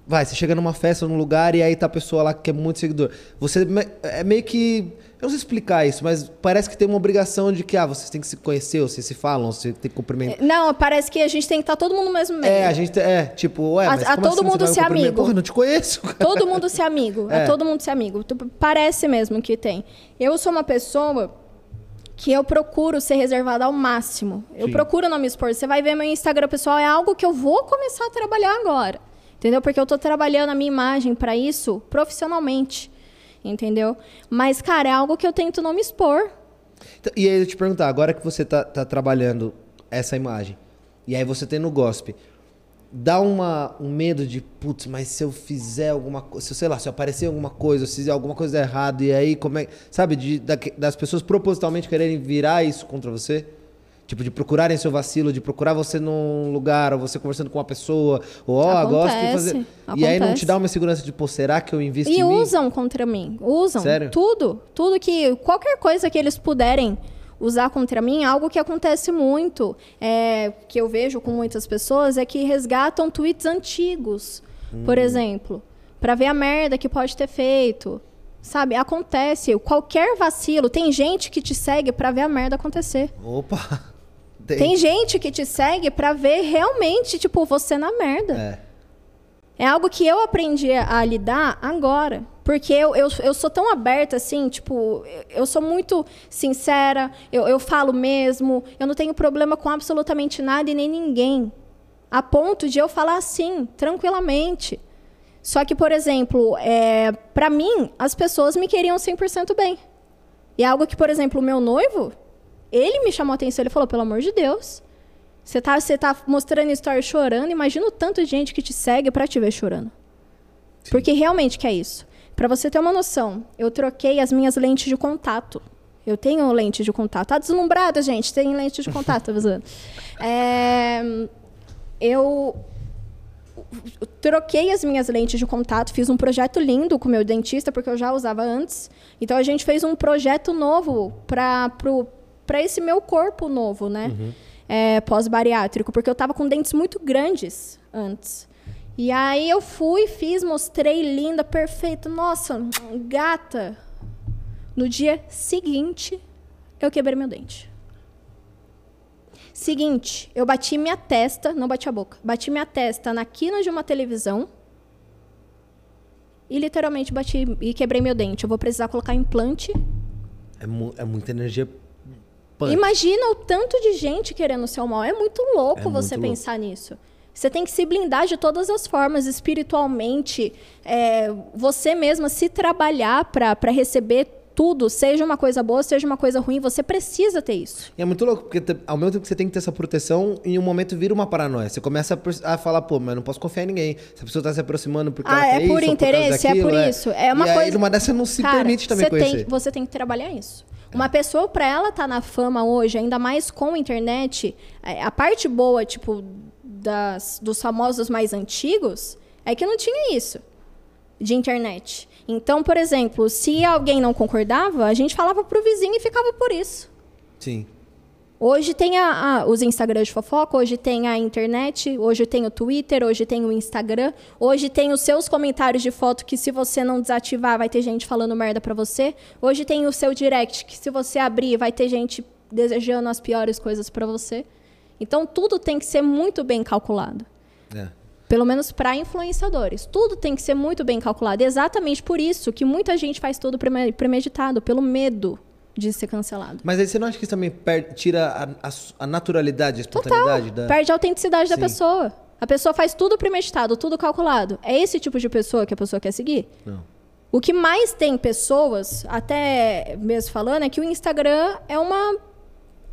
Vai, você chega numa festa, num lugar, e aí tá a pessoa lá que é muito seguidor. Você é meio que. Eu não sei explicar isso, mas parece que tem uma obrigação de que, ah, vocês têm que se conhecer, vocês se falam, você tem que cumprimentar. Não, parece que a gente tem que estar tá todo mundo no mesmo meio. É, a gente. É, tipo, ué, mas a, a todo assim, mundo ser amigo. Porra, não te conheço. Cara. Todo mundo ser amigo. É. é todo mundo ser amigo. Parece mesmo que tem. Eu sou uma pessoa que eu procuro ser reservada ao máximo. Eu Sim. procuro não me expor. Você vai ver meu Instagram pessoal, é algo que eu vou começar a trabalhar agora. Entendeu? Porque eu estou trabalhando a minha imagem para isso profissionalmente. Entendeu? Mas, cara, é algo que eu tento não me expor. Então, e aí eu te perguntar, agora que você tá, tá trabalhando essa imagem, e aí você tem no gospel, dá uma, um medo de, putz, mas se eu fizer alguma coisa, se sei lá, se aparecer alguma coisa, se fizer alguma coisa errada, e aí como é. Sabe, de, da, das pessoas propositalmente quererem virar isso contra você? Tipo, de procurarem seu vacilo, de procurar você num lugar, ou você conversando com uma pessoa, ou ó, oh, gosto de fazer. Acontece. E aí não te dá uma segurança de, pô, será que eu invisto e em mim? E usam contra mim. Usam. Sério? Tudo. Tudo que. Qualquer coisa que eles puderem usar contra mim, algo que acontece muito, é, que eu vejo com muitas pessoas, é que resgatam tweets antigos, hum. por exemplo, para ver a merda que pode ter feito. Sabe, acontece. Qualquer vacilo, tem gente que te segue para ver a merda acontecer. Opa! [laughs] Tem. Tem gente que te segue para ver realmente, tipo, você na merda. É. É algo que eu aprendi a lidar agora. Porque eu, eu, eu sou tão aberta, assim, tipo, eu sou muito sincera, eu, eu falo mesmo, eu não tenho problema com absolutamente nada e nem ninguém. A ponto de eu falar assim, tranquilamente. Só que, por exemplo, é, para mim, as pessoas me queriam 100% bem. E é algo que, por exemplo, o meu noivo, ele me chamou a atenção, ele falou, pelo amor de Deus, você tá, você tá mostrando história chorando, imagina o tanto de gente que te segue para te ver chorando. Sim. Porque realmente que é isso. Para você ter uma noção, eu troquei as minhas lentes de contato. Eu tenho lente de contato. Tá deslumbrada, gente? Tem lente de contato, avisando. [laughs] É, eu troquei as minhas lentes de contato, fiz um projeto lindo com o meu dentista, porque eu já usava antes. Então a gente fez um projeto novo para esse meu corpo novo, né? Uhum. É, Pós-bariátrico, porque eu estava com dentes muito grandes antes. E aí eu fui, fiz, mostrei linda, perfeita. Nossa, gata. No dia seguinte, eu quebrei meu dente. Seguinte, eu bati minha testa, não bati a boca, bati minha testa na quina de uma televisão e literalmente bati e quebrei meu dente. Eu vou precisar colocar implante. É, mu é muita energia. Imagina o tanto de gente querendo o seu mal. É muito louco é você muito pensar louco. nisso. Você tem que se blindar de todas as formas, espiritualmente, é, você mesma se trabalhar para receber tudo, seja uma coisa boa, seja uma coisa ruim, você precisa ter isso. E é muito louco, porque ao mesmo tempo que você tem que ter essa proteção, em um momento vira uma paranoia. Você começa a, falar, pô, mas eu não posso confiar em ninguém. Se a pessoa está se aproximando porque ah, ela é por isso, interesse, por é por é. isso. É uma e coisa. Aí, numa dessa não se Cara, permite também você conhecer. Tem, você tem que trabalhar isso. Uma pessoa, para ela estar tá na fama hoje, ainda mais com a internet, é, a parte boa, tipo, das, dos famosos mais antigos, é que não tinha isso de internet. Então, por exemplo, se alguém não concordava, a gente falava pro vizinho e ficava por isso. Sim. Hoje tem a, a, os Instagrams de fofoca, hoje tem a internet, hoje tem o Twitter, hoje tem o Instagram, hoje tem os seus comentários de foto que se você não desativar vai ter gente falando merda pra você. Hoje tem o seu direct que se você abrir vai ter gente desejando as piores coisas para você. Então tudo tem que ser muito bem calculado. É. Pelo menos para influenciadores. Tudo tem que ser muito bem calculado. Exatamente por isso que muita gente faz tudo premeditado, pelo medo de ser cancelado. Mas aí você não acha que isso também tira a, a, a, naturalidade, a espontaneidade? Total. Da... Perde a autenticidade Sim. da pessoa. A pessoa faz tudo premeditado, tudo calculado. É esse tipo de pessoa que a pessoa quer seguir? Não. O que mais tem pessoas, até mesmo falando, é que o Instagram é uma,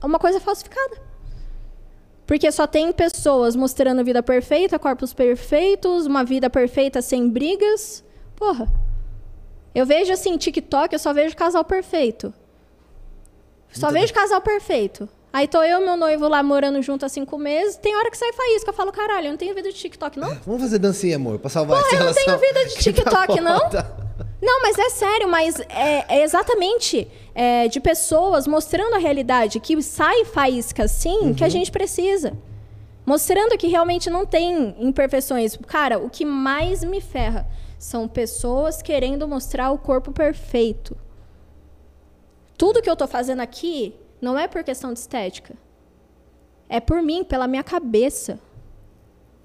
uma coisa falsificada. Porque só tem pessoas mostrando vida perfeita, corpos perfeitos, uma vida perfeita sem brigas. Porra. Eu vejo assim, TikTok, eu só vejo casal perfeito. Só Muito vejo bem. casal perfeito. Aí tô eu e meu noivo lá morando junto há cinco meses. Tem hora que sai faísca. Eu falo, caralho, eu não tenho vida de TikTok, não? Vamos fazer dancinha, amor, pra salvar Porra, essa eu não tenho vida de [laughs] TikTok, não? Não, mas é sério, mas é, é exatamente é, de pessoas mostrando a realidade, que sai faísca sim, uhum. que a uhum. gente precisa. Mostrando que realmente não tem imperfeições. Cara, o que mais me ferra são pessoas querendo mostrar o corpo perfeito. Tudo que eu tô fazendo aqui não é por questão de estética. É por mim, pela minha cabeça.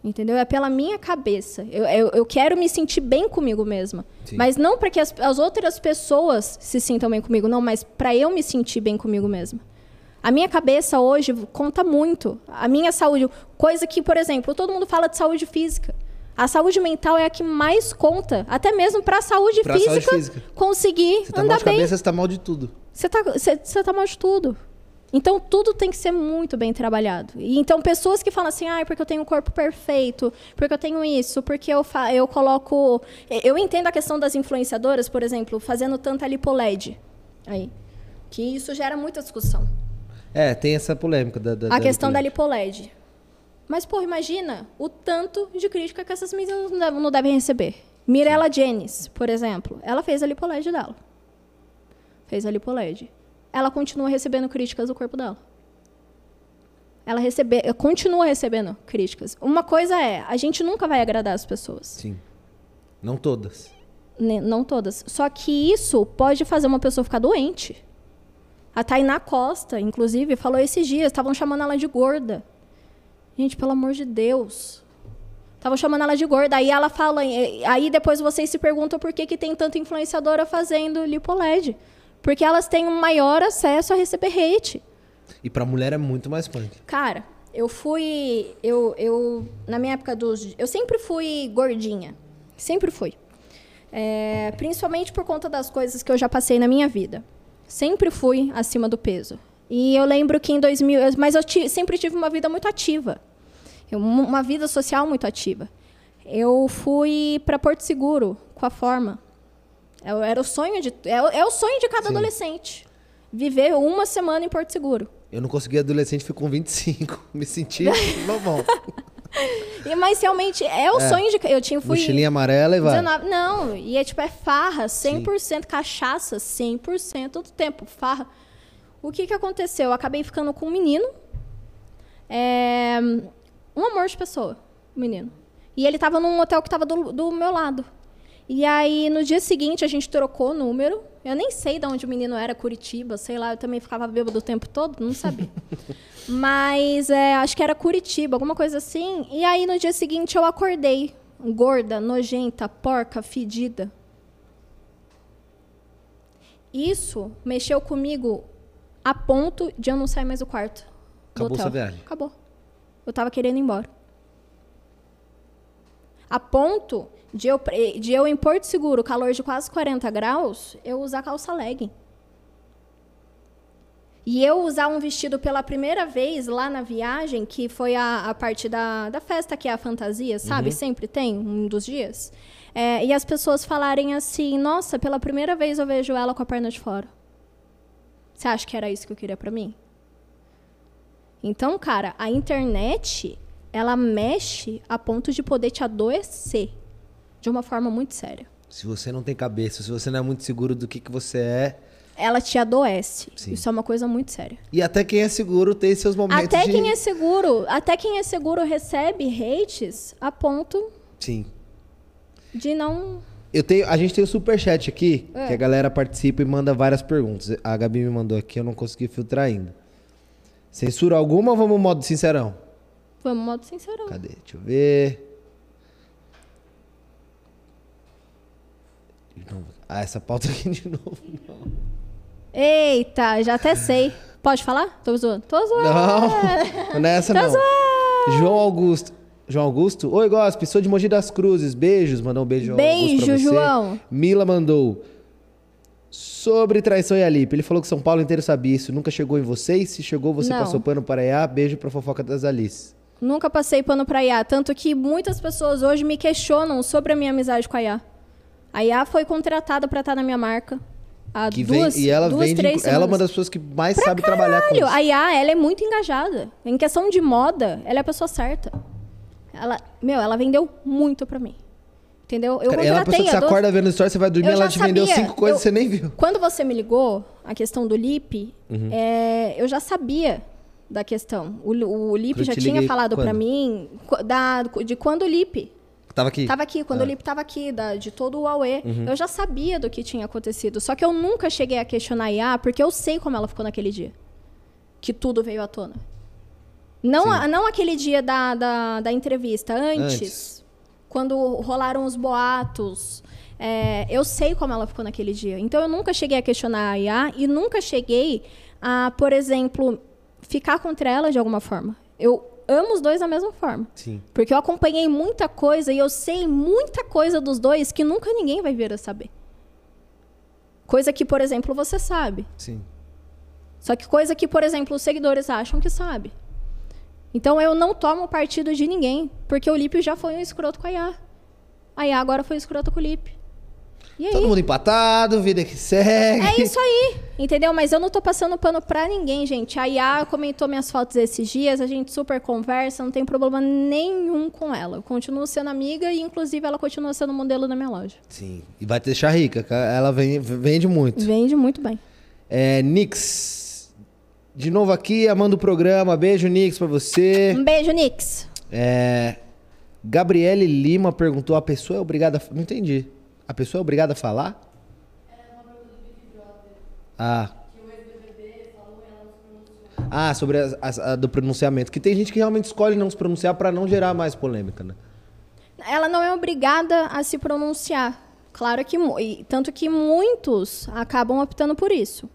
Entendeu? É pela minha cabeça. Eu, eu, eu quero me sentir bem comigo mesma. Sim. Mas não para que as, as, outras pessoas se sintam bem comigo, não, mas para eu me sentir bem comigo mesma. A minha cabeça hoje conta muito. A minha saúde. Coisa que, por exemplo, todo mundo fala de saúde física. A saúde mental é a que mais conta, até mesmo para a saúde, física, saúde física conseguir você tá andar mal de bem. cabeça, você tá mal de tudo. Você está você, você tá mal de tudo. Então, tudo tem que ser muito bem trabalhado. E, então, pessoas que falam assim, ah, porque eu tenho um corpo perfeito, porque eu tenho isso, porque eu, eu coloco... Eu entendo a questão das influenciadoras, por exemplo, fazendo tanta lipoled. Aí. Que isso gera muita discussão. É, tem essa polêmica da, da A da questão da lipoled. Mas, pô, imagina o tanto de crítica que essas meninas não devem receber. Mirella Jennings, por exemplo, ela fez a lipoled dela. Fez a lipoled ela continua recebendo críticas do corpo dela. Ela recebe, continua recebendo críticas. Uma coisa é, a gente nunca vai agradar as pessoas. Sim. Não todas. não todas. Só que isso pode fazer uma pessoa ficar doente. A Tainá Costa, inclusive, falou esses dias, estavam chamando ela de gorda. Gente, pelo amor de Deus. Estavam chamando ela de gorda. Aí ela fala. Aí depois vocês se perguntam por que, que tem tanta influenciadora fazendo lipoled. Porque elas têm um maior acesso a receber hate. E pra mulher é muito mais punk. Cara, eu fui. Eu, eu. Na minha época dos. Eu sempre fui gordinha. Sempre fui. É, principalmente por conta das coisas que eu já passei na minha vida. Sempre fui acima do peso. E eu lembro que em 2000. Mas eu sempre tive uma vida muito ativa. Uma vida social muito ativa. Eu fui para Porto Seguro com a forma. É era o sonho de. É, é o sonho de cada Sim. adolescente. viver uma semana em Porto Seguro. Eu não consegui adolescente, fui com 25. [laughs] Me senti. E, mas realmente é o sonho de. Eu tinha fui. Mochilinha amarela e vai. 19, não, e é tipo, é farra, 100% cachaça, 100% do tempo, farra. O que que aconteceu? Eu acabei ficando com um menino, é, um amor de pessoa, o menino. E ele tava num hotel que tava do, do meu lado. E aí, no dia seguinte, a gente trocou o número. Eu nem sei de onde o menino era, Curitiba, sei lá. Eu também ficava bêbado o tempo todo, não sabia. [laughs] Mas é, acho que era Curitiba, alguma coisa assim. E aí, no dia seguinte, eu acordei. Gorda, nojenta, porca, fedida. Isso mexeu comigo a ponto de eu não sair mais do quarto. do Acabou hotel. sua viagem. Acabou. Eu tava querendo ir embora. A ponto de eu, de eu em Porto Seguro, calor de quase 40 graus, eu usar calça legging. E eu usar um vestido pela primeira vez lá na viagem, que foi a, a parte da, da festa, que é a fantasia, sabe? Sempre tem, um dos dias. É, e as pessoas falarem assim, nossa, pela primeira vez eu vejo ela com a perna de fora. Você acha que era isso que eu queria pra mim? Então, cara, a internet, ela mexe a ponto de poder te adoecer de uma forma muito séria. Se você não tem cabeça, se você não é muito seguro do que, que você é. Ela te adoece. Sim. Isso é uma coisa muito séria. E até quem é seguro tem seus momentos Até de... quem é seguro, até quem é seguro recebe hates a ponto Sim. de não. Eu tenho, a gente tem o superchat aqui, É. que a galera participa e manda várias perguntas. A Gabi me mandou aqui, eu não consegui filtrar ainda. Censura alguma ou vamos modo sincerão? Vamos, modo sincerão. Cadê? Deixa eu ver. De novo. Ah, essa pauta aqui de novo. Não. Eita, já até sei. Pode falar? Tô zoando. Tô zoando. Não, [laughs] nessa Tá não. zoando. João Augusto. João Augusto? Oi, Gospe, sou de Mogi das Cruzes. Beijos. Mandou um beijo, Augusto, Beijo, você. João. Mila mandou. Sobre traição e Alipe. Ele falou que São Paulo inteiro sabia isso. Nunca chegou em vocês? Se chegou, você Não. passou pano para Iá. Beijo pra fofoca das Alice. Nunca passei pano pra Iá. Tanto que muitas pessoas hoje me questionam sobre a minha amizade com a Iá. A Iá foi contratada pra estar na minha marca. Há Que duas, vem, e ela duas, vende. três Ela é uma das pessoas que mais sabe trabalhar com Caralho, isso. a Iá, ela é muito engajada. Em questão de moda, ela é a pessoa certa. Ela, meu, ela vendeu muito pra mim. Entendeu? Eu Cara, ela é uma pessoa que você acorda vendo história, você vai dormir, ela te vendeu sabia. cinco coisas Eu- que você nem viu. Quando você me ligou, a questão do Lip, Uhum. é, eu já sabia da questão. O, o Lip Eu já tinha falado pra quando? mim da, de quando o Lip Tava aqui. tava aqui, quando Ah. o Lip tava aqui, da, de todo o Huawei. Uhum. Eu já sabia do que tinha acontecido. Só que eu nunca cheguei a questionar a Iá, porque eu sei como ela ficou naquele dia. Que tudo veio à tona. Não, a- não aquele dia da, da, da entrevista, antes, Antes. Quando rolaram os boatos. é, eu sei como ela ficou naquele dia. Então eu nunca cheguei a questionar a Iá e nunca cheguei a, por exemplo, ficar contra ela de alguma forma. Eu amo os dois da mesma forma. Sim. Porque eu acompanhei muita coisa e eu sei muita coisa dos dois que nunca ninguém vai vir a saber. Coisa que, por exemplo, você sabe. Sim. Só que coisa que, por exemplo, os seguidores acham que sabe. Então eu não tomo partido de ninguém, porque o Lipe já foi um escroto com a Iá. A Iá agora foi escroto com o Lipe. E? Todo mundo empatado, vida que segue. É isso aí, entendeu? Mas eu não tô passando pano pra ninguém, gente. A Iá comentou minhas fotos esses dias, a gente super conversa, não tem problema nenhum com ela. Eu continuo sendo amiga e, inclusive, ela continua sendo modelo na minha loja. Sim. E vai te deixar rica, ela vem- vende muito. Vende muito bem. É, Nix. De novo aqui, amando o programa. Beijo, Nix, pra você. Um beijo, Nix. É, Gabriele Lima perguntou: a pessoa é obrigada a. Não entendi. A pessoa é obrigada a falar? Ah. Ah, sobre as- as- a do pronunciamento. Que tem gente que realmente escolhe não se pronunciar pra não gerar mais polêmica, né? Ela não é obrigada a se pronunciar. Claro que. e Tanto que muitos acabam optando por isso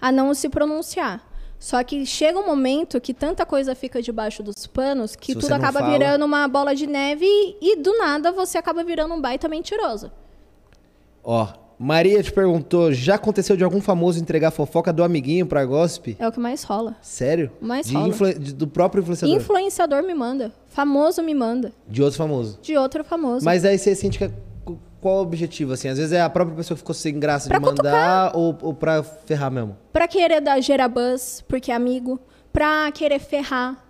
a não se pronunciar. Só que chega um momento que tanta coisa fica debaixo dos panos que Se tudo não acaba fala- virando uma bola de neve e, e do nada você acaba virando um baita mentiroso. Ó, Maria te perguntou: já aconteceu de algum famoso entregar fofoca do amiguinho pra Gospe? É o que mais rola. Sério? Mais de rola. influ- de- do próprio influenciador? Influenciador me manda. Famoso me manda. De outro famoso. De outro famoso. Mas aí você sente que é qual o objetivo, assim? Às vezes é a própria pessoa que ficou sem graça Pra de mandar ou, ou pra ferrar mesmo? Pra querer dar gerar buzz, porque é amigo. Pra querer ferrar.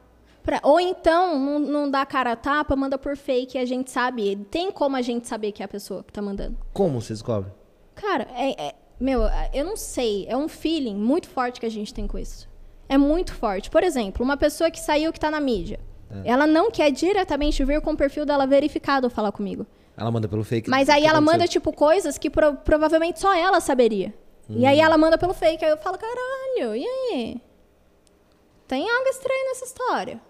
Pra... Ou então, não, não dá cara a tapa, manda por fake e a gente sabe. Tem como a gente saber que é a pessoa que tá mandando. Como você descobre? Cara, é, é- meu, eu não sei. É um feeling muito forte que a gente tem com isso. É muito forte. Por exemplo, uma pessoa que saiu que tá na mídia. Ela não quer diretamente vir com o perfil dela verificado falar comigo. Ela manda pelo fake. Mas aí ela manda, tipo, coisas que pro- provavelmente só ela saberia. E aí ela manda pelo fake. Aí eu falo, caralho, e aí? Tem algo estranho nessa história.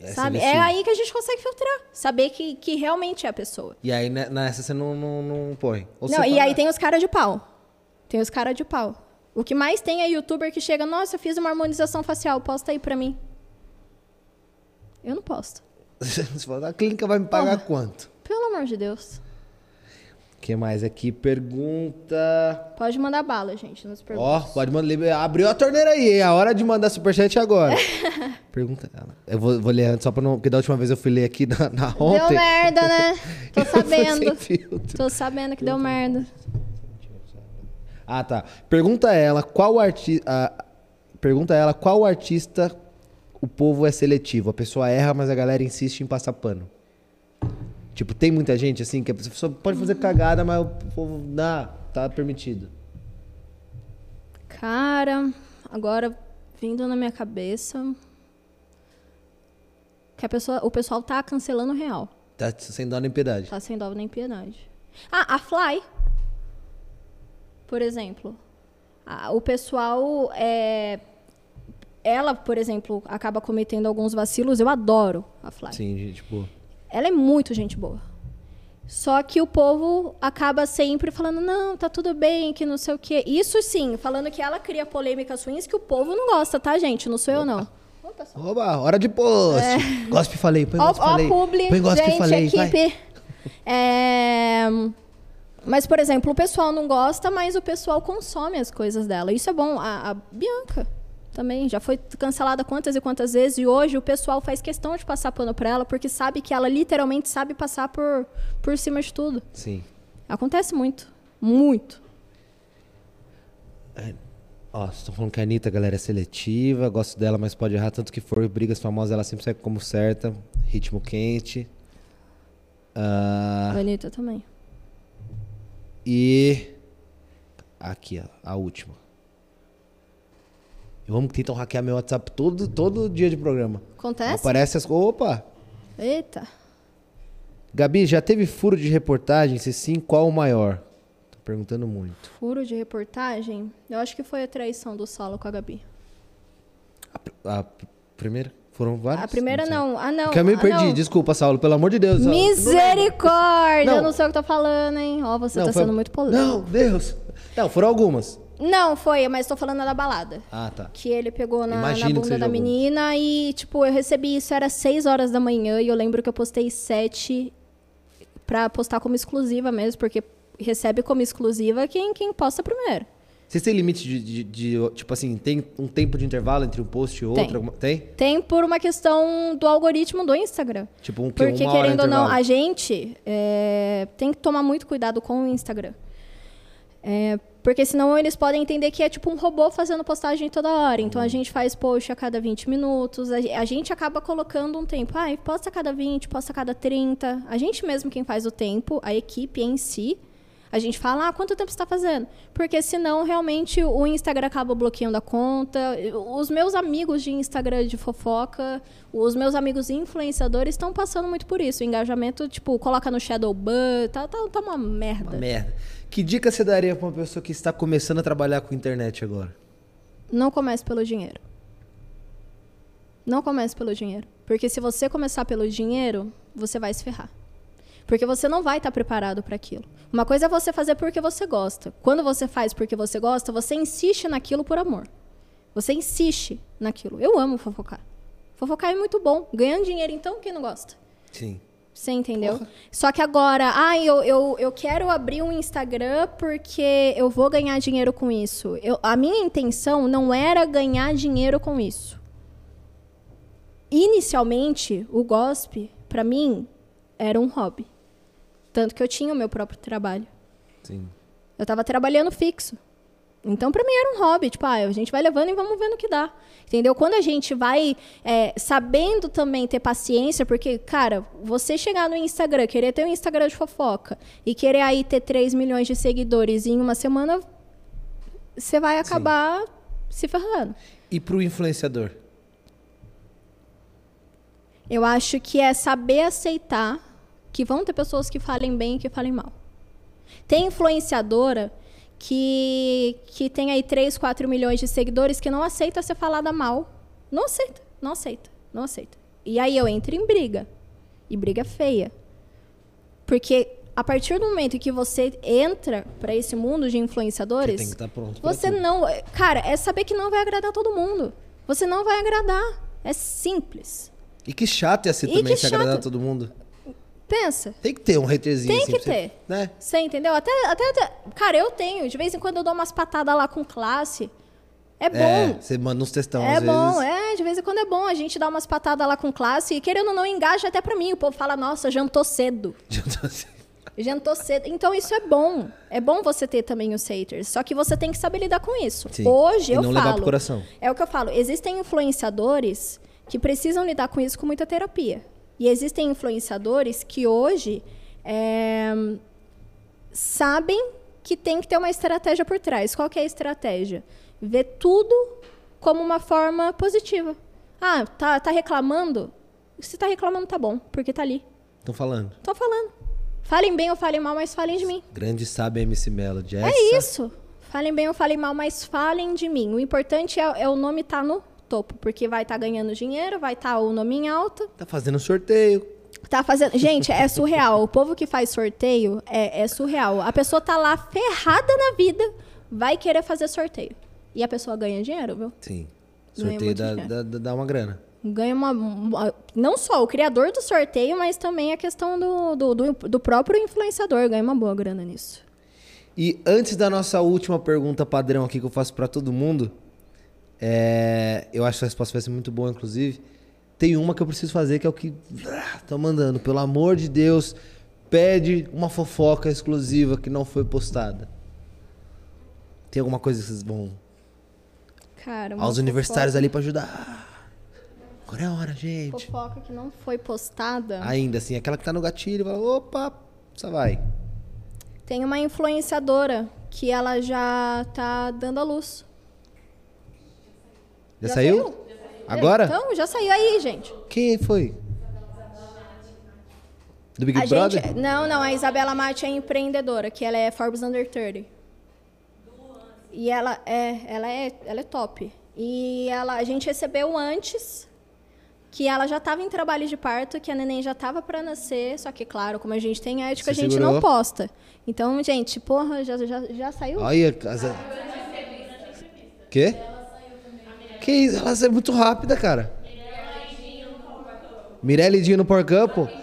É sabe? É seletivo. aí que a gente consegue filtrar. Saber que, que realmente é a pessoa. E aí né, nessa você não, não, não põe. Ou Não, e fala, aí tem os caras de pau. Tem os caras de pau. O que mais tem é youtuber que chega, nossa, eu fiz uma harmonização facial, posta aí pra mim. Eu não posto. [laughs] Você fala, a clínica vai me pagar Porra. quanto? Pelo amor de Deus. O que mais aqui? Pergunta. Pode mandar bala, gente, nas Ó, perguntas. pode mandar. Abriu a torneira aí, é a hora de mandar superchat agora. [laughs] Pergunta. Eu vou, vou ler antes, só pra não. Porque da última vez eu fui ler aqui na, na Deu ontem. merda, né? [laughs] Tô sabendo. Tô sabendo que deu merda. Ah, tá. Pergunta a ela qual artista. Pergunta a ela qual artista o povo é seletivo. A pessoa erra, mas a galera insiste em passar pano. Tipo, tem muita gente assim que a pessoa pode fazer cagada, mas o povo. Dá, tá permitido. Cara, agora vindo na minha cabeça que a pessoa, o pessoal tá cancelando real. Tá sem dó nem piedade. Tá sem dó nem piedade. Ah, a Fly. Por exemplo. O pessoal é ela, por exemplo, acaba cometendo alguns vacilos. Eu adoro a Fly. Sim, gente, boa. Ela é muito gente boa. Só que o povo acaba sempre falando, não, tá tudo bem, que não sei o quê. Isso sim, falando que ela cria polêmicas ruins que o povo não gosta, tá, gente? Não sou eu, não. Pessoal. Oba, hora de post. Gospe falei, põe É. Ó, gospe ó, falei. publi, põe gospe gente, falei. equipe. [laughs] É, Mas, por exemplo, o pessoal não gosta, mas o pessoal consome as coisas dela. Isso é bom. A, a Bianca também já foi cancelada quantas e quantas vezes. E hoje o pessoal faz questão de passar pano pra ela, porque sabe que ela literalmente sabe passar por, por cima de tudo. Sim. Acontece muito. Muito. Ó, vocês estão falando que a Anitta, galera, é seletiva, gosto dela, mas pode errar tanto que for. Brigas famosas, ela sempre sai como certa. Ritmo quente. A Anitta também. e. Aqui, ó, a última. Vamos tentar hackear meu WhatsApp todo, todo dia de programa. Acontece? Aparece as. Opa! Eita. Gabi, já teve furo de reportagem? Se sim, qual o maior? Tô perguntando muito. Furo de reportagem. Eu acho que foi a traição do Solo com a Gabi. A, a pr- primeira? Foram várias? A primeira sei. não. Ah, não. Porque eu me ah, perdi. não. Desculpa, Saulo, pelo amor de Deus. Saulo. Misericórdia! Não. Eu não sei o que tô falando, hein? Ó, você Não, tá foi- sendo muito polêmico. Não, Deus. Não, foram algumas. Não, foi, mas tô falando da balada. Ah, tá. Que ele pegou na, na bunda da algum. menina e, tipo, eu recebi isso, era 6 horas da manhã e eu lembro que eu postei 7 pra postar como exclusiva mesmo, porque recebe como exclusiva quem, quem posta primeiro. Vocês têm limite de, de- de, tipo assim, tem um tempo de intervalo entre um post e outro? Tem. Alguma- Tem? Tem por uma questão do algoritmo do Instagram. Tipo um que Porque, querendo ou não, a gente é, tem que tomar muito cuidado com o Instagram. É, porque senão eles podem entender que é tipo um robô fazendo postagem toda hora. Então Uhum. a gente faz post a cada 20 minutos. A, a gente acaba colocando um tempo. Ah, posta a cada 20, posta a cada 30. A gente mesmo quem faz o tempo, a equipe em si. A gente fala, ah, quanto tempo você está fazendo? Porque senão, realmente, o Instagram acaba bloqueando a conta. Os meus amigos de Instagram de fofoca, os meus amigos influenciadores estão passando muito por isso. O engajamento, tipo, coloca no shadow ban, tá, tá, tá uma merda. Uma merda. Que dica você daria pra uma pessoa que está começando a trabalhar com internet agora? Não comece pelo dinheiro. Não comece pelo dinheiro. Porque se você começar pelo dinheiro, você vai se ferrar. Porque você não vai estar preparado para aquilo. Uma coisa é você fazer porque você gosta. Quando você faz porque você gosta, você insiste naquilo por amor. Você insiste naquilo. Eu amo fofocar. Fofocar é muito bom. Ganhando dinheiro, então, quem não gosta? Sim. Você entendeu? Só que agora, ah, eu, eu, eu quero abrir um Instagram porque eu vou ganhar dinheiro com isso. Eu, a minha intenção não era ganhar dinheiro com isso. Inicialmente, o gospel, pra mim, era um hobby. Tanto que eu tinha o meu próprio trabalho. Sim. Eu tava trabalhando fixo. Então, pra mim era um hobby. Tipo, ah, a gente vai levando e vamos vendo o que dá. Entendeu? Quando a gente vai é, sabendo também ter paciência, porque, cara, você chegar no Instagram, querer ter um Instagram de fofoca e querer aí ter 3 milhões de seguidores em uma semana, você vai acabar Sim. se ferrando. E pro influenciador? Eu acho que é saber aceitar que vão ter pessoas que falem bem e que falem mal. Tem influenciadora que, que tem aí 3, 4 milhões de seguidores que não aceita ser falada mal. Não aceita, não aceita, não aceita. E aí eu entro em briga. E briga feia. Porque a partir do momento que você entra para esse mundo de influenciadores, você, tá você não, cara, é saber que não vai agradar todo mundo. Você não vai agradar. É simples. E que chato é assim e também se chato. agradar todo mundo. Pensa. Tem que ter um haterzinho. Tem assim, que ter. Você, né? Você entendeu? Até, até, até, Cara, eu tenho. De vez em quando eu dou umas patadas lá com classe. É bom. É, você manda uns textão É bom, vezes. é. De vez em quando é bom a gente dar umas patadas lá com classe. E querendo ou não, engaja até pra mim. O povo fala, nossa, jantou cedo. [laughs] Jantou cedo. Jantou cedo. Então isso é bom. É bom você ter também os haters. Só que você tem que saber lidar com isso. Sim. Hoje e eu não falo. Levar pro coração. É o que eu falo. Existem influenciadores que precisam lidar com isso com muita terapia. E existem influenciadores que hoje é, sabem que tem que ter uma estratégia por trás. Qual é a estratégia? Ver tudo como uma forma positiva. Ah, tá, tá reclamando? Se tá reclamando, tá bom, porque tá ali. Estão falando. Tô falando. Falem bem ou falem mal, mas falem de mim. Grande sabe MC Melody. Essa... É isso. Falem bem ou falem mal, mas falem de mim. O importante é, é o nome estar tá no topo, porque vai estar tá ganhando dinheiro, vai estar tá o nome em alta. Tá fazendo sorteio. Tá fazendo. Gente, é surreal. o povo que faz sorteio é, é surreal. A pessoa tá lá ferrada na vida, vai querer fazer sorteio. E a pessoa ganha dinheiro, viu? Sim. Sorteio dá, dá, dá, uma grana. Ganha uma, uma, Não só o criador do sorteio, mas também a questão do, do, do, do próprio influenciador ganha uma boa grana nisso. E antes da nossa última pergunta padrão aqui que eu faço para todo mundo, é, eu acho que a resposta vai ser muito boa, inclusive. Tem uma que eu preciso fazer, que é o que tô ah, mandando. Pelo amor de Deus, pede uma fofoca exclusiva que não foi postada. Tem alguma coisa que vocês vão. Cara, Aos fofoca... universitários ali para ajudar. Agora é a hora, gente. Fofoca que não foi postada. Ainda assim, aquela que tá no gatilho, fala, opa, só vai. Tem uma influenciadora que ela já tá dando a luz. Já, já saiu? saiu? Agora? Então, já saiu aí, gente. Quem foi? Do Big a Brother? Gente, não, não. A Isabela Mate é empreendedora, que ela é Forbes Under 30. E ela é, ela é, ela é top. E ela, a gente recebeu antes que ela já estava em trabalho de parto, que a neném já estava para nascer, só que, claro, como a gente tem ética, Você a gente segurou? não posta. Então, gente, porra, já, já, já saiu? Olha, casa... Quê? Que isso? Ela é muito rápida, cara. Mirelle Dinho no Power Couple.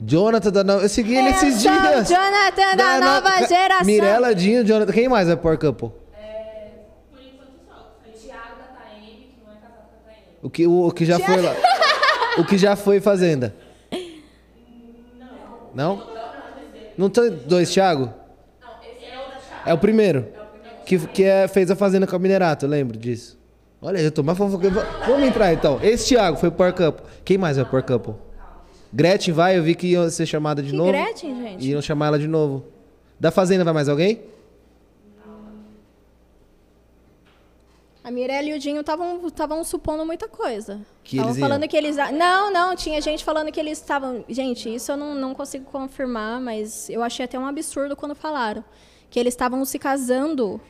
Jonathan da nova. Eu segui ele esses dias. Jonathan da, da nova no... geração. Mirella Dinho, Jonathan. Quem mais é Power Couple? É, por enquanto só. Thiago da Taeme, que não é casado com a Taeme. O que, o, o que já foi lá. o que já foi Fazenda? Não. Não? Não tem dois Thiago? Não, esse é o da Thiago. É o primeiro que, que é, fez a Fazenda com a Minerato, eu lembro disso. Olha, eu tô mais fofoqueiro. Vamos entrar então. Esse Thiago foi por campo. Quem mais vai por campo? Gretchen vai, eu vi que ia ser chamada de que novo. Gretchen, gente? Iam chamar ela de novo. Da Fazenda vai mais alguém? A Mirella e o Dinho estavam supondo muita coisa. Estavam falando iam. que eles. Não, não, tinha gente falando que eles estavam. Gente, isso eu não, não consigo confirmar, mas eu achei até um absurdo quando falaram. Que eles estavam se casando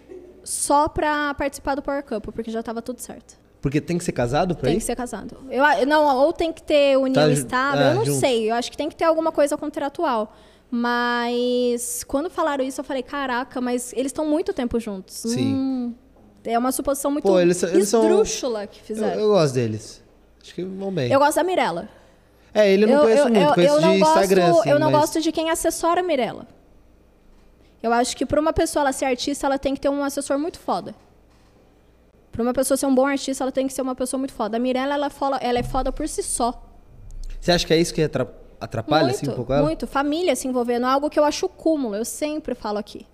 só para participar do Power Couple, porque já estava tudo certo. Porque tem que ser casado para Tem que ser casado. Eu, não, ou tem que ter união tá, estável, é, eu não junto. sei. Eu acho que tem que ter alguma coisa contratual. Mas quando falaram isso, eu falei, caraca, mas eles estão muito tempo juntos. Sim. Hum, é uma suposição muito Pô, eles, eles esdrúxula são... que fizeram. Eu, eu, gosto deles. Acho que vão bem. Eu gosto da Mirella. É, ele não conhece muito, eu, conheço de Instagram, gosto, assim, Eu não mas... gosto de quem assessora a Mirella. Eu acho que para uma pessoa ela ser artista, ela tem que ter um assessor muito foda. Para uma pessoa ser um bom artista, ela tem que ser uma pessoa muito foda. A Mirella, ela, é foda, ela é foda por si só. Você acha que é isso que atrapalha muito, assim um pouco ela? Muito. Família se envolvendo, algo que eu acho cúmulo, eu sempre falo aqui.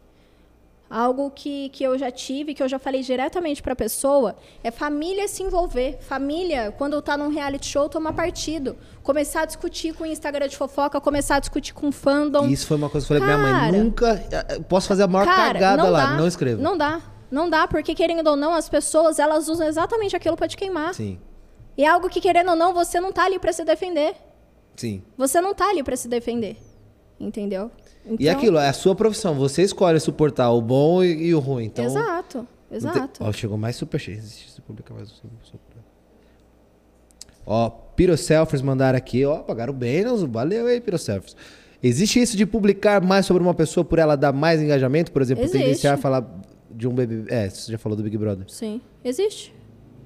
Algo que, que eu já tive, que eu já falei diretamente para a pessoa, é família se envolver. Família, quando tá num reality show, tomar partido. Começar a discutir com o Instagram de fofoca, começar a discutir com fandom. Isso foi uma coisa que eu falei pra minha mãe. Cara. Nunca. eu Posso fazer a maior Cara, cagada não lá, dá, não escreva. Não dá. Não dá, porque querendo ou não, as pessoas, elas usam exatamente aquilo para te queimar. Sim, E é algo que, querendo ou não, você não tá ali para se defender. sim. Você não tá ali para se defender. Entendeu? E Então- aquilo, é a sua profissão. Você escolhe suportar o bom e, e o ruim. Então, Exato, não tem- exato. Ó, chegou mais superchat. Existe se publicar mais um super. Ó, Pyroselfers mandaram aqui. Ó, pagaram bem, não? Valeu aí, Pyroselfers. Existe isso de publicar mais sobre uma pessoa por ela dar mais engajamento? Por exemplo, Existe. tendenciar a falar de um bebê. É, você já falou do Big Brother. Sim, existe.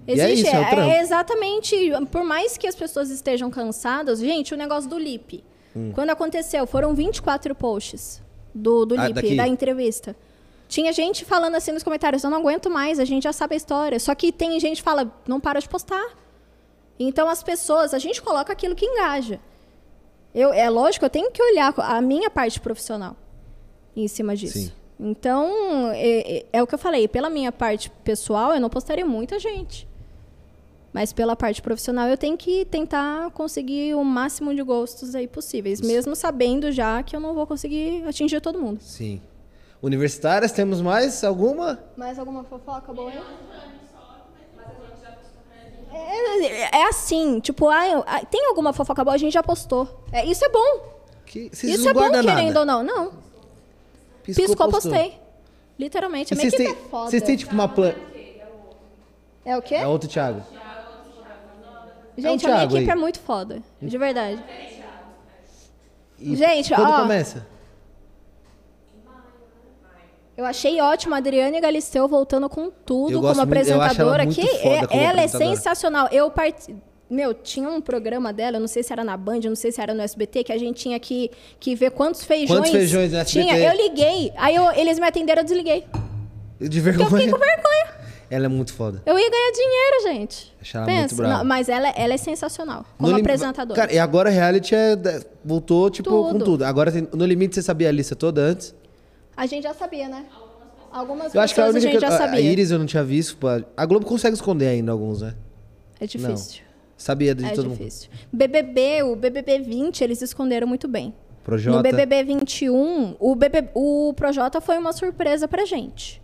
E é Existe, isso, é trampo. exatamente. Por mais que as pessoas estejam cansadas, gente, o negócio do lip. Quando aconteceu, foram 24 posts do, do Hum. Ah, lip, daqui? da entrevista. Tinha gente falando assim nos comentários, eu não aguento mais, a gente já sabe a história. Só que tem gente que fala, não para de postar. Então as pessoas, a gente coloca aquilo que engaja. Eu, é lógico, eu tenho que olhar a minha parte profissional em cima disso. Sim. Então, é, é- é o que eu falei, pela minha parte pessoal, eu não postaria muita gente. Mas pela parte profissional, eu tenho que tentar conseguir o máximo de gostos aí possíveis, mesmo sabendo já que eu não vou conseguir atingir todo mundo. Sim. Universitárias, temos mais alguma? Mais alguma fofoca boa aí? É, é assim, tipo, ah, eu- ah, tem alguma fofoca boa, a gente já postou. É, isso é bom. Que, vocês isso não é bom, guardam querendo nada. ou não. Não, piscou, postei. Literalmente. A minha Vocês equipe têm, é foda. vocês têm tipo uma planta. É o quê? É outro Thiago. Gente, É a minha equipe aí. é muito foda. De verdade. E Gente, quando ó. começa? Eu achei ótimo a Adriane Galisteu voltando com tudo como apresentadora. muito que é- como ela é sensacional. Eu part... Meu, tinha um programa dela, não sei se era na Band, não sei se era no SBT, que a gente tinha que, que ver quantos feijões. Quantos feijões no SBT? Tinha, eu liguei. Aí eu- eles me atenderam, eu desliguei. De Porque eu vergonha. fiquei com vergonha. Ela é muito foda. Eu ia ganhar dinheiro, gente. Ela muito brava. Não, mas ela, ela é sensacional. Como No apresentadora. Cara, e agora reality é, voltou, tipo, com Tudo. tudo. Agora, no limite, você sabia a lista toda antes? A gente já sabia, né? Algumas Eu acho que a a, gente que... já A sabia. Iris eu não tinha visto. A Globo consegue esconder ainda alguns, né? É difícil. Sabia de É todo mundo. difícil. BBB, o BBB 20, eles esconderam muito bem. Projota. No BBB 21, o, BB, o Projota foi uma surpresa pra gente.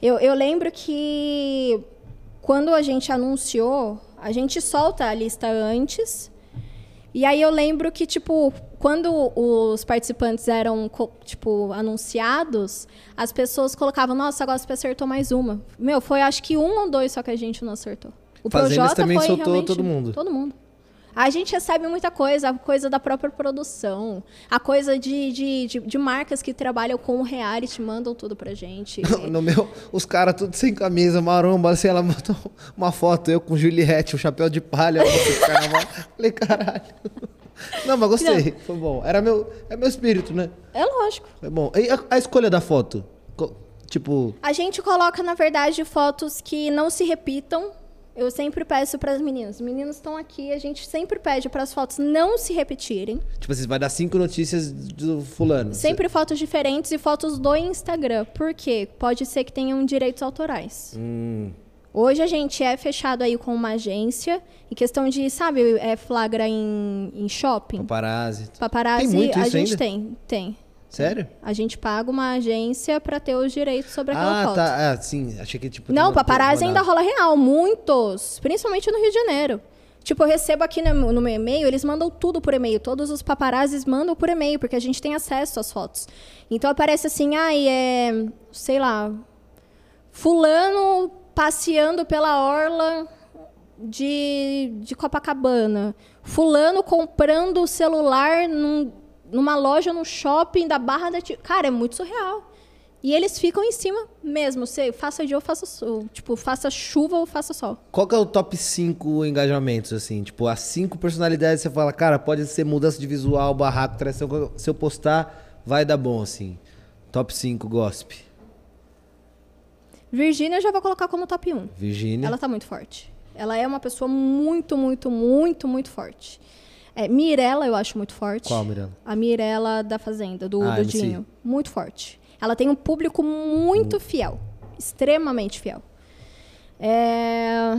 Eu, eu lembro que quando a gente anunciou, a gente solta a lista antes. E aí eu lembro que, tipo, quando os participantes eram, tipo, anunciados, as pessoas colocavam, nossa, a Gossip acertou mais uma. Meu, foi acho que um ou dois só que a gente não acertou. O Fazendas Projota também foi soltou todo mundo. Todo mundo. A gente recebe muita coisa, a coisa da própria produção, a coisa de, de, de, de marcas que trabalham com o reality, mandam tudo pra gente. [laughs] No meu, os caras tudo sem camisa, maromba, assim, ela botou uma foto, eu com Juliette, um chapéu de palha, carnaval. [laughs] Falei, caralho. [laughs] Não, mas gostei, foi bom. Era meu, é meu espírito, né? É lógico. Foi bom. E a, a escolha da foto? Tipo, A gente coloca, na verdade, fotos que não se repitam. Eu sempre peço para as meninas. Os meninos estão aqui, a gente sempre pede para as fotos não se repetirem. tipo assim, vai dar cinco notícias do fulano. Sempre fotos diferentes e fotos do Instagram. Por quê? Pode ser que tenham direitos autorais. Hum, Hoje a gente é fechado aí com uma agência. Em questão de, sabe, é flagra em, em shopping. paparazzi. Paparazzi, Tem muito a gente ainda? tem, tem. Sério? A gente paga uma agência para ter os direitos sobre aquela Ah, foto. tá. Ah, sim. Achei que tipo. Não, paparazzi ainda rola real, muitos. Principalmente no Rio de Janeiro. Tipo, eu recebo aqui no, no meu e-mail, eles mandam tudo por e-mail. Todos os paparazzis mandam por e-mail, porque a gente tem acesso às fotos. Então aparece assim, ai, é. Sei lá. Fulano passeando pela orla de, de Copacabana. Fulano comprando o celular num- numa loja no shopping da Barra da Ti- Cara, é muito surreal. E eles ficam em cima mesmo. Você faça dia ou faça sol. Tipo, faça chuva ou faça sol. Qual que é o top 5 engajamentos, assim? Tipo, as cinco personalidades você fala, cara, pode ser mudança de visual, barraco, traição. Se eu postar, vai dar bom, assim. Top 5, gossip. Virgínia eu já vou colocar como top 1. Virgínia. Ela tá muito forte. Ela é uma pessoa muito, muito, muito, muito forte. É, Mirella eu acho muito forte. Qual, Mirella? A Mirella da Fazenda, do, Ah, do. Dinho. Muito forte. Ela tem um público muito fiel. Extremamente fiel. É...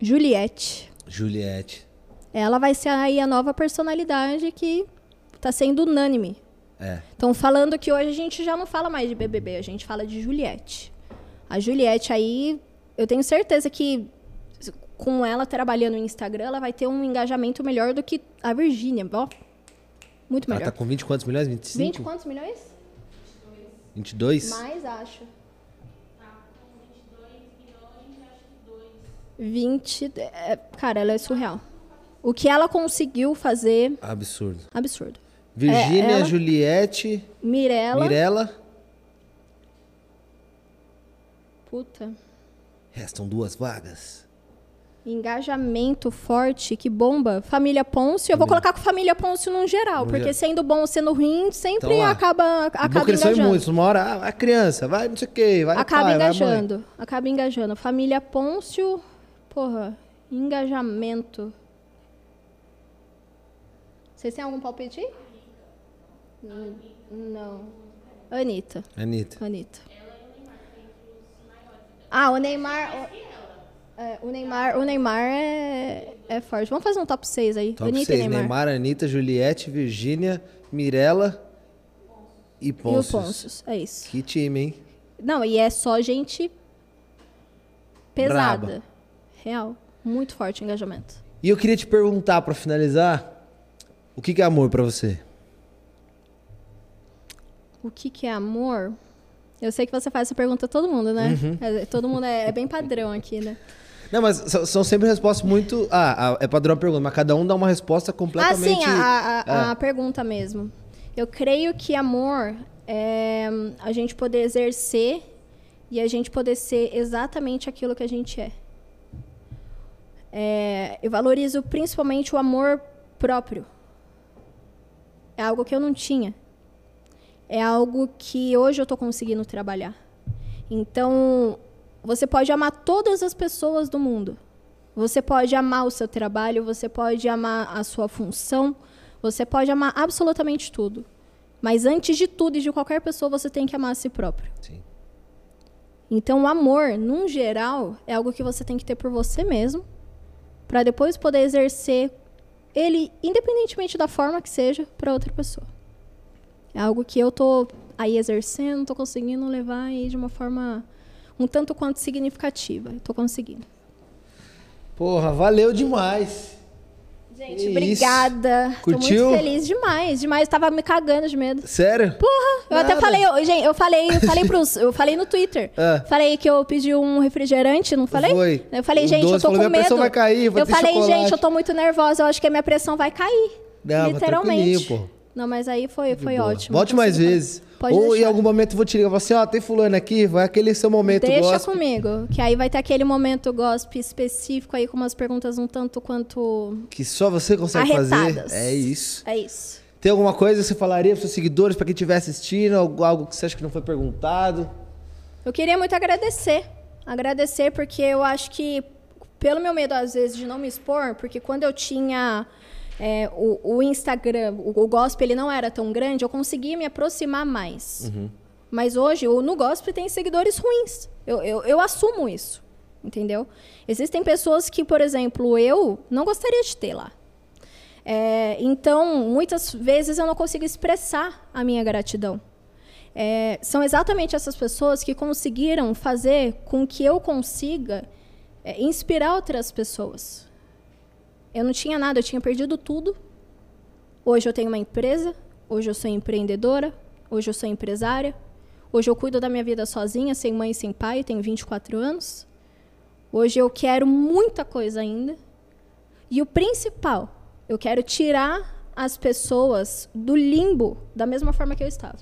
Juliette. Juliette. Ela vai ser aí a nova personalidade que tá sendo unânime. É. Estão falando que hoje a gente já não fala mais de BBB, a gente fala de Juliette. A Juliette aí, eu tenho certeza que com ela trabalhando no Instagram, ela vai ter um engajamento melhor do que a Virgínia, ó. Muito Ela melhor. tá com 20 quantos milhões? 25? 20 quantos milhões? 22? Mais, acho. Tá com 22 milhões acho que 2. 20. é, cara, ela é surreal. O que ela conseguiu fazer, Absurdo. absurdo. Virgínia, ela- Juliette, Mirella. Mirella. Puta. Restam duas vagas. Engajamento forte, que bomba. Família Pôncio. Eu vou colocar com Família Pôncio num geral, No porque geral. sendo bom ou sendo ruim, sempre Então acaba, Vou acaba crescer engajando. muito. Uma hora, ah, a criança, vai não sei o quê, vai acaba pai, vai engajando. Acaba engajando. Família Pôncio, porra, engajamento. Vocês têm algum palpite? aí? Hum, Não. Anitta. Anitta. Anitta. Ah, o Neymar. O, é, o Neymar, o Neymar é, é forte. Vamos fazer um top 6 aí. Top Anitta 6. e Neymar. Neymar, Anitta, Juliette, Virgínia, Mirella e E o. Pôncius. É isso. Que time, hein? Não, e é só gente pesada. Braba. Real. Muito forte o engajamento. E eu queria te perguntar, pra finalizar, o que que é amor pra você? O que, que é amor? Eu sei que você faz essa pergunta a todo mundo, né? Uhum. É, todo mundo é, é bem padrão aqui, né? Não, mas são- sempre respostas muito... Ah, ah, é padrão a pergunta, mas cada um dá uma resposta Ah, completamente... sim, a, a- a- É. a pergunta mesmo. Eu creio que amor é a gente poder exercer e a gente poder ser exatamente aquilo que a gente é. É, eu valorizo principalmente o amor próprio. É algo que eu não tinha. É algo que hoje eu estou conseguindo trabalhar. Então, você pode amar todas as pessoas do mundo. Você pode amar o seu trabalho, você pode amar a sua função, você pode amar absolutamente tudo. Mas antes de tudo e de qualquer pessoa, você tem que amar a si próprio. Sim. Então, o amor, num geral, é algo que você tem que ter por você mesmo, para depois poder exercer ele, independentemente da forma que seja, para outra pessoa. É algo que eu tô aí exercendo, tô conseguindo levar aí de uma forma um tanto quanto significativa. Tô conseguindo. Porra, valeu demais. Gente, Que isso? obrigada. Tô Curtiu? muito feliz demais, demais. Tava me cagando de medo. Sério? Porra, eu até Nada. falei, eu- gente, eu falei, eu falei pros, eu falei no Twitter. Ah. Falei que eu pedi um refrigerante, não falei? Foi. Eu falei, O gente, eu tô com "Minha pressão medo. vai cair, vai eu falei, chocolate." gente, eu tô muito nervosa, eu acho que a minha pressão vai cair. Não, literalmente. Não, mas aí foi, foi Boa. ótimo. Volte Então, mais vezes. Pode Ou em deixar. algum momento eu vou te ligar e falar assim, ó, tem fulano aqui, vai aquele seu momento Deixa gospel. comigo, que aí vai ter aquele momento gospel específico aí com umas perguntas um tanto quanto Que só você consegue arretadas. fazer. É isso. É isso. Tem alguma coisa que você falaria pros seus seguidores, pra quem estiver assistindo, algo que você acha que não foi perguntado? Eu queria muito agradecer. Agradecer porque eu acho que, pelo meu medo, às vezes, de não me expor, porque quando eu tinha é, o, o Instagram, o, o gospel, ele não era tão grande, eu conseguia me aproximar mais. Mas hoje, o- no gospel tem seguidores ruins. Eu, eu, eu assumo isso. Entendeu? Existem pessoas que, por exemplo, eu não gostaria de ter lá. É, então, muitas vezes eu não consigo expressar a minha gratidão. É, são exatamente essas pessoas que conseguiram fazer com que eu consiga é, inspirar outras pessoas. Eu não tinha nada, eu tinha perdido tudo. Hoje eu tenho uma empresa, hoje eu sou empreendedora, hoje eu sou empresária, hoje eu cuido da minha vida sozinha, sem mãe e sem pai, tenho 24 anos. Hoje eu quero muita coisa ainda. E o principal, eu quero tirar as pessoas do limbo da mesma forma que eu estava.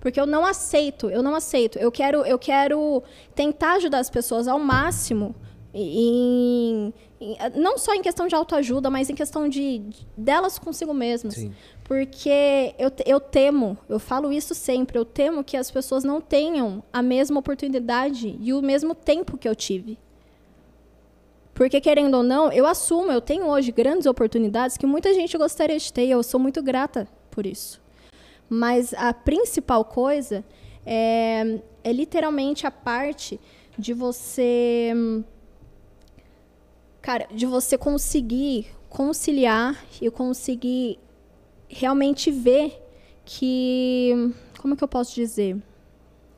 Porque eu não aceito, eu não aceito. Eu quero, eu quero tentar ajudar as pessoas ao máximo em, em- não só em questão de autoajuda, mas em questão de, de- delas consigo mesmas. Sim. Porque eu, eu temo, eu falo isso sempre, eu temo que as pessoas não tenham a mesma oportunidade e o mesmo tempo que eu tive. Porque, querendo ou não, eu assumo, eu tenho hoje grandes oportunidades que muita gente gostaria de ter e eu sou muito grata por isso. Mas a principal coisa é, é literalmente a parte de você. Cara, de você conseguir conciliar e conseguir realmente ver que. Como que eu posso dizer?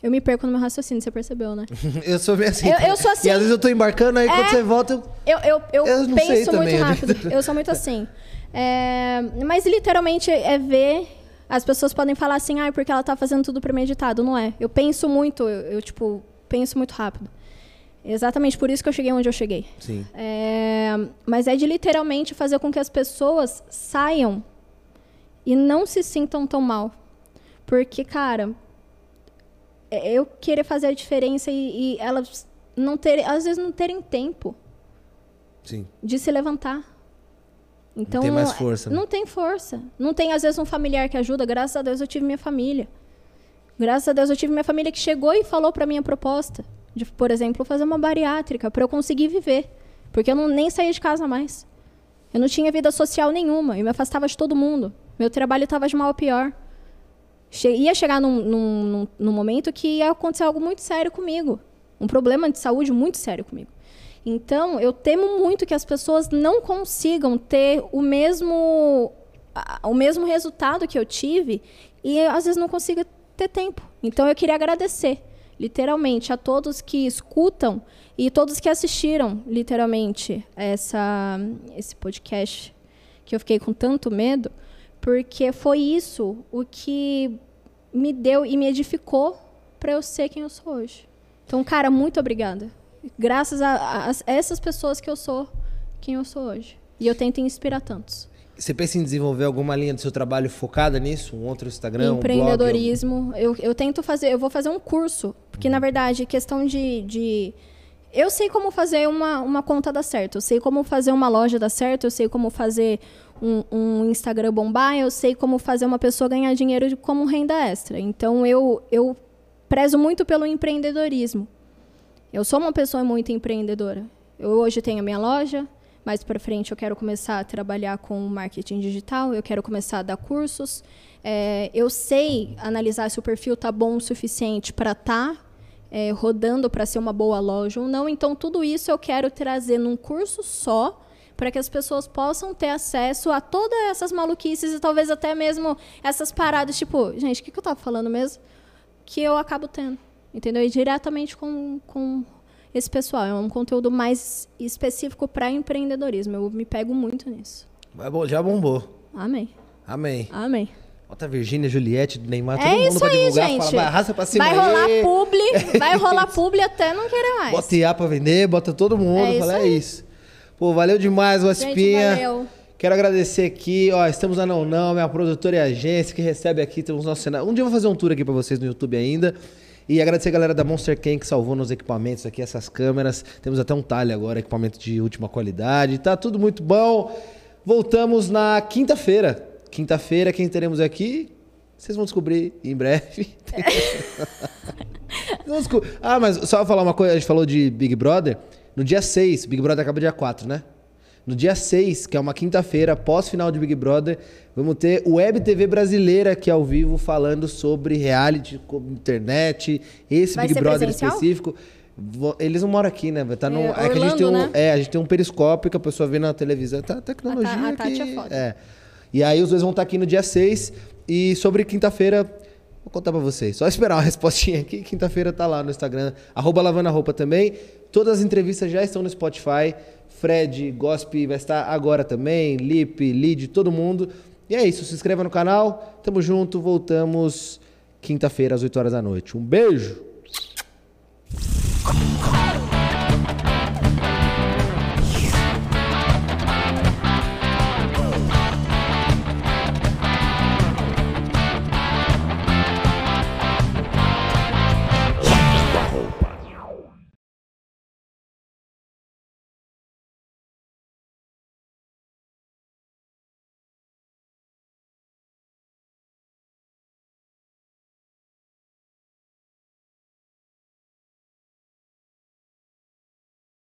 Eu me perco no meu raciocínio, você percebeu, né? [laughs] eu sou bem assim. Eu, eu sou assim. E às vezes eu tô embarcando, aí é, quando você volta. Eu, eu, eu, eu, eu penso muito também, rápido. Eu sou muito assim. [laughs] É, mas literalmente é ver. As pessoas podem falar assim, ah, porque ela tá fazendo tudo premeditado. Não é. Eu penso muito, eu, eu tipo, penso muito rápido. Exatamente por isso que eu cheguei onde eu cheguei. Sim. É, mas é de literalmente fazer com que as pessoas saiam e não se sintam tão mal. Porque, cara, é, eu querer fazer a diferença e, e elas não terem, às vezes não terem tempo Sim. de se levantar. Então, não tem mais força. Né? Não tem força. Não tem, às vezes, um familiar que ajuda. Graças a Deus eu tive minha família. Graças a Deus eu tive minha família que chegou e falou para minha proposta de, por exemplo, fazer uma bariátrica para eu conseguir viver, porque eu não nem saía de casa mais. Eu não tinha vida social nenhuma, eu me afastava de todo mundo. Meu trabalho estava de mal a pior. Che ia chegar num, num, num, momento que ia acontecer algo muito sério comigo. Um problema de saúde muito sério comigo. Então, eu temo muito que as pessoas não consigam ter o mesmo, o mesmo resultado que eu tive e às vezes não consiga ter tempo. Então, eu queria agradecer, literalmente, a todos que escutam e todos que assistiram, literalmente, essa, esse podcast que eu fiquei com tanto medo, porque foi isso o que me deu e me edificou para eu ser quem eu sou hoje. Então, cara, muito obrigada. Graças a, a, a, essas pessoas que eu sou quem eu sou hoje. E eu tento inspirar tantos. Você pensa em desenvolver alguma linha do seu trabalho focada nisso? Um outro Instagram? Empreendedorismo. Um blog? eu, eu tento fazer, eu vou fazer um curso. Porque, uhum. na verdade, questão de, de. Eu sei como fazer uma, uma conta dar certo. Eu sei como fazer uma loja dar certo. Eu sei como fazer um, um, Instagram bombar, eu sei como fazer uma pessoa ganhar dinheiro como renda extra. Então eu, eu prezo muito pelo empreendedorismo. Eu sou uma pessoa muito empreendedora. Eu hoje tenho a minha loja, mais para frente eu quero começar a trabalhar com marketing digital, eu quero começar a dar cursos. É, eu sei analisar se o perfil está bom o suficiente para estar tá, é, rodando para ser uma boa loja ou não. Então, tudo isso eu quero trazer num curso só para que as pessoas possam ter acesso a todas essas maluquices e talvez até mesmo essas paradas, tipo, gente, o que, que eu estava falando mesmo? Que eu acabo tendo, entendeu? E diretamente com, com esse pessoal. É um conteúdo mais específico para empreendedorismo. Eu me pego muito nisso. Já bombou. Amém. Amém. Amém. Bota Virgínia, Juliette, Neymar, todo é mundo isso aí, divulgar. Gente. Fala, arrasta pra cima vai rolar publi, vai rolar publi até não querer mais. Bota IA pra vender, bota todo mundo. É fala, é isso. Pô, valeu demais, o Aspinha. valeu. Quero agradecer aqui, ó, estamos na Não Não, minha produtora e agência que recebe aqui, temos nosso cenário. Um dia eu vou fazer um tour aqui para vocês no YouTube ainda. E agradecer a galera da Monster Can que salvou nos equipamentos aqui, essas câmeras. Temos até um talhe agora, equipamento de última qualidade. Tá tudo muito bom. Voltamos na quinta-feira. Quinta-feira, quem teremos aqui? Vocês vão descobrir em breve. [laughs] ah, mas só falar uma coisa, a gente falou de Big Brother. No dia 6, Big Brother acaba dia 4, né? No dia 6, que é uma quinta-feira, pós-final de Big Brother, vamos ter o Web TV brasileira aqui ao vivo falando sobre reality, internet, esse Vai Big Brother presencial? específico. Eles não moram aqui, né? Tá no, é, é, Orlando, que a gente tem um, né? é, a gente tem um periscópio que a pessoa vê na televisão. Tá tecnologia a, a Tati que, é foda. é. E aí os dois vão estar aqui no dia 6 e sobre quinta-feira Vou contar pra vocês. Só esperar uma respostinha aqui. Quinta-feira tá lá no Instagram. Arroba Lavando a Roupa também. Todas as entrevistas já estão no Spotify. Fred, Gospe vai estar agora também. Lipe, Lid, todo mundo. E é isso. Se inscreva no canal. Tamo junto. Voltamos quinta-feira às 8 horas da noite. Um beijo.